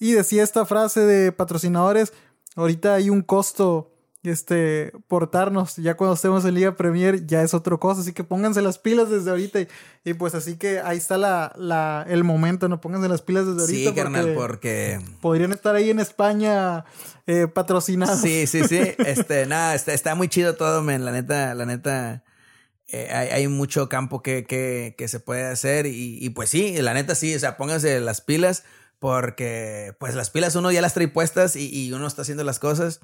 y decía esta frase de patrocinadores, ahorita hay un costo este portarnos, ya cuando estemos en Liga Premier ya es otro cosa, así que pónganse las pilas desde ahorita y, pues así que ahí está la, la, el momento, no pónganse las pilas desde ahorita. Sí, carnal, porque podrían estar ahí en España eh, patrocinados. Sí, sí, sí, este, nada, está, está muy chido todo, men, la neta, la neta. Eh, hay, hay, mucho campo que, que, que se puede hacer. Y, y, pues sí, la neta sí, o sea, pónganse las pilas porque pues las pilas uno ya las trae puestas y, uno está haciendo las cosas.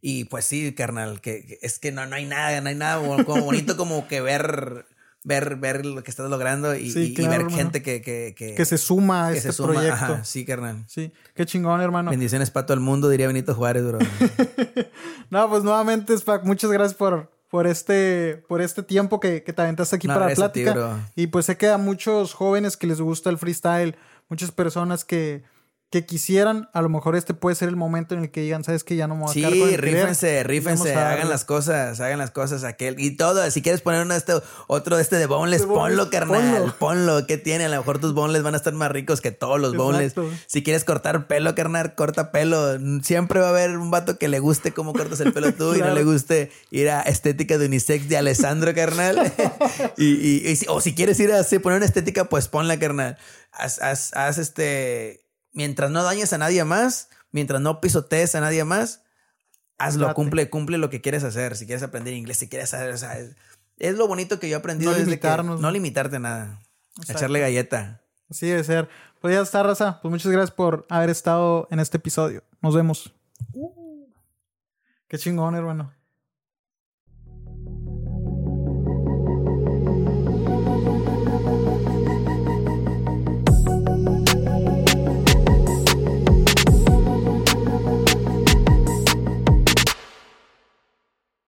Y pues sí, carnal, que, es que no, no hay nada, no hay nada como bonito como que ver, ver, ver lo que estás logrando y, ver gente que, que, que, se suma a este proyecto. sí, carnal. Sí, qué chingón, hermano. Bendiciones para todo el mundo, diría Benito Juárez, bro. no, pues nuevamente, Spac, muchas gracias por, por este, por este tiempo que, que te aventaste aquí para la plática. y pues sé que a muchos jóvenes que les gusta el freestyle muchas personas que, que quisieran, a lo mejor este puede ser el momento en el que digan, sabes que ya no me voy a Sí, rífense, rífense, hagan las cosas, hagan las cosas, aquel y todo. Si quieres poner uno de este, otro de este de boneless, ponlo, carnal, ponlo. ¿Qué tiene? A lo mejor tus boneless van a estar más ricos que todos los boneless. Si quieres cortar pelo, carnal, corta pelo. Siempre va a haber un vato que le guste cómo cortas el pelo tú y no le guste ir a estética de unisex de Alessandro, carnal. y, y, o si quieres ir a poner una estética, pues ponla, carnal. Haz, haz, haz este mientras no dañes a nadie más, mientras no pisotees a nadie más, hazlo, cumple, cumple lo que quieres hacer. Si quieres aprender inglés, si quieres saber, o sea, es, lo bonito que yo he aprendido. No limitarnos. no limitarte nada. Echarle galleta. Así debe ser. Pues ya está, Raza. Pues muchas gracias por haber estado en este episodio. Nos vemos. Uh. Qué chingón, hermano.